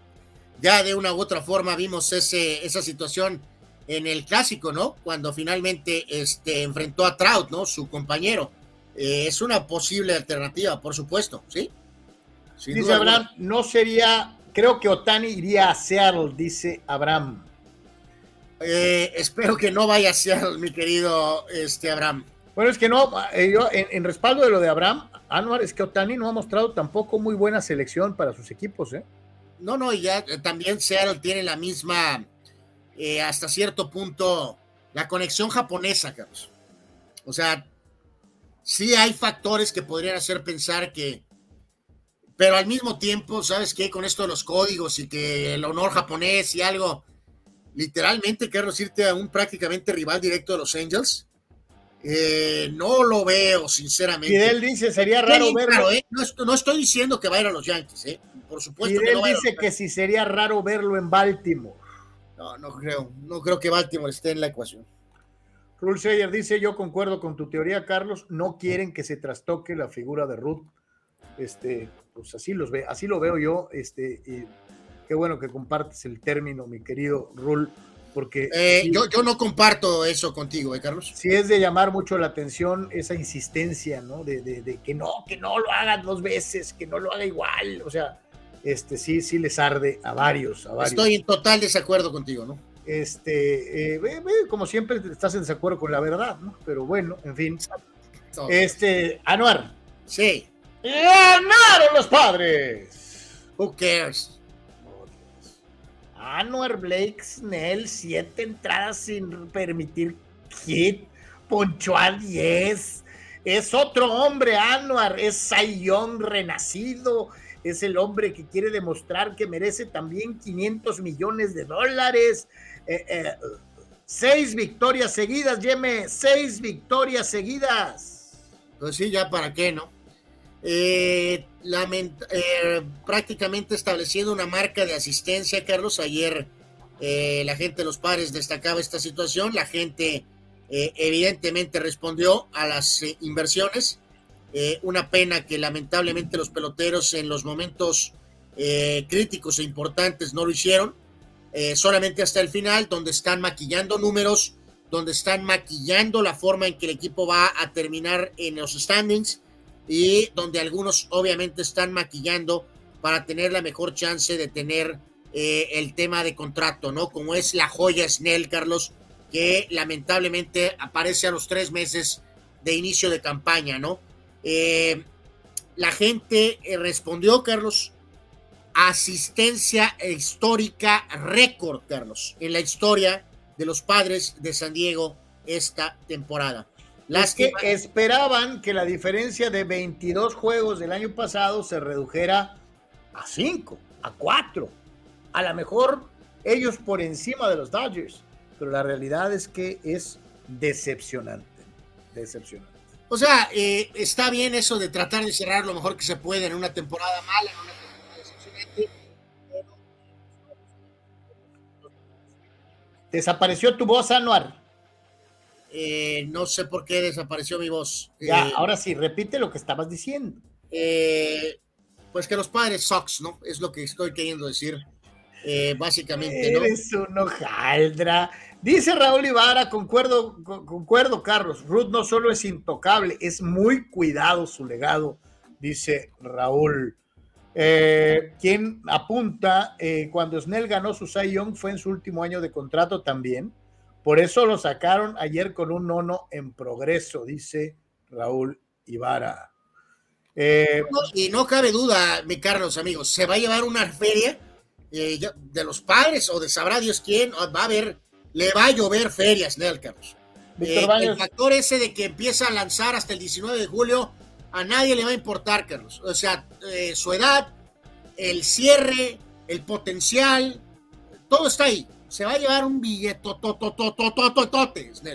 Ya de una u otra forma vimos ese, esa situación en el clásico, ¿no? Cuando finalmente este, enfrentó a Trout, ¿no? Su compañero. Eh, es una posible alternativa, por supuesto, ¿sí? dice Abraham, no sería, creo que Otani iría a Seattle, dice Abraham. Eh, espero que no vaya a Seattle, mi querido este, Abraham. Bueno, es que no, eh, yo en, respaldo de lo de Abraham, Anuar, es que Otani no ha mostrado tampoco muy buena selección para sus equipos, ¿eh? No, no, y ya también Seattle tiene la misma eh, hasta cierto punto la conexión japonesa, Carlos. O sea, sí hay factores que podrían hacer pensar que, pero al mismo tiempo, ¿sabes qué? Con esto de los códigos y que el honor japonés y algo, literalmente, Carlos, irte a un prácticamente rival directo de los Angels. Eh, no lo veo, sinceramente. Él dice, sería raro verlo. ¿eh? no, estoy diciendo que va a ir a los Yankees, ¿eh? por supuesto. Y él dice que si sería raro verlo en Baltimore. No, no creo. No creo que Baltimore esté en la ecuación. Rule Sayer dice: Yo concuerdo con tu teoría, Carlos. No quieren que se trastoque la figura de Ruth. Este, pues así los ve, así lo veo yo. Este, y qué bueno que compartes el término, mi querido Rule, porque eh, yo, yo, no comparto eso contigo, ¿eh, Carlos? Sí es de llamar mucho la atención esa insistencia, ¿no? De, de, que no, que no lo hagan dos veces, que no lo haga igual. O sea, este sí, sí les arde a varios, a varios. Estoy en total desacuerdo contigo, ¿no? Este, eh, como siempre estás en desacuerdo con la verdad, ¿no? Pero bueno, en fin. Este, Anuar. Sí. ¡Ganaron los padres! Who cares? Anuar Blake Snell, siete entradas sin permitir hit, poncho a 10. Es otro hombre, Anuar, es Sayón renacido es el hombre que quiere demostrar que merece también 500 millones de dólares. Eh, eh, seis victorias seguidas, Yeme, seis victorias seguidas. Pues sí, ya para qué, ¿no? Eh, prácticamente estableciendo una marca de asistencia, Carlos. Ayer la gente de los padres destacaba esta situación, la gente evidentemente respondió a las inversiones eh, una pena que lamentablemente los peloteros en los momentos eh, críticos e importantes no lo hicieron. Eh, solamente hasta el final, donde están maquillando números, donde están maquillando la forma en que el equipo va a terminar en los standings y donde algunos obviamente están maquillando para tener la mejor chance de tener el tema de contrato, ¿no? Como es la joya Snell, Carlos, que lamentablemente aparece a los tres meses de inicio de campaña, ¿no? Eh, la gente eh, respondió, Carlos, asistencia histórica récord, Carlos, en la historia de los padres de San Diego esta temporada. Las que esperaban que la diferencia de 22 juegos del año pasado se redujera a 5, a 4. A lo mejor ellos por encima de los Dodgers, pero la realidad es que es decepcionante, decepcionante. O sea, eh, está bien eso de tratar de cerrar lo mejor que se puede en una temporada mala, en una temporada decepcionante. ¿Desapareció tu voz, Anuar? Eh, no sé por qué desapareció mi voz. Ya, eh, ahora sí, repite lo que estabas diciendo. pues que los padres Sox, ¿no? Es lo que estoy queriendo decir. básicamente, ¿no? Eres un hojaldra. Dice Raúl Ibarra, concuerdo, concuerdo, Carlos. Ruth no solo es intocable, es muy cuidado su legado, dice Raúl. Eh, quien apunta, eh, cuando Snell ganó su Cy Young fue en su último año de contrato también. Por eso lo sacaron ayer con un nono en progreso, dice Raúl Ibarra. Eh, y no cabe duda, mi Carlos, amigos, se va a llevar una feria de los padres o de sabrá Dios quién, va a haber le va a llover ferias, Nel, Carlos. Eh, el factor ese de que empieza a lanzar hasta el 19 de julio, a nadie le va a importar, Carlos. O sea, eh, su edad, el cierre, el potencial, todo está ahí. Se va a llevar un billete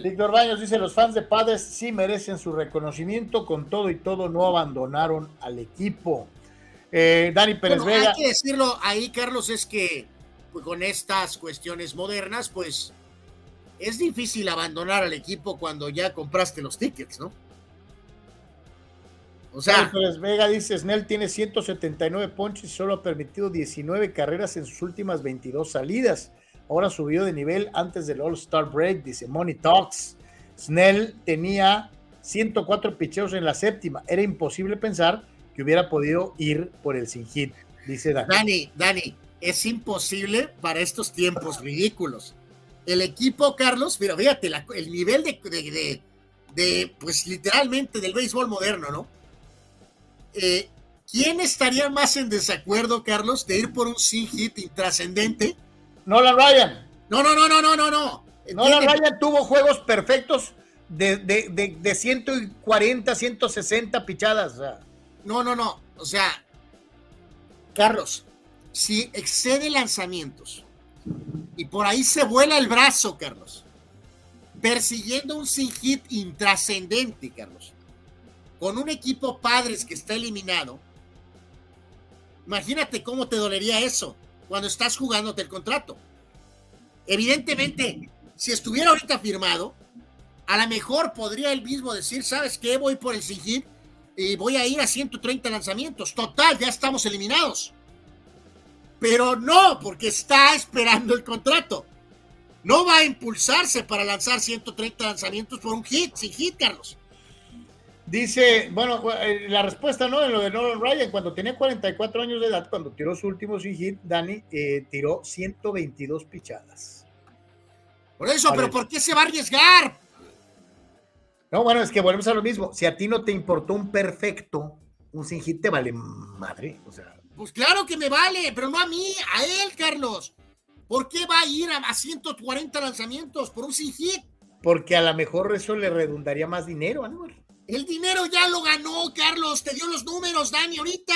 Víctor Baños dice, los fans de Padres sí merecen su reconocimiento, con todo y todo no abandonaron al equipo. Eh, Dani Pérez Vega. Hay que decirlo ahí, Carlos, es que pues, con estas cuestiones modernas, pues es difícil abandonar al equipo cuando ya compraste los tickets, ¿no? O sea, Pérez Vega dice, Snell tiene 179 ponches y solo ha permitido 19 carreras en sus últimas 22 salidas. Ahora subió de nivel antes del All-Star Break, dice Money Talks. Snell tenía 104 picheos en la séptima. Era imposible pensar que hubiera podido ir por el sin hit, dice Dani. Dani, Dani, es imposible para estos tiempos ridículos. El equipo, Carlos, pero fíjate, el nivel de, de, pues literalmente del béisbol moderno, ¿no? Eh, ¿Quién estaría más en desacuerdo, Carlos, de ir por un sin hit intrascendente? Nolan Ryan. No, no, no, no, no, no, no. Nolan Ryan tuvo juegos perfectos de, de, de, 140, 160 pichadas. No, no, no. O sea, Carlos, si excede lanzamientos y por ahí se vuela el brazo, Carlos, persiguiendo un sin hit intrascendente, Carlos, con un equipo padres que está eliminado, imagínate cómo te dolería eso cuando estás jugándote el contrato. Evidentemente, si estuviera ahorita firmado, a lo mejor podría él mismo decir, ¿sabes qué? Voy por el sin hit y voy a ir a 130 lanzamientos. Total, ya estamos eliminados. Pero no, porque está esperando el contrato. No va a impulsarse para lanzar 130 lanzamientos por un hit, sin hit, Carlos. Dice, bueno, eh, la respuesta no en lo de Nolan Ryan, cuando tenía 44 años de edad, cuando tiró su último sin hit, Dani eh, tiró 122 pichadas. Por eso, pero ¿por qué se va a arriesgar? No, bueno, es que volvemos a lo mismo. Si a ti no te importó un perfecto, un sin hit te vale madre. O sea. Pues claro que me vale, pero no a mí, a él, Carlos. ¿Por qué va a ir a, 140 lanzamientos por un sin hit? Porque a lo mejor eso le redundaría más dinero, Anuel. El dinero ya lo ganó, Carlos. Te dio los números, Dani, ahorita.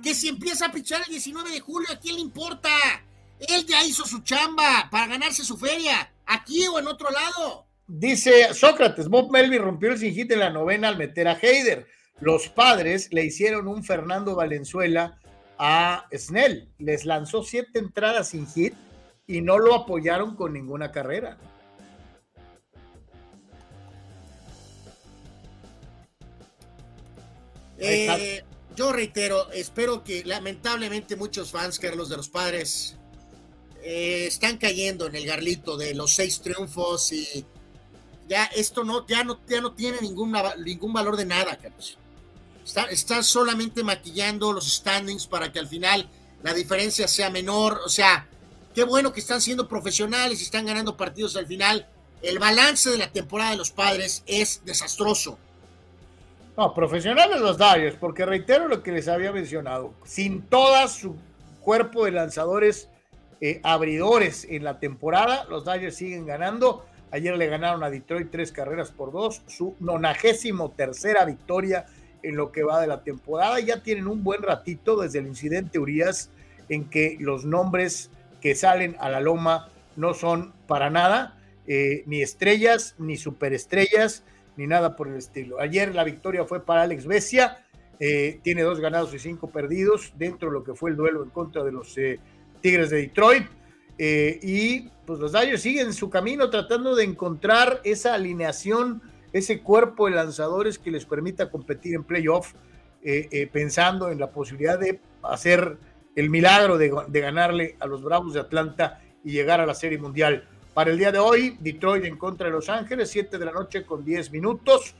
Que si empieza a pichar el 19 de julio, ¿a quién le importa? Él ya hizo su chamba para ganarse su feria, aquí o en otro lado. Dice Sócrates, Bob Melvin rompió el sin hit en la novena al meter a Heider. Los padres le hicieron un Fernando Valenzuela a Snell. Les lanzó siete entradas sin hit y no lo apoyaron con ninguna carrera. Eh, yo reitero, espero que lamentablemente muchos fans, Carlos, de los padres, eh, están cayendo en el garlito de los seis triunfos y ya esto no, ya no, ya no tiene ningún, ningún valor de nada, Carlos. Están, solamente maquillando los standings para que al final la diferencia sea menor. O sea, qué bueno que están siendo profesionales y están ganando partidos al final. El balance de la temporada de los padres es desastroso. No, profesionales los Dodgers, porque reitero lo que les había mencionado. Sin toda su cuerpo de lanzadores eh, abridores en la temporada, los Dodgers siguen ganando Ayer le ganaron a Detroit tres carreras por dos, su nonagésimo tercera victoria en lo que va de la temporada. Ya tienen un buen ratito desde el incidente Urias en que los nombres que salen a la loma no son para nada, eh, ni estrellas, ni superestrellas, ni nada por el estilo. Ayer la victoria fue para Alex Besia, eh, tiene dos ganados y cinco perdidos dentro de lo que fue el duelo en contra de los eh, Tigres de Detroit. Eh, y pues los Dodgers siguen su camino tratando de encontrar esa alineación, ese cuerpo de lanzadores que les permita competir en playoff, pensando en la posibilidad de hacer el milagro de, ganarle a los Bravos de Atlanta y llegar a la Serie Mundial. Para el día de hoy, Detroit en contra de Los Ángeles, 7 de la noche con 10 minutos.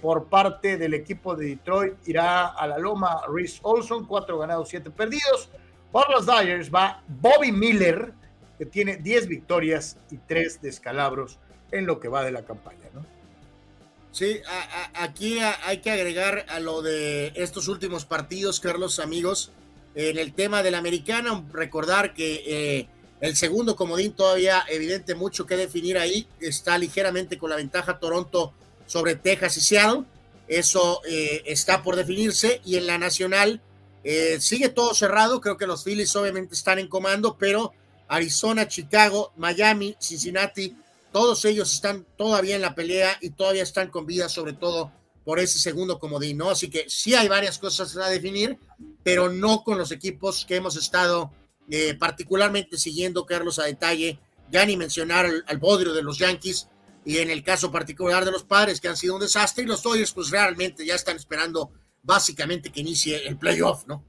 por parte del equipo de Detroit irá a la loma Rhys Olson, 4 ganados, 7 perdidos. Por los Dodgers va Bobby Miller, que tiene 10 victorias y 3 descalabros en lo que va de la campaña, ¿no? Sí, aquí hay que agregar a lo de estos últimos partidos, Carlos, amigos, en el tema de la americana, recordar que eh, El segundo comodín todavía evidente mucho que definir ahí. Está ligeramente con la ventaja Toronto sobre Texas y Seattle. Eso eh, está por definirse. Y en la nacional eh, sigue todo cerrado. Creo que los Phillies obviamente están en comando, pero Arizona, Chicago, Miami, Cincinnati, todos ellos están todavía en la pelea y todavía están con vida, sobre todo por ese segundo comodín, ¿no? Así que sí hay varias cosas a definir, pero no con los equipos que hemos estado eh, particularmente siguiendo, Carlos, a detalle, ya ni mencionar al, al bodrio de los Yankees y en el caso particular de los padres, que han sido un desastre, y los Dodgers, pues realmente ya están esperando básicamente que inicie el playoff, ¿no?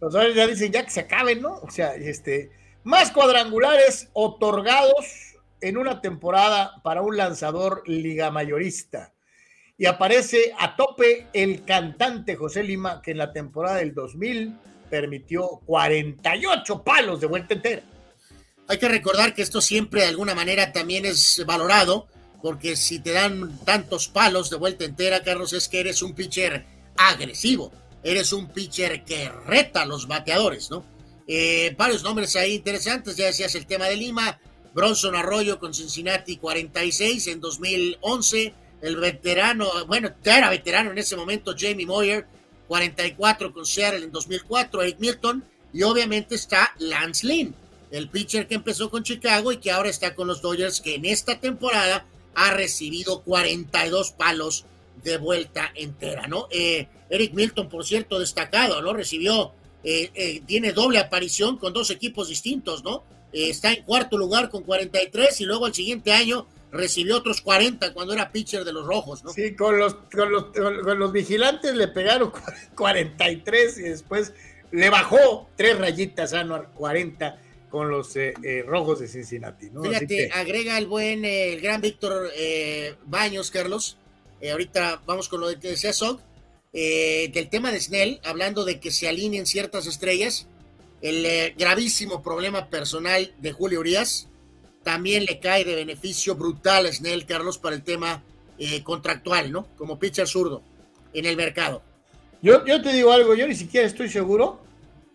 Los Dodgers ya dicen ya que se acaben, ¿no? O sea, este, más cuadrangulares otorgados en una temporada para un lanzador liga mayorista. Y aparece a tope el cantante José Lima, que en la temporada del 2000 permitió 48 palos de vuelta entera. Hay que recordar que esto siempre de alguna manera también es valorado, porque si te dan tantos palos de vuelta entera, Carlos, es que eres un pitcher agresivo, eres un pitcher que reta a los bateadores, ¿no? Eh, varios nombres ahí interesantes, ya decías el tema de Lima, Bronson Arroyo con Cincinnati 46 en 2011, el veterano, bueno, era veterano en ese momento, Jamie Moyer 44 con Seattle en 2004, Eric Milton, y obviamente está Lance Lynn, el pitcher que empezó con Chicago y que ahora está con los Dodgers, que en esta temporada ha recibido 42 palos de vuelta entera, ¿no? Eh, Eric Milton, por cierto, destacado, ¿no? Recibió, eh, eh, tiene doble aparición con dos equipos distintos, ¿no? está en cuarto lugar con 43 y luego el siguiente año recibió otros 40 cuando era pitcher de los rojos, ¿no? Sí, con los, con los, con los vigilantes le pegaron 43 y después le bajó tres rayitas a 40 con los eh, eh, rojos de Cincinnati, ¿no? Fíjate, que... agrega el buen, eh, el gran Víctor eh, Baños, Carlos. ahorita vamos con lo de que decía Sok, del tema de Snell, hablando de que se alineen ciertas estrellas el eh, gravísimo problema personal de Julio Urias. También le cae de beneficio brutal a Snell, Carlos, para el tema eh, contractual, ¿no? Como pitcher zurdo en el mercado. Yo, yo te digo algo, yo ni siquiera estoy seguro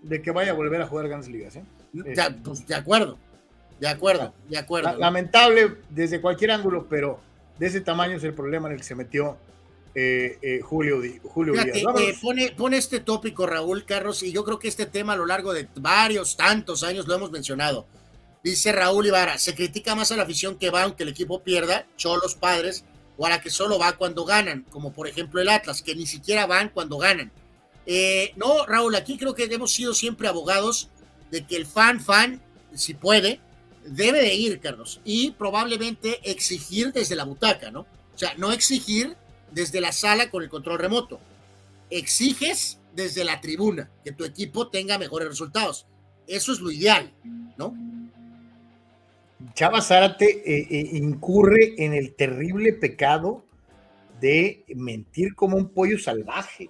de que vaya a volver a jugar grandes ligas. ¿eh? De, pues, de acuerdo, de acuerdo, de acuerdo. Lamentable desde cualquier ángulo, pero de ese tamaño es el problema en el que se metió eh, eh, Julio, Julio Fíjate, eh, pone, pone, este tópico, Raúl Carlos, y yo creo que este tema a lo largo de varios, tantos años lo hemos mencionado. Dice Raúl Ibarra, se critica más a la afición que va aunque el equipo pierda, cholos padres, o a la que solo va cuando ganan, como por ejemplo el Atlas, que ni siquiera van cuando ganan. no, Raúl, aquí creo que hemos sido siempre abogados de que el fan, fan, si puede, debe de ir, Carlos, y probablemente exigir desde la butaca, ¿no? O sea, no exigir desde la sala con el control remoto. Exiges desde la tribuna que tu equipo tenga mejores resultados. Eso es lo ideal, ¿no? Chava Zárate eh, eh, incurre en el terrible pecado de mentir como un pollo salvaje.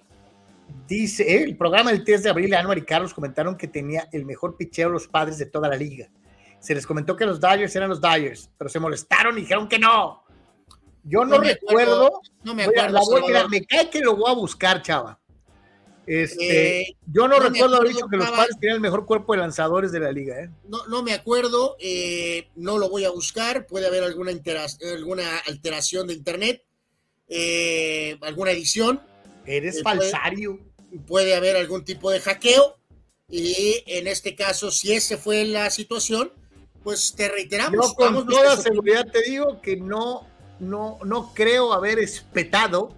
Dice, eh, el programa del 3 de abril, Anuar y Carlos comentaron que tenía el mejor picheo los padres de toda la liga. Se les comentó que los Dodgers eran los Dodgers, pero se molestaron y dijeron que no. Yo no, no recuerdo. Acuerdo, no me acuerdo. Voy, mira, me cae que lo voy a buscar, chava. Este, eh, yo no, no recuerdo haber dicho que los padres tenían el mejor cuerpo de lanzadores de la liga. ¿eh? No, no me acuerdo, eh, no lo voy a buscar. Puede haber alguna, alguna alteración de internet, eh, alguna edición. Eres falsario. Puede, puede, haber algún tipo de hackeo. Y en este caso, si esa fue la situación, pues te reiteramos. Yo con toda seguridad te digo que no no, no creo haber espetado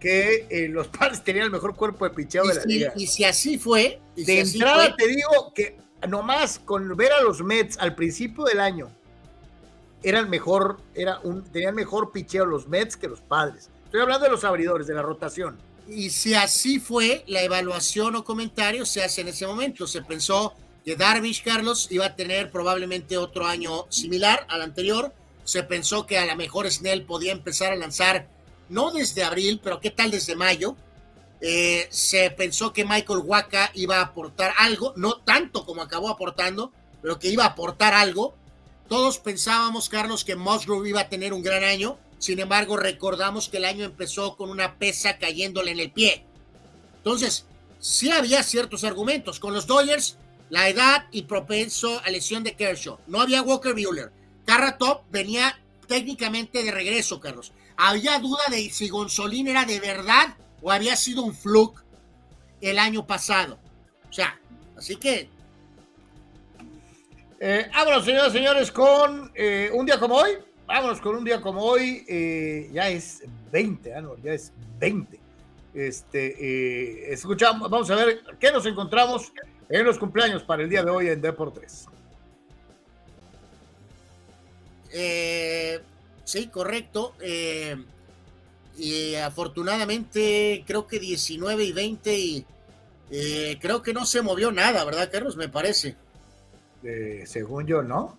que eh, los padres tenían el mejor cuerpo de picheo de la si, liga. Y si así fue. de si entrada fue, te digo que nomás con ver a los Mets al principio del año, eran mejor, era un, tenían mejor picheo los Mets que los padres. Estoy hablando de los abridores, de la rotación. Y si así fue, la evaluación o comentario se hace en ese momento. Se pensó que Darvish Carlos iba a tener probablemente otro año similar al anterior se pensó que a lo mejor Snell podía empezar a lanzar, no desde abril, pero qué tal desde mayo. Eh, se pensó que Michael Waka iba a aportar algo, no tanto como acabó aportando, pero que iba a aportar algo. Todos pensábamos, Carlos, que Musgrove iba a tener un gran año. Sin embargo, recordamos que el año empezó con una pesa cayéndole en el pie. Entonces, sí había ciertos argumentos. Con los Dodgers, la edad y propenso a lesión de Kershaw. No había Walker Buehler. Top venía técnicamente de regreso, Carlos. Había duda de si Gonzolín era de verdad o había sido un fluke el año pasado. O sea, así que. Eh, vámonos, señoras y señores, con eh, un día como hoy. Vámonos con un día como hoy. Eh, ya es 20, ¿ah, ya es 20. Este, eh, escuchamos, vamos a ver qué nos encontramos en los cumpleaños para el día de hoy en Deportes. Eh, sí, correcto. Eh, y afortunadamente creo que 19 y 20 y eh, creo que no se movió nada, ¿verdad, Carlos? Me parece. según yo, ¿no?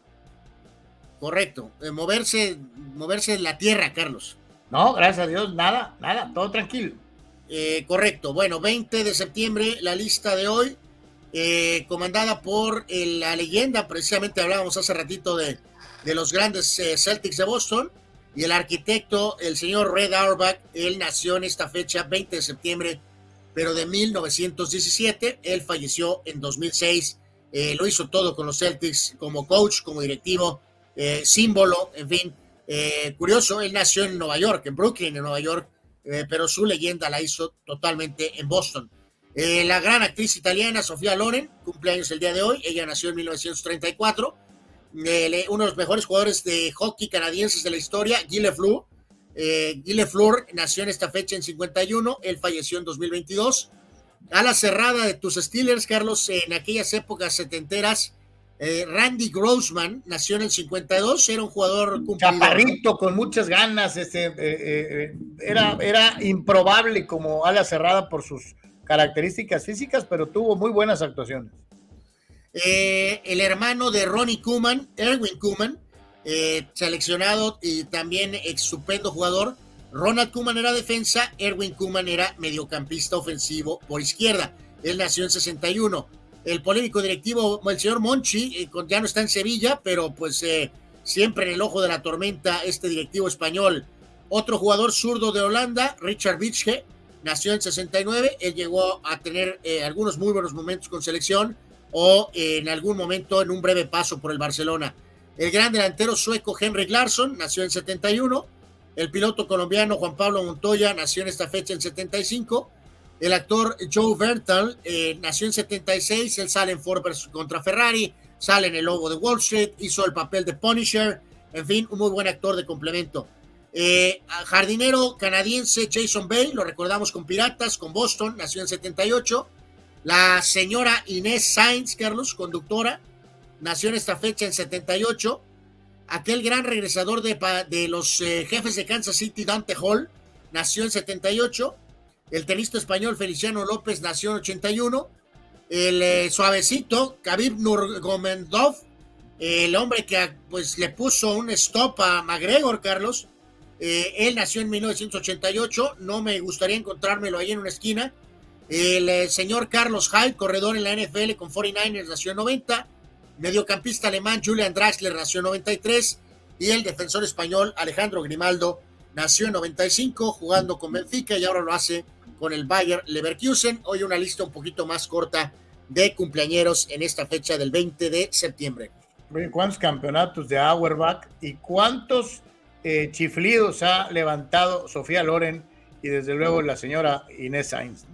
Correcto. moverse, moverse en la tierra, Carlos. No, gracias a Dios, nada, nada, todo tranquilo. correcto. Bueno, 20 de septiembre, la lista de hoy, comandada por la leyenda, precisamente hablábamos hace ratito de, de los grandes eh, Celtics de Boston. Y el arquitecto, el señor Red Auerbach, él nació en esta fecha, 20 de septiembre, pero de 1917. Él falleció en 2006. Eh, lo hizo todo con los Celtics como coach, como directivo, eh, símbolo, en fin. curioso, él nació en Nueva York, en Brooklyn, en Nueva York, pero su leyenda la hizo totalmente en Boston. la gran actriz italiana Sofía Loren, cumpleaños el día de hoy, ella nació en 1934 uno de los mejores jugadores de hockey canadienses de la historia, Gilles Fleur. Eh, Gilles Fleur nació en esta fecha en 51, él falleció en 2022. A la cerrada de tus Steelers, Carlos, en aquellas épocas setenteras, eh, Randy Grossman nació en el 52, era un jugador Chaparrito, con muchas ganas, este, eh, eh, era, era improbable como ala cerrada por sus características físicas, pero tuvo muy buenas actuaciones. Eh, el hermano de Ronnie Kuman, Erwin Kuman, eh, seleccionado y también estupendo jugador. Ronald Kuman era defensa, Erwin Kuman era mediocampista ofensivo por izquierda. Él nació en 61. El polémico directivo, el señor Monchi, eh, ya no está en Sevilla, pero pues siempre en el ojo de la tormenta este directivo español. Otro jugador zurdo de Holanda, Richard Bichke, nació en 69. Él llegó a tener algunos muy buenos momentos con selección o en algún momento en un breve paso por el Barcelona. El gran delantero sueco Henrik Larsson nació en 71. El piloto colombiano Juan Pablo Montoya nació en esta fecha en 75. El actor Joe Bertal eh, nació en 76. Él sale en Ford contra Ferrari, sale en el logo de Wall Street, hizo el papel de Punisher. En fin, un muy buen actor de complemento. Eh, jardinero canadiense Jason Bay, lo recordamos con Piratas, con Boston, nació en 78. La señora Inés Sainz, Carlos, conductora, nació en esta fecha en 78. Aquel gran regresador de, de los eh, jefes de Kansas City, Dante Hall, nació en 78. El tenista español Feliciano López nació en 81. El eh, suavecito, Khabib Nurmagomedov, el hombre que pues, le puso un stop a McGregor, Carlos. Eh, él nació en 1988. No me gustaría encontrármelo ahí en una esquina el eh, señor Carlos Hyde, corredor en la NFL con 49ers, nació en 90. Mediocampista alemán Julian Draxler nació en 93. Y el defensor español Alejandro Grimaldo nació en 95, jugando con Benfica y ahora lo hace con el Bayer Leverkusen. Hoy una lista un poquito más corta de cumpleañeros en esta fecha del 20 de septiembre. ¿Cuántos campeonatos de Auerbach y cuántos eh, chiflidos ha levantado Sofía Loren y desde luego la señora Inés Sainz?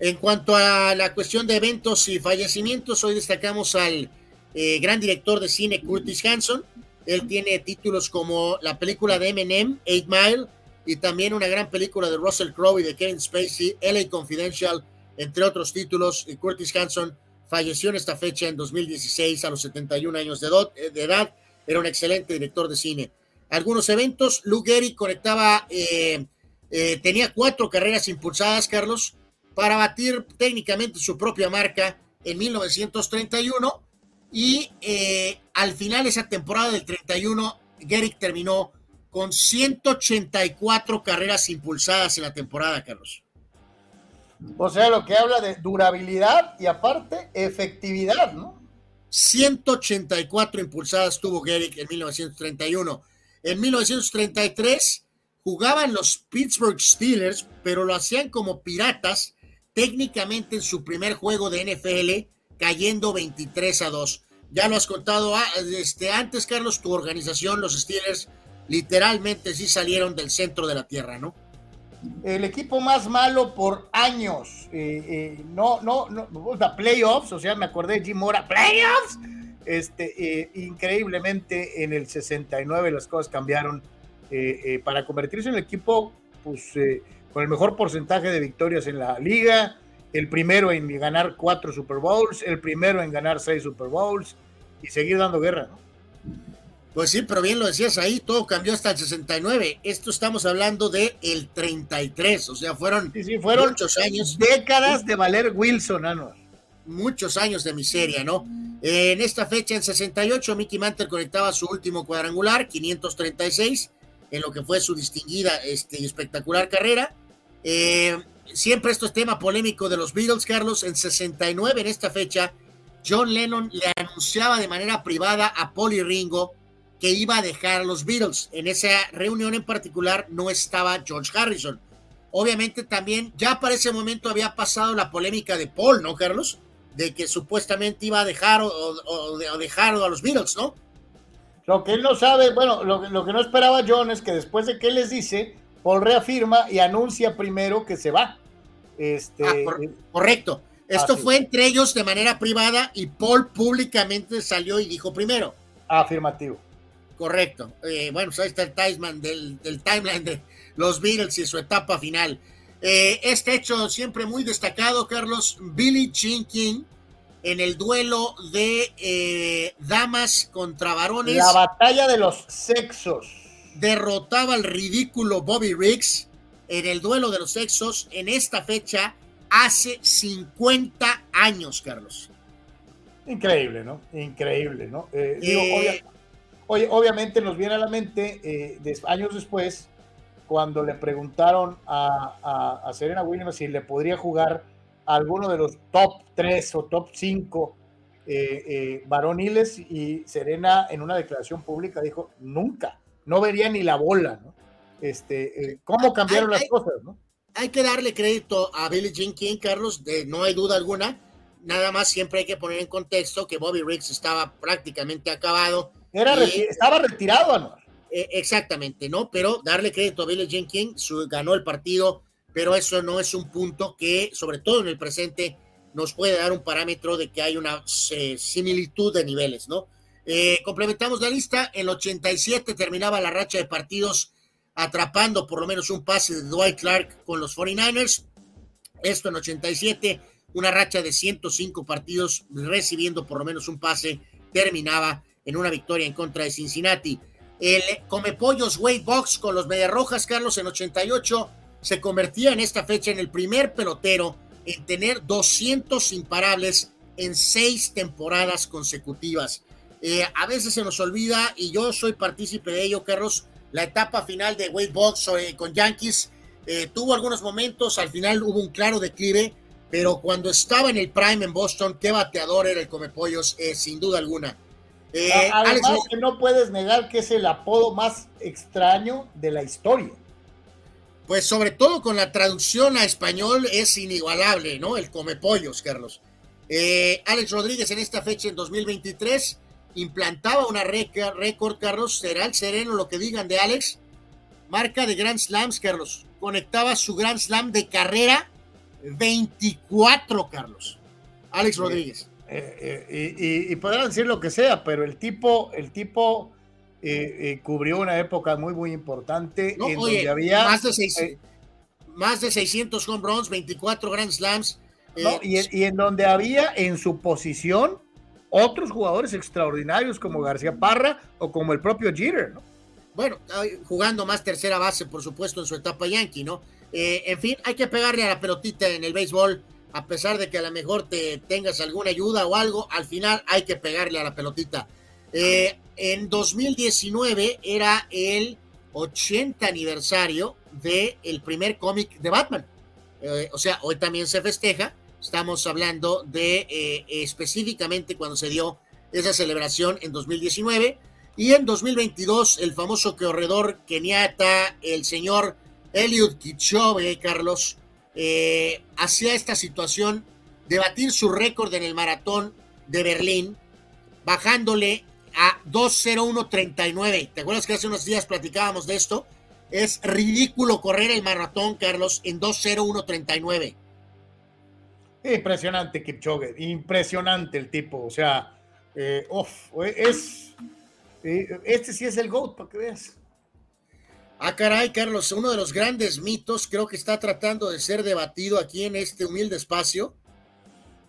En cuanto a la cuestión de eventos y fallecimientos, hoy destacamos al eh, gran director de cine Curtis Hanson. Él tiene títulos como la película de Eminem, Eight Mile, y también una gran película de Russell Crowe y de Kevin Spacey, LA Confidential, entre otros títulos. Y Curtis Hanson falleció en esta fecha en 2016 a los 71 años de, edad. Era un excelente director de cine. Algunos eventos, Lou Gehrig conectaba, eh, eh, tenía cuatro carreras impulsadas, Carlos para batir técnicamente su propia marca en 1931 y eh, al final esa temporada del 31 Gehrig terminó con 184 carreras impulsadas en la temporada, Carlos. O sea, lo que habla de durabilidad y aparte efectividad, ¿no? 184 impulsadas tuvo Gehrig en 1931. En 1933 jugaban los Pittsburgh Steelers, pero lo hacían como piratas técnicamente en su primer juego de NFL, cayendo 23 a 2. Ya lo has contado ah, este, antes, Carlos, tu organización, los Steelers, literalmente sí salieron del centro de la tierra, ¿no? El equipo más malo por años. Eh, eh, no, no, no, playoffs, o sea, me acordé de Jim Mora, playoffs. Este, eh, increíblemente en el 69 las cosas cambiaron para convertirse en el equipo pues, con el mejor porcentaje de victorias en la liga, el primero en ganar cuatro Super Bowls, el primero en ganar seis Super Bowls y seguir dando guerra, ¿no? Pues sí, pero bien lo decías ahí, todo cambió hasta el 69. Esto estamos hablando de el 33, o sea, fueron, fueron muchos años. Décadas de valer Wilson, ¿no? Muchos años de miseria, ¿no? en esta fecha, en 68, Mickey Mantle conectaba su último cuadrangular, 536, en lo que fue su distinguida este, y espectacular carrera. Eh, siempre esto es tema polémico de los Beatles, Carlos. En 69, en esta fecha, John Lennon le anunciaba de manera privada a Paul y Ringo que iba a dejar a los Beatles. En esa reunión en particular no estaba George Harrison. Obviamente también ya para ese momento había pasado la polémica de Paul, ¿no, Carlos? De que supuestamente iba a dejar o, dejar a los Beatles, ¿no? Lo que él no sabe, bueno, lo, lo, que no esperaba John es que después de que él les dice, Paul reafirma y anuncia primero que se va. Este, ah, eh, correcto. Esto fue entre ellos de manera privada y Paul públicamente salió y dijo primero. Afirmativo. Correcto. Eh, bueno, pues ahí está el timeline del, timeline de los Beatles y su etapa final. Eh, este hecho siempre muy destacado, Carlos. Billy Jean King en el duelo de damas contra varones. La batalla de los sexos. Derrotaba al ridículo Bobby Riggs en el duelo de los sexos en esta fecha hace 50 años, Carlos. Increíble, ¿no? Increíble, ¿no? Eh, eh, obviamente nos viene a la mente eh, años después, cuando le preguntaron a, Serena Williams si le podría jugar a alguno de los top 3 o top 5 varoniles y Serena en una declaración pública dijo, nunca, no vería ni la bola, ¿no? este, eh, cómo cambiaron las cosas, ¿no? Hay que darle crédito a Billie Jean King, Carlos, de, no hay duda alguna. Nada más siempre hay que poner en contexto que Bobby Riggs estaba prácticamente acabado. Era estaba retirado, ¿no? Eh, exactamente, ¿no? Pero darle crédito a Billie Jean King, su, ganó el partido, pero eso no es un punto que, sobre todo en el presente, nos puede dar un parámetro de que hay una eh, similitud de niveles, ¿no? Complementamos la lista, el 87 terminaba la racha de partidos atrapando por lo menos un pase de Dwight Clark con los 49ers. Esto en 87, una racha de 105 partidos recibiendo por lo menos un pase, terminaba en una victoria en contra de Cincinnati. El Comepollos Wade Box con los Rojas, Carlos, en 88, se convertía en esta fecha en el primer pelotero en tener 200 imparables en seis temporadas consecutivas. Eh, a veces se nos olvida, y yo soy partícipe de ello, Carlos, la etapa final de Wade Box eh, con Yankees. Eh, tuvo algunos momentos, al final hubo un claro declive, pero cuando estaba en el prime en Boston, qué bateador era el Comepollos, sin duda alguna. Además que no puedes negar que es el apodo más extraño de la historia. Pues sobre todo con la traducción a español es inigualable, ¿no? El Comepollos, Carlos. Alex Rodríguez en esta fecha en 2023 implantaba una récord, Carlos, será el sereno lo que digan de Alex, marca de Grand Slams, Carlos, conectaba su Grand Slam de carrera 24, Carlos, Alex Rodríguez. Eh, eh, y, podrán decir lo que sea, pero el tipo, el tipo eh, cubrió una época muy, muy importante en donde había... Más de, más de 600 home runs, 24 Grand Slams. y, y en donde había en su posición otros jugadores extraordinarios como García Parra o como el propio Jeter, ¿no? Bueno, jugando más tercera base, por supuesto, en su etapa yankee, ¿no? Eh, en fin, hay que pegarle a la pelotita en el béisbol, a pesar de que a lo mejor te tengas alguna ayuda o algo, al final hay que pegarle a la pelotita. Eh, en 2019 era el 80 aniversario del el primer cómic de Batman. Eh, o sea, hoy también se festeja Estamos hablando de eh, específicamente cuando se dio esa celebración en 2019 y en 2022 el famoso corredor keniata, el señor Eliud Kichobe, Carlos, eh, hacía esta situación de batir su récord en el maratón de Berlín, bajándole a 2.01.39. ¿Te acuerdas que hace unos días platicábamos de esto? Es ridículo correr el maratón, Carlos, en 2.01.39. Impresionante Kipchoge, impresionante el tipo, o sea, eh, es, eh, este sí es el GOAT, para que veas. Ah, caray, Carlos, uno de los grandes mitos creo que está tratando de ser debatido aquí en este humilde espacio.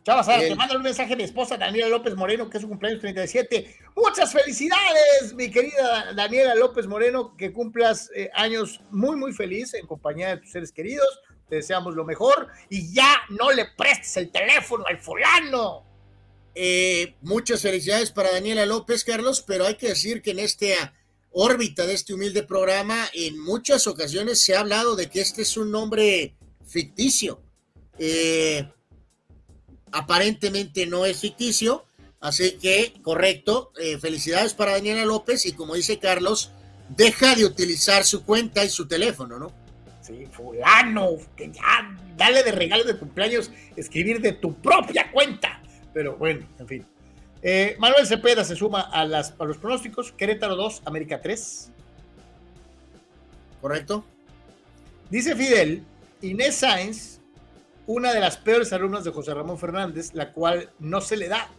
Chavas, te mando un mensaje a mi esposa Daniela López Moreno, que es su cumpleaños 37. Muchas felicidades, mi querida Daniela López Moreno, que cumplas eh, años muy, muy feliz en compañía de tus seres queridos. Te deseamos lo mejor y ya no le prestes el teléfono al fulano. Eh, muchas felicidades para Daniela López, Carlos, pero hay que decir que en esta órbita de este humilde programa, en muchas ocasiones se ha hablado de que este es un nombre ficticio. Eh, aparentemente no es ficticio, así que correcto, eh, felicidades para Daniela López y como dice Carlos, deja de utilizar su cuenta y su teléfono, ¿no? Sí, fulano, que ya dale de regalo de cumpleaños escribir de tu propia cuenta. Pero bueno, en fin. Eh, Manuel Cepeda se suma a, las, a los pronósticos. Querétaro 2, América 3. Correcto. Dice Fidel, Inés Sáenz, una de las peores alumnas de José Ramón Fernández, la cual no se le da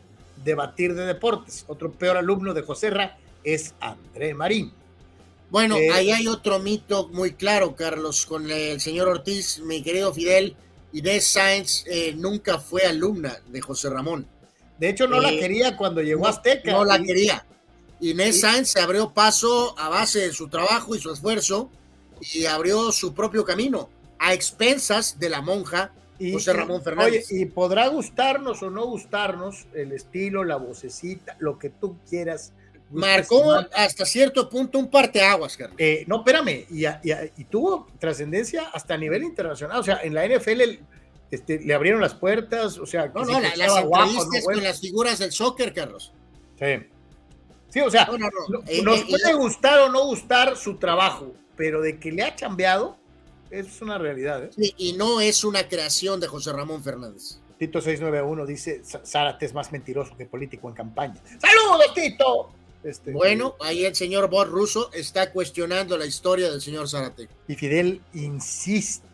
debatir de deportes. Otro peor alumno de José Ra es André Marín. Bueno, eh, ahí hay otro mito muy claro, Carlos, con el señor Ortiz, mi querido Fidel. Inés Sáenz eh, nunca fue alumna de José Ramón. De hecho, no la eh, quería cuando llegó a Azteca. No la quería. Inés Sáenz se abrió paso a base de su trabajo y su esfuerzo y abrió su propio camino a expensas de la monja José Ramón Fernández. Oye, y podrá gustarnos o no gustarnos el estilo, la vocecita, lo que tú quieras. Marcó hasta cierto punto un parteaguas, Carlos. Eh, no, espérame, y, y tuvo trascendencia hasta a nivel internacional. O sea, en la NFL este, le abrieron las puertas, o sea, no, no, las entrevistas con las figuras del soccer, Carlos. Sí. Sí, o sea, eh, nos eh, puede eh, gustar o no gustar su trabajo, pero de que le ha cambiado, es una realidad. Sí, y no es una creación de José Ramón Fernández. Tito 691 dice, Zárate es más mentiroso que político en campaña. ¡Saludos, Tito! Este, bueno, ahí el señor Bor Russo está cuestionando la historia del señor Zárate. Y Fidel insiste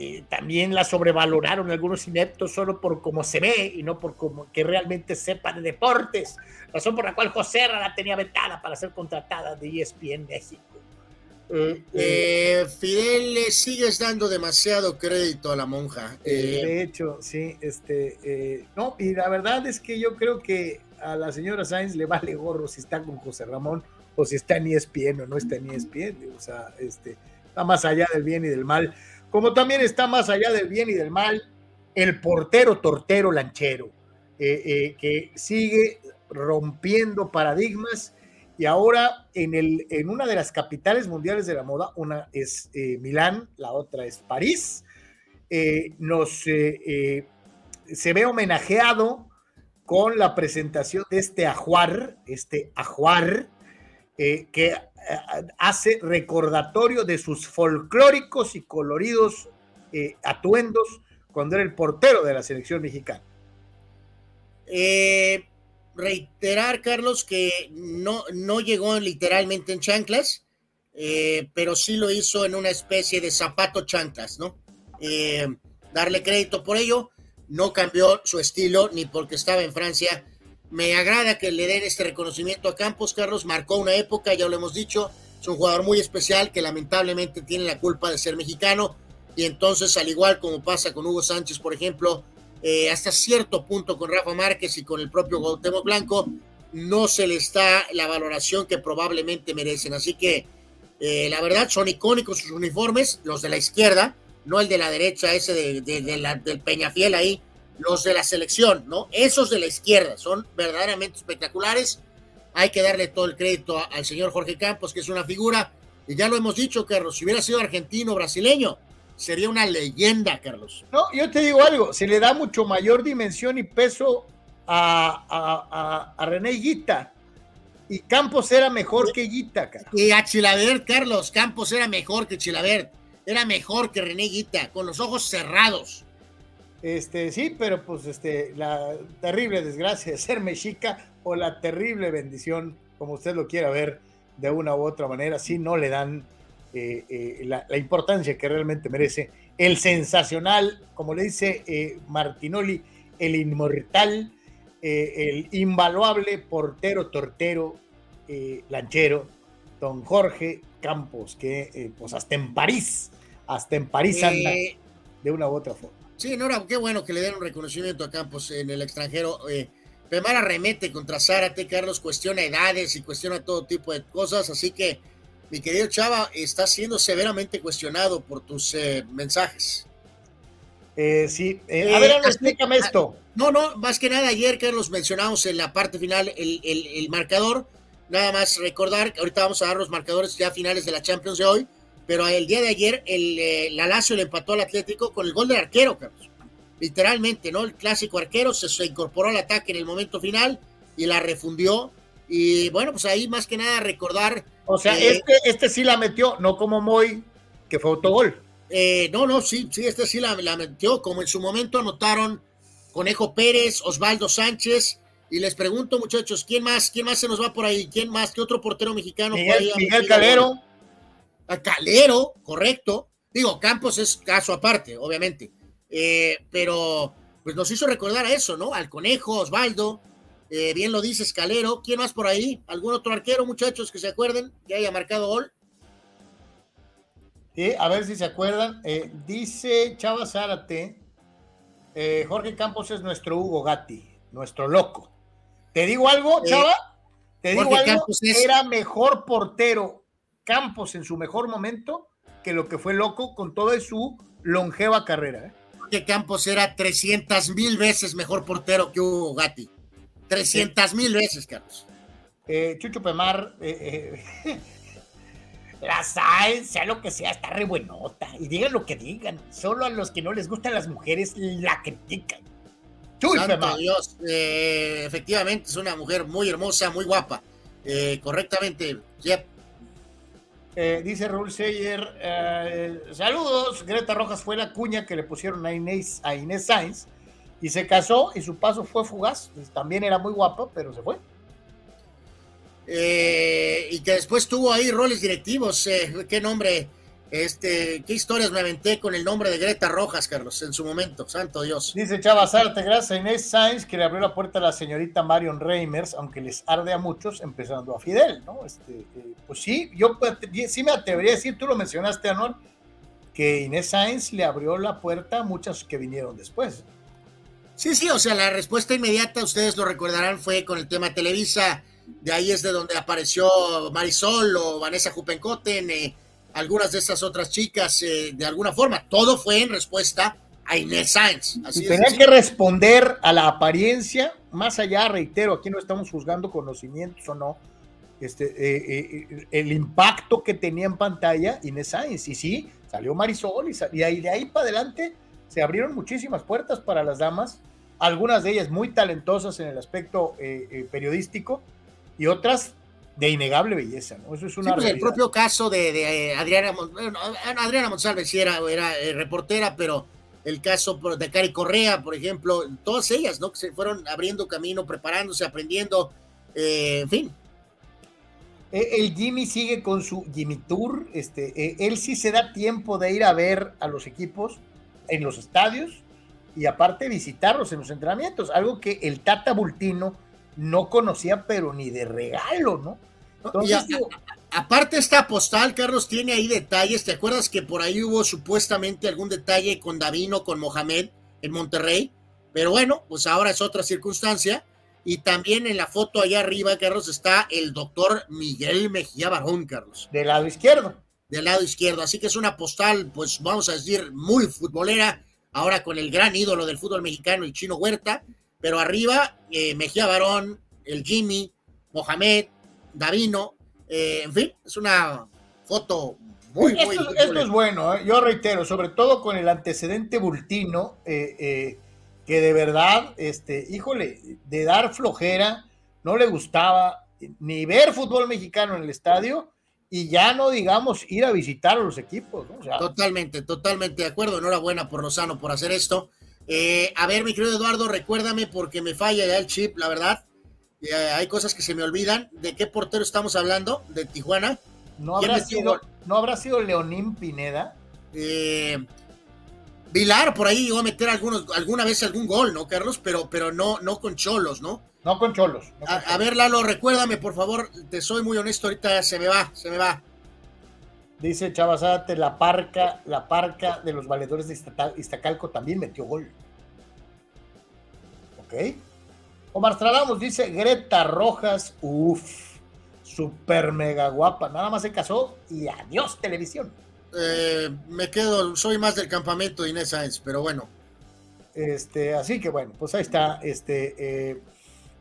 eh, también la sobrevaloraron algunos ineptos solo por cómo se ve y no por cómo que realmente sepa de deportes, razón por la cual José la tenía vetada para ser contratada de ESPN México. Eh, eh, Fidel, le sigues dando demasiado crédito a la monja. de hecho, sí, este, no, y la verdad es que yo creo que a la señora Sainz le vale gorro si está con José Ramón o si está en ESPN o no está en ESPN, o sea, este, está más allá del bien y del mal. Como también está más allá del bien y del mal el portero tortero lanchero, eh, eh, que sigue rompiendo paradigmas y ahora en, el, en una de las capitales mundiales de la moda, una es eh, Milán, la otra es París, nos se ve homenajeado con la presentación de este ajuar, este ajuar, que hace recordatorio de sus folclóricos y coloridos eh, atuendos cuando era el portero de la selección mexicana. Eh, reiterar, Carlos, que no, no llegó literalmente en chanclas, eh, pero sí lo hizo en una especie de zapato chanclas, ¿no? darle crédito por ello, no cambió su estilo ni porque estaba en Francia me agrada que le den este reconocimiento a Campos. Carlos marcó una época, ya lo hemos dicho. Es un jugador muy especial que lamentablemente tiene la culpa de ser mexicano. Y entonces, al igual como pasa con Hugo Sánchez, por ejemplo, eh, hasta cierto punto con Rafa Márquez y con el propio Gautemo Blanco, no se le está la valoración que probablemente merecen. Así que, eh, la verdad, son icónicos sus uniformes, los de la izquierda, no el de la derecha, ese de, la, del Peñafiel ahí los de la selección, ¿no? Esos de la izquierda son verdaderamente espectaculares. Hay que darle todo el crédito al señor Jorge Campos, que es una figura, y ya lo hemos dicho, Carlos, si hubiera sido argentino o brasileño, sería una leyenda, Carlos. No, yo te digo algo, se le da mucho mayor dimensión y peso a, a, René Guita. Y Campos era mejor que Guita, Carlos. Y a Chilavert, Carlos, Campos era mejor que Chilavert. Era mejor que René Guita, con los ojos cerrados Este, sí, pero pues este, la terrible desgracia de ser mexica o la terrible bendición, como usted lo quiera ver, de una u otra manera, si no le dan eh, eh, la, importancia que realmente merece. El sensacional, como le dice eh, Martinoli, el inmortal, el invaluable portero, tortero, lanchero, don Jorge Campos, que pues hasta en París, hasta en París anda de una u otra forma. Sí, Nora, qué bueno que le den un reconocimiento a Campos en el extranjero. Eh, Pemara remete contra Zárate, Carlos cuestiona edades y cuestiona todo tipo de cosas, así que mi querido Chava está siendo severamente cuestionado por tus eh, mensajes. Eh, sí, eh, a ver, explícame esto. No, no, más que nada ayer, Carlos, mencionamos en la parte final el, el marcador. Nada más recordar que ahorita vamos a dar los marcadores ya finales de la Champions de hoy pero el día de ayer el, eh, la Lazio le empató al Atlético con el gol del arquero, Carlos. Literalmente, ¿no? El clásico arquero se, incorporó al ataque en el momento final y la refundió. Y bueno, pues ahí más que nada recordar. O sea, este, este sí la metió, no como Moy, que fue autogol. Eh, no, no, sí, sí, este sí la, la, metió, como en su momento anotaron Conejo Pérez, Osvaldo Sánchez. Y les pregunto, muchachos, ¿quién más, quién más se nos va por ahí? ¿Quién más? ¿Qué otro portero mexicano? Miguel, Miguel Calero a Calero, correcto. Digo, Campos es caso aparte, obviamente. Eh, pero pues nos hizo recordar a eso, ¿no? Al Conejo, Osvaldo, eh, bien lo dices, Calero. ¿Quién más por ahí? ¿Algún otro arquero, muchachos, que se acuerden que haya marcado gol? Sí, a ver si se acuerdan. Eh, dice Chava Zárate, Jorge Campos es nuestro Hugo Gatti, nuestro loco. ¿Te digo algo, Chava? ¿Te digo algo? Era mejor portero Campos en su mejor momento que lo que fue loco con toda su longeva carrera. ¿eh? Que Campos era 300 mil veces mejor portero que Hugo Gatti. 300 mil veces, Carlos. Eh, Chucho Pemar, eh, la SAE, sea lo que sea, está re buenota. Y digan lo que digan. Solo a los que no les gustan las mujeres la critican. Chucho Pemar. Dios, efectivamente es una mujer muy hermosa, muy guapa. correctamente, Jeff eh, dice Raúl Seyer, eh, saludos, Greta Rojas fue la cuña que le pusieron a Inés, a Inés Sainz y se casó y su paso fue fugaz. Pues, también era muy guapa, pero se fue. Eh, y que después tuvo ahí roles directivos. ¿Qué nombre? Este, ¿Qué historias me aventé con el nombre de Greta Rojas, Carlos, en su momento? Santo Dios. Dice Chava Zarte, gracias a Inés Sainz que le abrió la puerta a la señorita Marion Reimers, aunque les arde a muchos, empezando a Fidel, ¿no? Este, eh, pues sí, yo sí me atrevería a decir, tú lo mencionaste, Anual, que Inés Sainz le abrió la puerta a muchas que vinieron después. Sí, sí, o sea, la respuesta inmediata, ustedes lo recordarán, fue con el tema Televisa, de ahí es de donde apareció Marisol o Vanessa Jupencoten, eh, algunas de esas otras chicas eh, de alguna forma. Todo fue en respuesta a Inés Sainz. Así tenía que responder a la apariencia, más allá, reitero, aquí no estamos juzgando conocimientos o no, este, eh, eh, el impacto que tenía en pantalla Inés Sainz. Y sí, salió Marisol y, ahí, de ahí para adelante se abrieron muchísimas puertas para las damas, algunas de ellas muy talentosas en el aspecto periodístico y otras de innegable belleza, ¿no? Eso es una pues, el propio caso de, de eh, Adriana, bueno, Adriana Monsalve sí era, era eh, reportera, pero el caso de Cari Correa, por ejemplo, todas ellas, ¿no? Que se fueron abriendo camino, preparándose, aprendiendo, eh, en fin. El Jimmy sigue con su Jimmy Tour, este, él sí se da tiempo de ir a ver a los equipos en los estadios y aparte visitarlos en los entrenamientos, algo que el Tata Bultino no conocía, pero ni de regalo, ¿no? Aparte esta postal, Carlos, tiene ahí detalles. ¿Te acuerdas que por ahí hubo supuestamente algún detalle con Davino, con Mohamed en Monterrey? Pero bueno, pues ahora es otra circunstancia. Y también en la foto allá arriba, Carlos, está el doctor Miguel Mejía Barón, Carlos. Del lado izquierdo. Del lado izquierdo. Así que es una postal, pues vamos a decir, muy futbolera. Ahora con el gran ídolo del fútbol mexicano, el chino Huerta. Pero arriba, eh, Mejía Barón, el Jimmy, Mohamed, Davino, eh, en fin, es una foto muy, muy... Esto, esto es bueno, ¿eh? yo reitero, sobre todo con el antecedente bultino, eh, que de verdad, este, híjole, de dar flojera, no le gustaba ni ver fútbol mexicano en el estadio y ya no digamos ir a visitar a los equipos. totalmente, totalmente de acuerdo. Enhorabuena por Lozano por hacer esto. Eh, a ver, mi querido Eduardo, recuérdame porque me falla ya el chip, la verdad. Eh, hay cosas que se me olvidan. ¿De qué portero estamos hablando? ¿De Tijuana? ¿No habrá, sido, ¿no habrá sido Leonín Pineda? Eh, Vilar por ahí llegó a meter algunos, alguna vez algún gol, ¿no, Carlos? Pero, pero no, no con Cholos, ¿no? No con Cholos. a, ver, Lalo, recuérdame, por favor, te soy muy honesto, ahorita se me va, se me va. Dice Chavazate, la parca, la parca de los valedores de Iztacalco también metió gol. Ok. Omar Stradamos dice Greta Rojas, uff, super mega guapa. Nada más se casó y adiós televisión. Eh, me quedo, soy más del campamento de Inés Sáenz, pero bueno. Este, así que bueno, pues ahí está. Este, eh,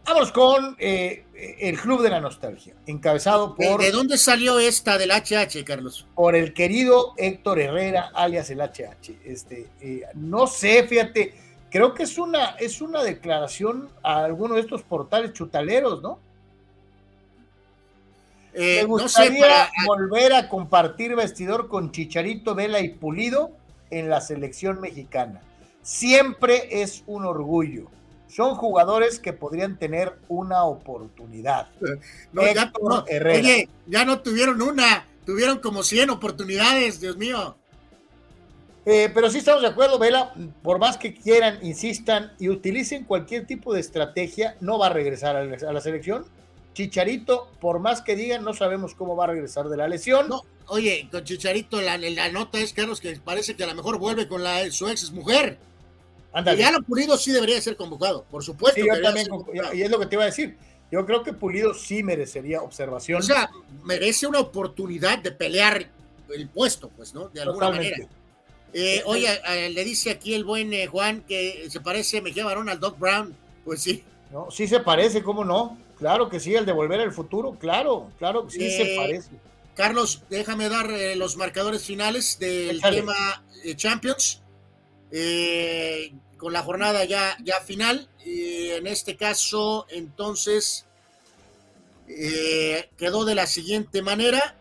vamos con eh, el Club de la Nostalgia, encabezado por. ¿De dónde salió esta del HH, Carlos? Por el querido Héctor Herrera, alias el HH. Este, no sé, fíjate, creo que es una, es una declaración a alguno de estos portales chutaleros, ¿no? Me gustaría volver a compartir vestidor con Chicharito, Vela y Pulido en la selección mexicana. Siempre es un orgullo. Son jugadores que podrían tener una oportunidad. ya, no, oye, ya no tuvieron una, tuvieron como 100 oportunidades, Dios mío. Eh, pero sí estamos de acuerdo, Vela, por más que quieran, insistan y utilicen cualquier tipo de estrategia, no va a regresar a la selección Chicharito, por más que digan, no sabemos cómo va a regresar de la lesión. No, oye, con Chicharito la, la nota es, Carlos, que parece que a lo mejor vuelve con la, su ex mujer. Y ya lo Pulido sí debería ser convocado, por supuesto. yo también, y es lo que te iba a decir. Yo creo que Pulido sí merecería observación. O sea, merece una oportunidad de pelear el puesto, pues, ¿no? De alguna manera. Eh, oye, le dice aquí el buen eh, Juan que se parece Mejía Barón al Doc Brown. Pues sí. No, sí se parece, ¿cómo no? Claro que sí, el de Volver al Futuro, claro, claro que sí se eh, parece. Carlos, déjame dar eh, los marcadores finales del tema eh, Champions. con la jornada ya, ya final. en este caso, entonces, quedó de la siguiente manera.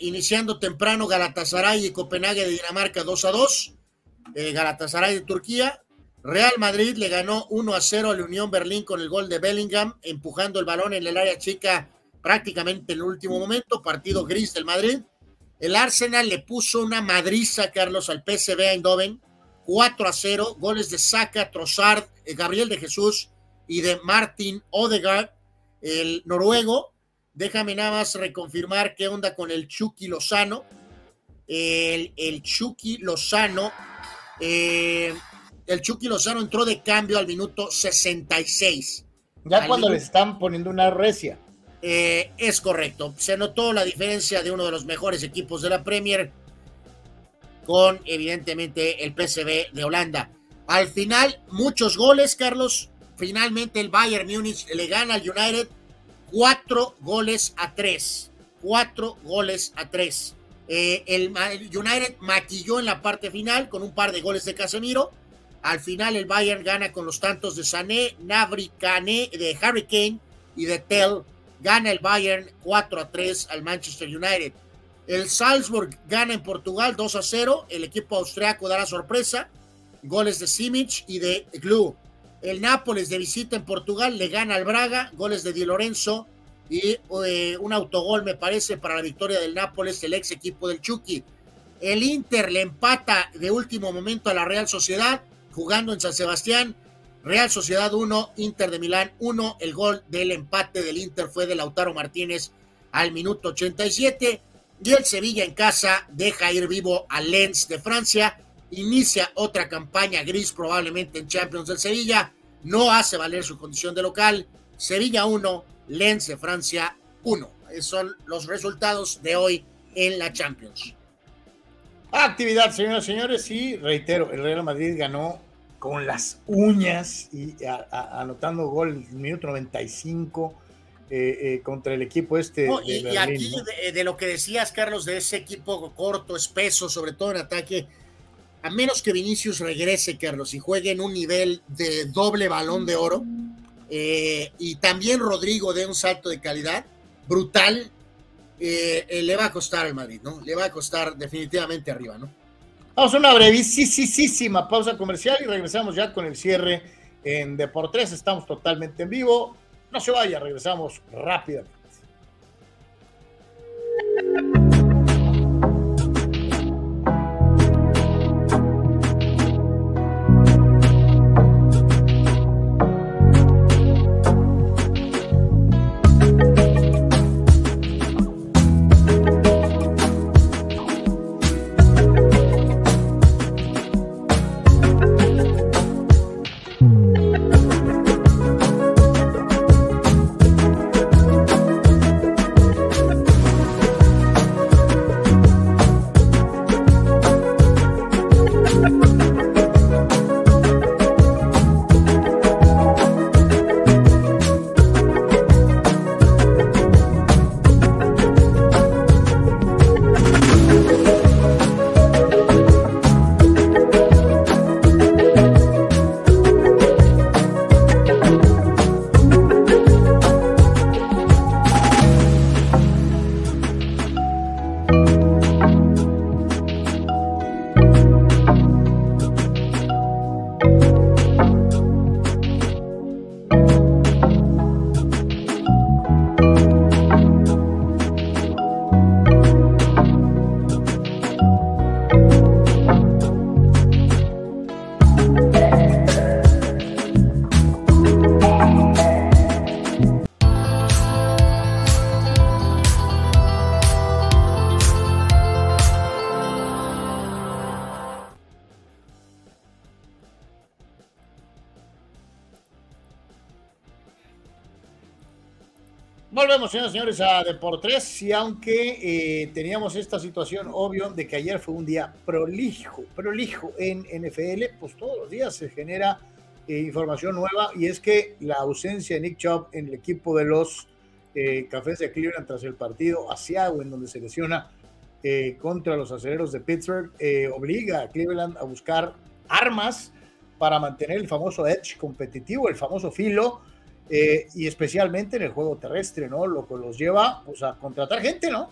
Iniciando temprano Galatasaray y Copenhague de Dinamarca 2 a 2. Galatasaray de Turquía, Real Madrid le ganó 1 a 0 a la Unión Berlín con el gol de Bellingham, empujando el balón en el área chica prácticamente en el último momento, partido gris del Madrid. El Arsenal le puso una madriza, Carlos, al PSV Eindhoven, 4 a 0, goles de Saka, Trossard, eh, Gabriel de Jesús y de Martin Odegaard, el noruego. Déjame nada más reconfirmar qué onda con el Chucky Lozano. El, el Chucky Lozano eh, el Chucky Lozano entró de cambio al minuto 66. Ya cuando le están poniendo una recia. Eh, es correcto. Se notó la diferencia de uno de los mejores equipos de la Premier con, evidentemente, el PSV de Holanda. Al final, muchos goles, Carlos. Finalmente, el Bayern Múnich le gana al United cuatro goles a tres. Cuatro goles a tres. Eh, el United maquilló en la parte final con un par de goles de Casemiro al final el Bayern gana con los tantos de Sané, Nabri, Kane, de Harry Kane y de Tell. Gana el Bayern 4 a 3 al Manchester United. El Salzburg gana en Portugal 2 a 0. El equipo austriaco da la sorpresa. Goles de Simic y de Glu. El Nápoles de visita en Portugal le gana al Braga. Goles de Di Lorenzo y eh, un autogol, me parece, para la victoria del Nápoles, el ex equipo del Chucky. El Inter le empata de último momento a la Real Sociedad jugando en San Sebastián. Real Sociedad 1, Inter de Milán 1. El gol del empate del Inter fue de Lautaro Martínez al minuto 87. Y el Sevilla en casa deja ir vivo a Lens de Francia. Inicia otra campaña gris probablemente en Champions del Sevilla. No hace valer su condición de local. Sevilla 1, Lens de Francia 1. Esos son los resultados de hoy en la Champions. Actividad, señoras y señores, y reitero, el Real Madrid ganó con las uñas y anotando gol en el minuto 95 eh, eh, contra el equipo este. y, aquí de, lo que decías, Carlos, de ese equipo corto, espeso, sobre todo en ataque, a menos que Vinicius regrese, Carlos, y juegue en un nivel de doble balón de oro, eh, y también Rodrigo dé un salto de calidad brutal, eh, eh, le va a costar al Madrid, ¿no? Le va a costar definitivamente arriba, ¿no? Vamos a una brevísima pausa comercial y regresamos ya con el cierre en Deportes. Estamos totalmente en vivo. No se vaya, regresamos rápidamente. Volvemos, señores, señores, a Deportes. Y aunque eh, teníamos esta situación, obvio, de que ayer fue un día prolijo, prolijo en NFL, pues todos los días se genera eh, información nueva. Y es que la ausencia de Nick Chubb en el equipo de los eh, Cafés de Cleveland tras el partido asiago, en donde se lesiona contra los aceleros de Pittsburgh, obliga a Cleveland a buscar armas para mantener el famoso edge competitivo, el famoso filo eh, y especialmente en el juego terrestre, ¿no? Lo que los lleva pues, a contratar gente, ¿no?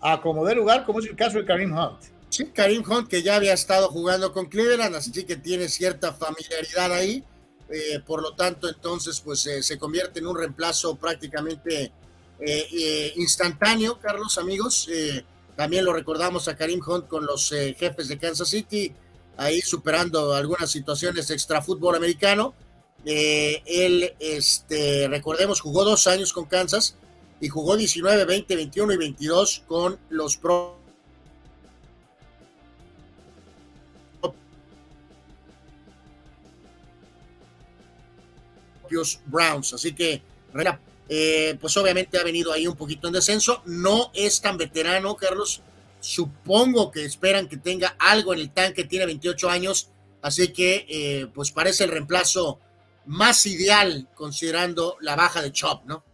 A como de lugar, como es el caso de Karim Hunt. Sí, Karim Hunt, que ya había estado jugando con Cleveland, así que tiene cierta familiaridad ahí. Eh, por lo tanto, entonces, pues eh, se convierte en un reemplazo prácticamente instantáneo, Carlos, amigos. también lo recordamos a Karim Hunt con los jefes de Kansas City, ahí superando algunas situaciones extra fútbol americano eh, él, este, recordemos, jugó dos años con Kansas y jugó 19, 20, 21 y 22 con los propios Browns. Así que, eh, pues obviamente ha venido ahí un poquito en descenso. No es tan veterano, Carlos. Supongo que esperan que tenga algo en el tanque. Tiene 28 años. Así que, eh, pues parece el reemplazo más ideal considerando la baja de Chop, ¿no?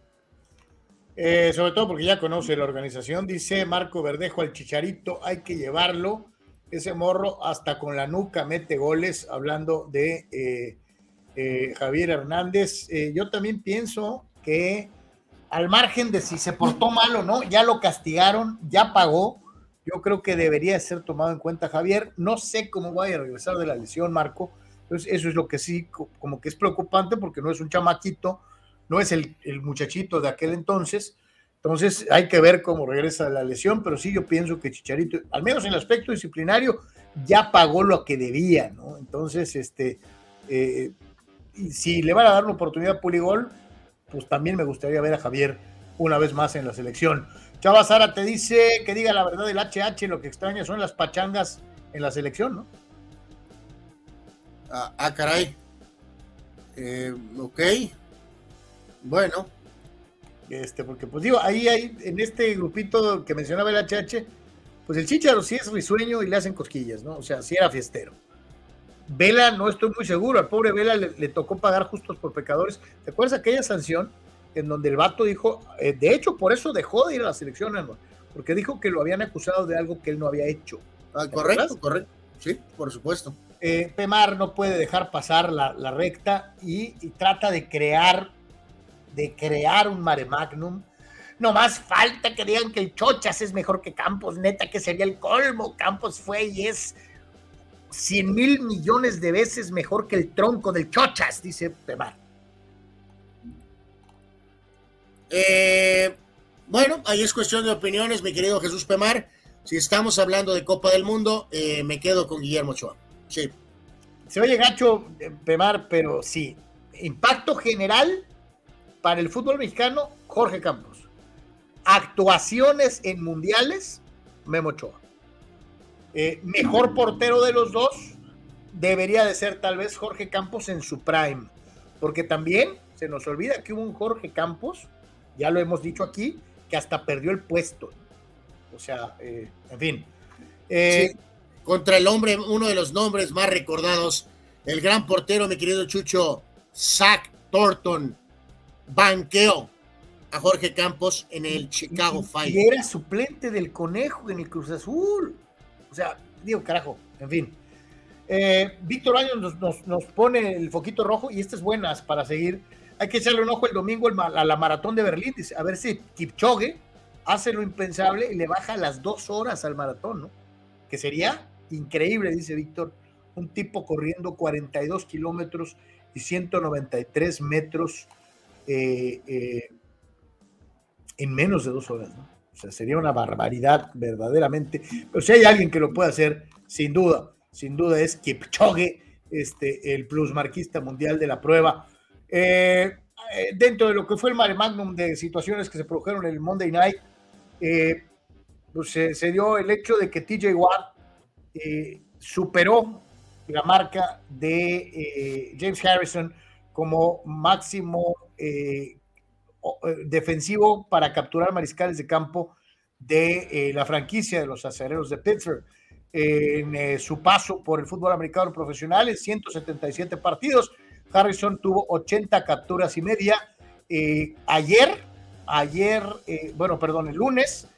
Eh, sobre todo porque ya conoce la organización, dice Marco Verdejo al Chicharito, hay que llevarlo, ese morro hasta con la nuca mete goles, hablando de eh, eh, Javier Hernández. yo también pienso que al margen de si se portó mal o no, ya lo castigaron, ya pagó, yo creo que debería ser tomado en cuenta Javier. No sé cómo vaya a regresar de la lesión, Marco, entonces, eso es lo que sí, como que es preocupante porque no es un chamaquito, no es el, muchachito de aquel entonces. Entonces, hay que ver cómo regresa la lesión, pero sí yo pienso que Chicharito, al menos en el aspecto disciplinario, ya pagó lo que debía, ¿no? Entonces, este, eh, si le van a dar una oportunidad a Puligol, pues también me gustaría ver a Javier una vez más en la selección. Chava Sara te dice que diga la verdad del HH, lo que extraña son las pachangas en la selección, ¿no? Ah, ah, caray. Eh, ok. Bueno. Este, porque pues digo, ahí hay, en este grupito que mencionaba el HH, pues el Chicharo sí es risueño y le hacen cosquillas, ¿no? O sea, sí era fiestero. Vela, no estoy muy seguro, al pobre Vela le, tocó pagar justos por pecadores. ¿Te acuerdas aquella sanción en donde el vato dijo, eh, de hecho, por eso dejó de ir a la selección, porque dijo que lo habían acusado de algo que él no había hecho. Ah, correcto, correcto. Sí, por supuesto. Eh, Pemar no puede dejar pasar la, recta y, trata de crear, de crear un mare magnum. No más falta que digan que el Chochas es mejor que Campos, neta que sería el colmo. Campos fue y es cien mil millones de veces mejor que el tronco del Chochas, dice Pemar. Eh, bueno, ahí es cuestión de opiniones, mi querido Jesús Pemar. Si estamos hablando de Copa del Mundo, eh, me quedo con Guillermo Ochoa. Sí. Se oye gacho, eh, Pemar, pero sí. Impacto general para el fútbol mexicano, Jorge Campos. Actuaciones en mundiales, Memo Ochoa. Eh, mejor portero de los dos debería de ser tal vez Jorge Campos en su prime. Porque también se nos olvida que hubo un Jorge Campos, ya lo hemos dicho aquí, que hasta perdió el puesto. O sea, eh, en fin. Eh, contra el hombre, uno de los nombres más recordados, el gran portero, mi querido Chucho, Zach Thornton, banqueó a Jorge Campos en el Chicago Fire. Y era suplente del Conejo en el Cruz Azul. O sea, digo, carajo, en fin. Eh, Víctor Años nos, pone el foquito rojo y este es buenas para seguir. Hay que echarle un ojo el domingo a la maratón de Berlín, dice, a ver si Kipchoge hace lo impensable y le baja las dos horas al maratón, ¿no? Que sería increíble, dice Víctor, un tipo corriendo 42 kilómetros y 193 metros eh, eh, en menos de dos horas. O sea, sería una barbaridad verdaderamente. Pero si hay alguien que lo puede hacer, sin duda, sin duda es Kipchoge, este, el plusmarquista mundial de la prueba. Eh, dentro de lo que fue el mare magnum de situaciones que se produjeron en el Monday Night, pues se, dio el hecho de que TJ Watt eh, superó la marca de eh, James Harrison como máximo defensivo para capturar mariscales de campo de la franquicia de los acereros de Pittsburgh. En su paso por el fútbol americano profesional, en 177 partidos, Harrison tuvo 80 capturas y media. ayer, ayer, eh, bueno, perdón, el lunes,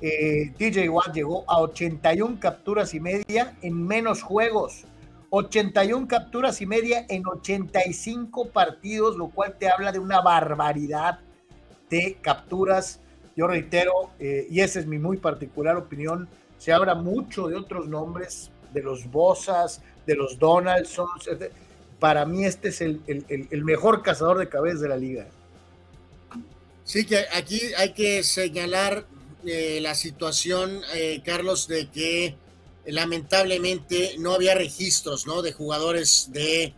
eh, TJ Watt llegó a 81 capturas y media en menos juegos. 81 capturas y media en 85 partidos, lo cual te habla de una barbaridad de capturas. Yo reitero, eh, y esa es mi muy particular opinión, se habla mucho de otros nombres, de los Bosas, de los Donaldsons. Para mí este es el, el mejor cazador de cabezas de la liga. Sí, que aquí hay que señalar eh, la situación, eh, Carlos, de que lamentablemente no había registros, ¿no? De jugadores de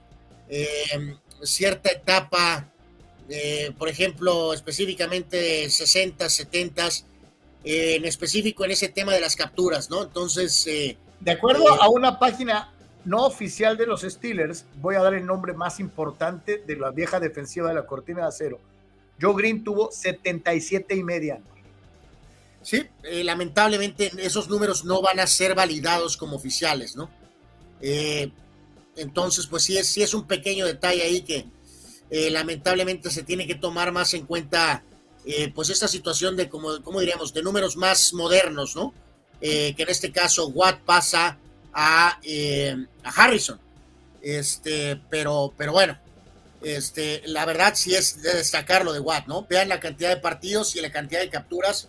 eh, cierta etapa, por ejemplo, específicamente de 60, 70, en específico en ese tema de las capturas, ¿no? Entonces... de acuerdo a una página no oficial de los Steelers, voy a dar el nombre más importante de la vieja defensiva de la cortina de acero Joe Green tuvo 77 y media. Sí, eh, lamentablemente esos números no van a ser validados como oficiales, ¿no? Eh, entonces, pues sí es, sí es un pequeño detalle ahí que eh, lamentablemente se tiene que tomar más en cuenta, pues esta situación de, como, ¿cómo diríamos?, de números más modernos, ¿no? que en este caso Watt pasa a, a Harrison. Este, pero, pero bueno, este, la verdad sí es de destacar lo de Watt, ¿no? Vean la cantidad de partidos y la cantidad de capturas.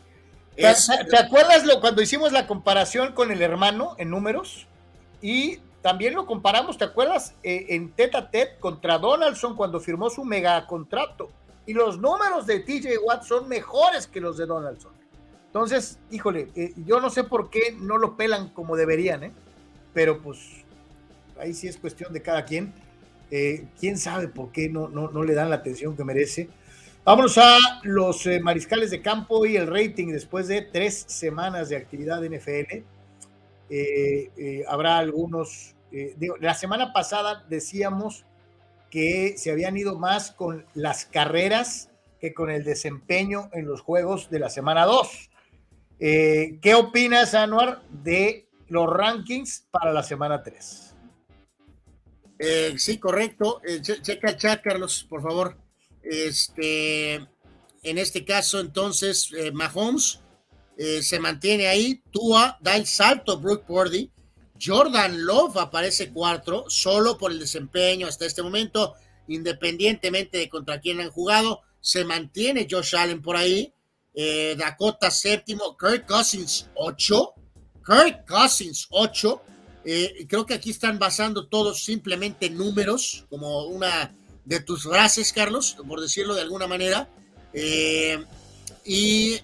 ¿Te, acuerdas lo, cuando hicimos la comparación con el hermano en números? Y también lo comparamos, ¿te acuerdas? Eh, en tete a tete contra Donaldson cuando firmó su mega contrato. Y los números de TJ Watt son mejores que los de Donaldson. Entonces, híjole, eh, yo no sé por qué no lo pelan como deberían, ¿eh? Pero pues ahí sí es cuestión de cada quien. Eh, quién sabe por qué no, no, le dan la atención que merece. Vámonos a los eh, mariscales de campo y el rating después de tres semanas de actividad de NFL. Eh, habrá algunos. la semana pasada decíamos que se habían ido más con las carreras que con el desempeño en los juegos de la semana 2. ¿Qué opinas, Anuar, de los rankings para la semana 3? Eh, sí, correcto. Eh, checa chat, Carlos, por favor. Este, en este caso, entonces, eh, Mahomes se mantiene ahí. Tua da el salto, Brooke Purdy. Jordan Love aparece cuatro, solo por el desempeño hasta este momento, independientemente de contra quién han jugado. Se mantiene Josh Allen por ahí. Dakota séptimo, Kirk Cousins ocho. Kirk Cousins ocho. Eh, creo que aquí están basando todos simplemente números, como una de tus frases, Carlos, por decirlo de alguna manera. Eh, y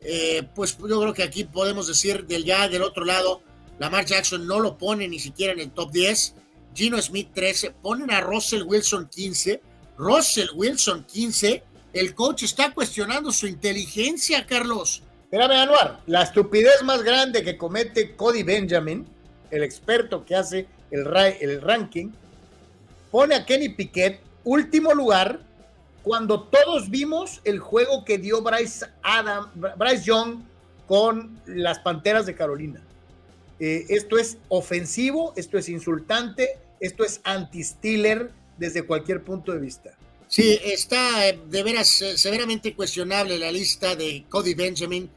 eh, pues yo creo que aquí podemos decir del ya del otro lado, Lamar Jackson no lo pone ni siquiera en el top 10, Gino Smith 13, ponen a Russell Wilson 15, Russell Wilson 15, el coach está cuestionando su inteligencia, Carlos. Espérame, Anuar, la estupidez más grande que comete Cody Benjamin, el experto que hace el, el ranking, pone a Kenny Piquet último lugar cuando todos vimos el juego que dio Bryce, Adam, Bryce Young con las Panteras de Carolina. Eh, esto es ofensivo, esto es insultante, esto es anti-Steeler desde cualquier punto de vista. Sí, está eh, de veras eh, severamente cuestionable la lista de Cody Benjamin.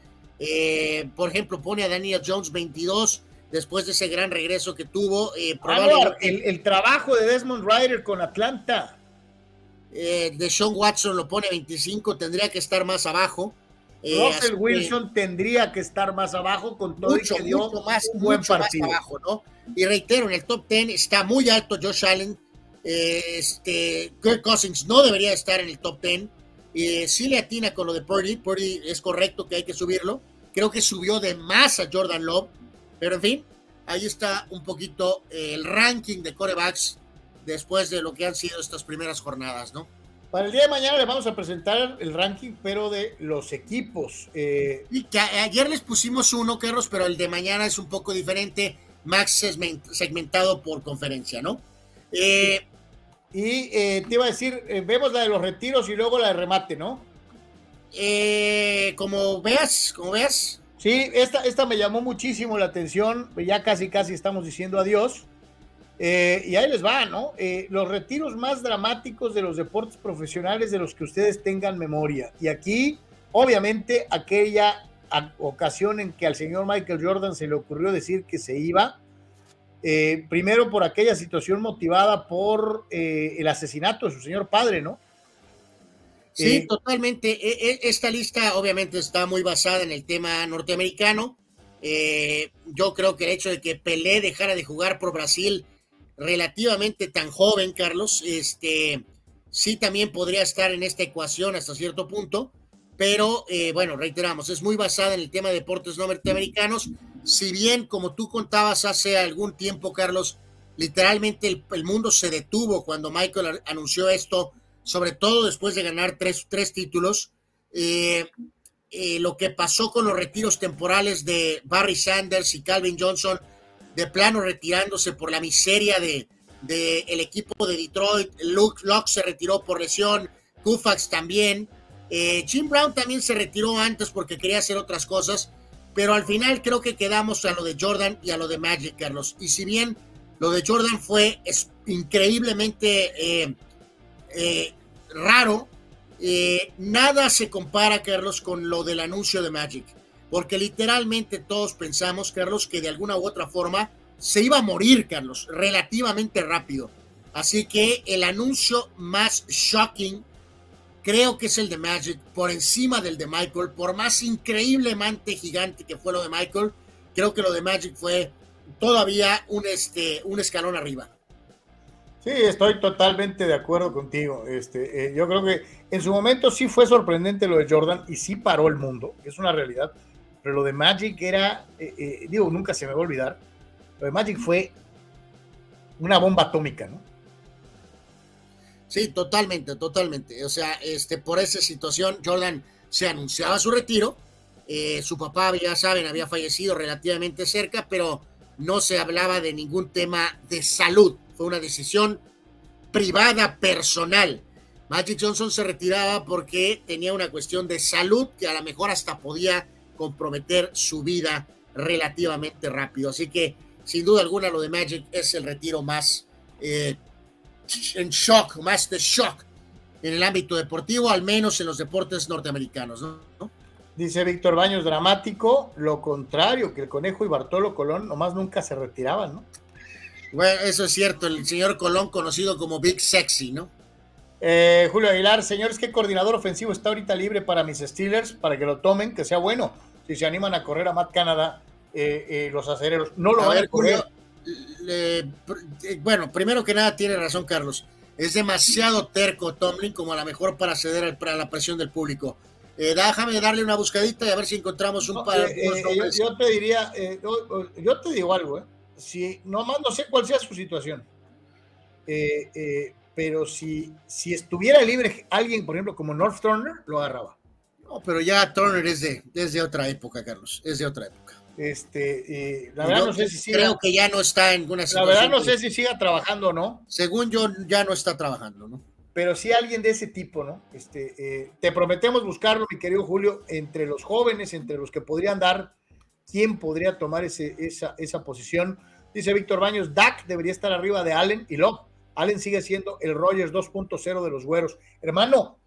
por ejemplo, pone a Daniel Jones 22 después de ese gran regreso que tuvo. el, el, trabajo de Desmond Ryder con Atlanta eh, de Sean Watson lo pone 25, tendría que estar más abajo. Eh, Russell Wilson tendría que estar más abajo con todo mucho, que dio más, un buen partido. abajo, ¿no? Y reitero, en el top 10 está muy alto Josh Allen. Eh, este, Kirk Cousins no debería estar en el top 10. Eh, sí le atina con lo de Purdy. Purdy es correcto que hay que subirlo. Creo que subió de más a Jordan Love. Pero en fin, ahí está un poquito el ranking de corebacks después de lo que han sido estas primeras jornadas, ¿no? Para el día de mañana les vamos a presentar el ranking, pero de los equipos. Eh, y que ayer les pusimos uno, Carlos, pero el de mañana es un poco diferente, más segmentado por conferencia, ¿no? Eh, y eh, te iba a decir, vemos la de los retiros y luego la de remate, ¿no? como veas, como veas. Sí, esta, esta me llamó muchísimo la atención, ya casi casi estamos diciendo adiós. Eh, y ahí les va, ¿no? Eh, los retiros más dramáticos de los deportes profesionales de los que ustedes tengan memoria. Y aquí, obviamente, aquella ocasión en que al señor Michael Jordan se le ocurrió decir que se iba, eh, primero por aquella situación motivada por el asesinato de su señor padre, ¿no? Sí, totalmente. E, e, esta lista obviamente está muy basada en el tema norteamericano. yo creo que el hecho de que Pelé dejara de jugar por Brasil relativamente tan joven, Carlos, este, sí también podría estar en esta ecuación hasta cierto punto, pero eh, bueno, reiteramos, es muy basada en el tema de deportes norteamericanos. Si bien, como tú contabas hace algún tiempo, Carlos, literalmente el, mundo se detuvo cuando Michael anunció esto, sobre todo después de ganar tres, tres títulos. Eh, eh, lo que pasó con los retiros temporales de Barry Sanders y Calvin Johnson de plano retirándose por la miseria de, el equipo de Detroit. Luke Locke se retiró por lesión, Kufax también. Eh, Jim Brown también se retiró antes porque quería hacer otras cosas, pero al final creo que quedamos a lo de Jordan y a lo de Magic, Carlos. Y si bien lo de Jordan fue increíblemente eh, eh, raro, nada se compara, Carlos, con lo del anuncio de Magic porque literalmente todos pensamos, Carlos, que de alguna u otra forma se iba a morir, Carlos, relativamente rápido. Así que el anuncio más shocking creo que es el de Magic, por encima del de Michael, por más increíblemente gigante que fue lo de Michael, creo que lo de Magic fue todavía un, este, un escalón arriba. Sí, estoy totalmente de acuerdo contigo. Este, eh, yo creo que en su momento sí fue sorprendente lo de Jordan y sí paró el mundo, es una realidad pero lo de Magic era, eh, eh, digo, nunca se me va a olvidar, lo de Magic fue una bomba atómica, ¿no? Sí, totalmente, totalmente. O sea, este, por esa situación, Jordan se anunciaba su retiro. Eh, su papá, ya saben, había fallecido relativamente cerca, pero no se hablaba de ningún tema de salud. Fue una decisión privada, personal. Magic Johnson se retiraba porque tenía una cuestión de salud que a lo mejor hasta podía comprometer su vida relativamente rápido. Así que, sin duda alguna, lo de Magic es el retiro más eh, en shock, más de shock en el ámbito deportivo, al menos en los deportes norteamericanos. ¿no? Dice Víctor Baños, dramático, lo contrario, que el Conejo y Bartolo Colón nomás nunca se retiraban, ¿no? Bueno, eso es cierto, el señor Colón conocido como Big Sexy, ¿no? Eh, Julio Aguilar, señores, ¿qué coordinador ofensivo está ahorita libre para mis Steelers? Para que lo tomen, que sea bueno. Si se animan a correr a Matt Canada, eh, eh, los acereros no lo van a correr. bueno, primero que nada tiene razón Carlos. Es demasiado terco Tomlin como a lo mejor para ceder a la presión del público. Eh, déjame darle una buscadita y a ver si encontramos un par eh, eh, yo, yo, te diría, yo, te digo algo, si no más no sé cuál sea su situación, pero si, si estuviera libre alguien, por ejemplo, como North Turner, lo agarraba. No, pero ya Turner es de, es de otra época, Carlos, es de otra época. Este, la verdad no sé si siga, creo que ya no está en ninguna situación. La verdad no sé si siga trabajando o no. Según yo, ya no está trabajando, ¿no? Pero sí alguien de ese tipo, ¿no? Este, eh, te prometemos buscarlo, mi querido Julio, entre los jóvenes, entre los que podrían dar, ¿quién podría tomar ese, esa, esa posición? Dice Víctor Baños, Dak debería estar arriba de Allen y lo. Allen sigue siendo el Rogers 2.0 de los güeros. Hermano,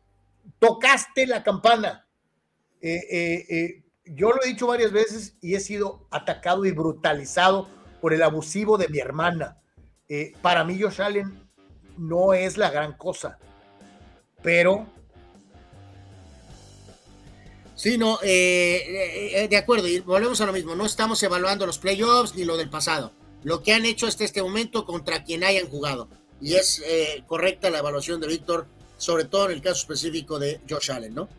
tocaste la campana. Eh, eh, eh yo lo he dicho varias veces y he sido atacado y brutalizado por el abusivo de mi hermana. Para mí, Josh Allen no es la gran cosa, pero. Sí, no, de acuerdo, y volvemos a lo mismo, no estamos evaluando los playoffs ni lo del pasado, lo que han hecho hasta este momento contra quien hayan jugado, y es correcta la evaluación de Víctor, sobre todo en el caso específico de Josh Allen, ¿no?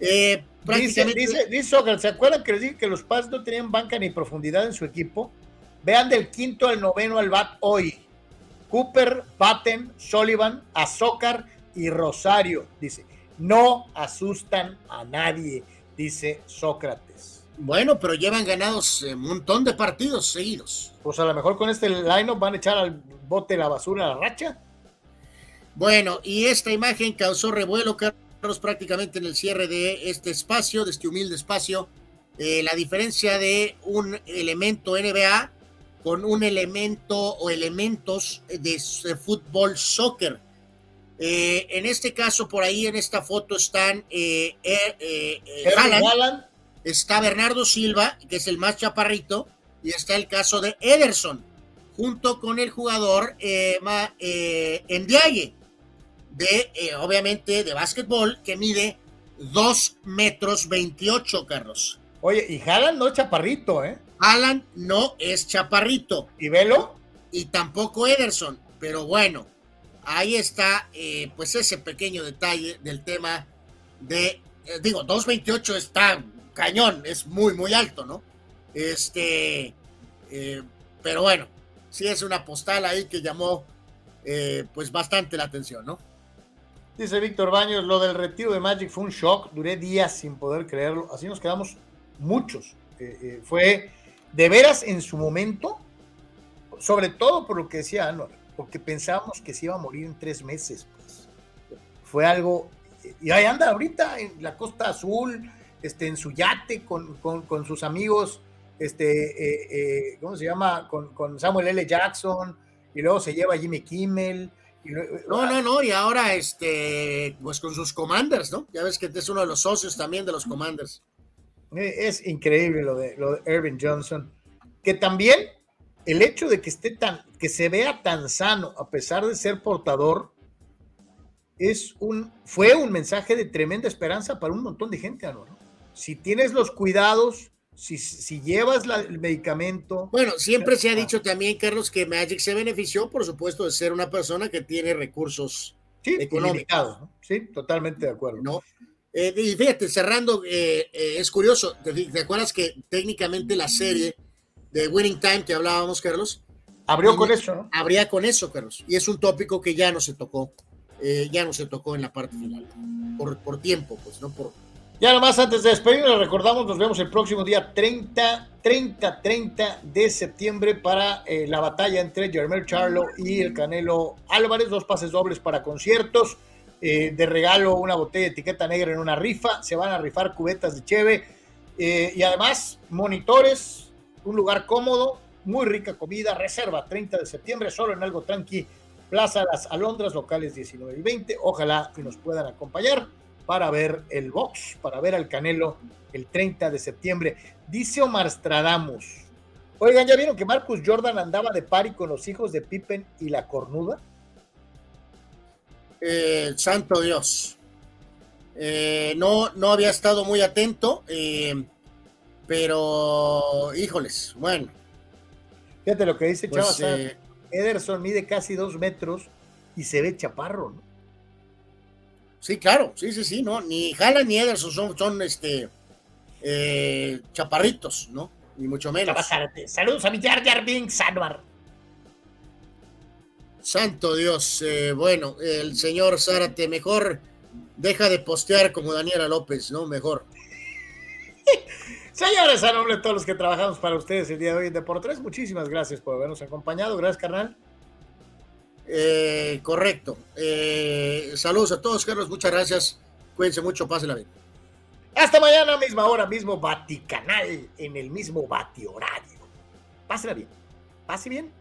Eh, dice, dice, ¿se acuerdan que les dije que los Paz no tenían banca ni profundidad en su equipo? Vean del quinto al noveno al bat hoy. Cooper, Batten, Sullivan, Azócar y Rosario. Dice, no asustan a nadie, dice Sócrates. Bueno, pero llevan ganados un montón de partidos seguidos. Pues a lo mejor con este line van a echar al bote la basura a la racha. Bueno, y esta imagen causó revuelo, Carlos prácticamente en el cierre de este espacio, de este humilde espacio, eh, la diferencia de un elemento NBA con un elemento o elementos de, fútbol soccer. Eh, en este caso, por ahí en esta foto están eh, eh está Bernardo Silva, que es el más chaparrito, y está el caso de Ederson, junto con el jugador eh, Ndiaye de, eh, obviamente, de básquetbol que mide 2 metros 28, Carlos. Oye, y Haaland no es chaparrito, ¿eh? Haaland no es chaparrito. ¿Y Velo? Y tampoco Ederson, pero bueno, ahí está, eh, pues ese pequeño detalle del tema de, eh, digo, 2.28 está cañón, es muy, muy alto, ¿no? Este, pero bueno, sí es una postal ahí que llamó, pues bastante la atención, ¿no? Dice Víctor Baños, lo del retiro de Magic fue un shock, duré días sin poder creerlo, así nos quedamos muchos. Eh, eh, fue de veras en su momento, sobre todo por lo que decía Anwar, porque pensábamos que se iba a morir en tres meses. Pues. Fue algo, y ahí anda ahorita en la Costa Azul, este, en su yate con, con, sus amigos, este, eh, ¿cómo se llama? Con, con Samuel L. Jackson, y luego se lleva a Jimmy Kimmel no, no, no, y ahora este, pues con sus commanders, ¿no? Ya ves que es uno de los socios también de los commanders. Eh, es increíble lo de, lo de Irving Johnson, que también el hecho de que esté tan, que se vea tan sano a pesar de ser portador, es un, fue un mensaje de tremenda esperanza para un montón de gente, ¿no? Si tienes los cuidados, si, llevas el medicamento. Bueno, siempre se ha dicho también, Carlos, que Magic se benefició, por supuesto, de ser una persona que tiene recursos económicos. Sí, totalmente de acuerdo. ¿no? Eh, y fíjate, cerrando, eh, eh, es curioso, ¿te, acuerdas que técnicamente la serie de Winning Time que hablábamos, Carlos? Abrió con eso, ¿no? Abría con eso, Carlos. Y es un tópico que ya no se tocó, ya no se tocó en la parte final, por, por tiempo, pues, no por, ya nomás antes de despedirnos, recordamos, nos vemos el próximo día 30, 30, 30 de septiembre para eh, la batalla entre Jermel Charlo y el Canelo Álvarez, dos pases dobles para conciertos, eh, de regalo una botella de etiqueta negra en una rifa, se van a rifar cubetas de cheve eh, y además monitores, un lugar cómodo, muy rica comida, reserva 30 de septiembre, solo en algo tranqui, Plaza Las Alondras, locales 19 y 20, ojalá que nos puedan acompañar para ver el box, para ver al Canelo el 30 de septiembre. Dice Omar Stradamus. Oigan, ¿ya vieron que Marcus Jordan andaba de pari con los hijos de Pippen y la cornuda? Eh, santo Dios. Eh, no, no había estado muy atento, eh, pero híjoles, bueno. Fíjate lo que dice Pues, Chava. eh, Ederson mide casi dos metros y se ve chaparro, ¿no? Sí, claro, sí, sí, sí, no, ni Haaland ni Ederson son, son este eh, chaparritos, ¿no? Ni mucho menos. Saludos a mi Jar Jar Binks, Anwar. Santo Dios, eh, bueno, el señor Zárate, mejor deja de postear como Daniela López, ¿no? Mejor. Señores, a nombre de todos los que trabajamos para ustedes el día de hoy en Deportes, muchísimas gracias por habernos acompañado. Gracias, carnal. Eh, correcto. Eh, saludos a todos, Carlos, muchas gracias. Cuídense mucho, pásenla bien. Hasta mañana, misma hora, mismo Vaticanal, en el mismo Bati horario. Pásenla bien. Pase bien.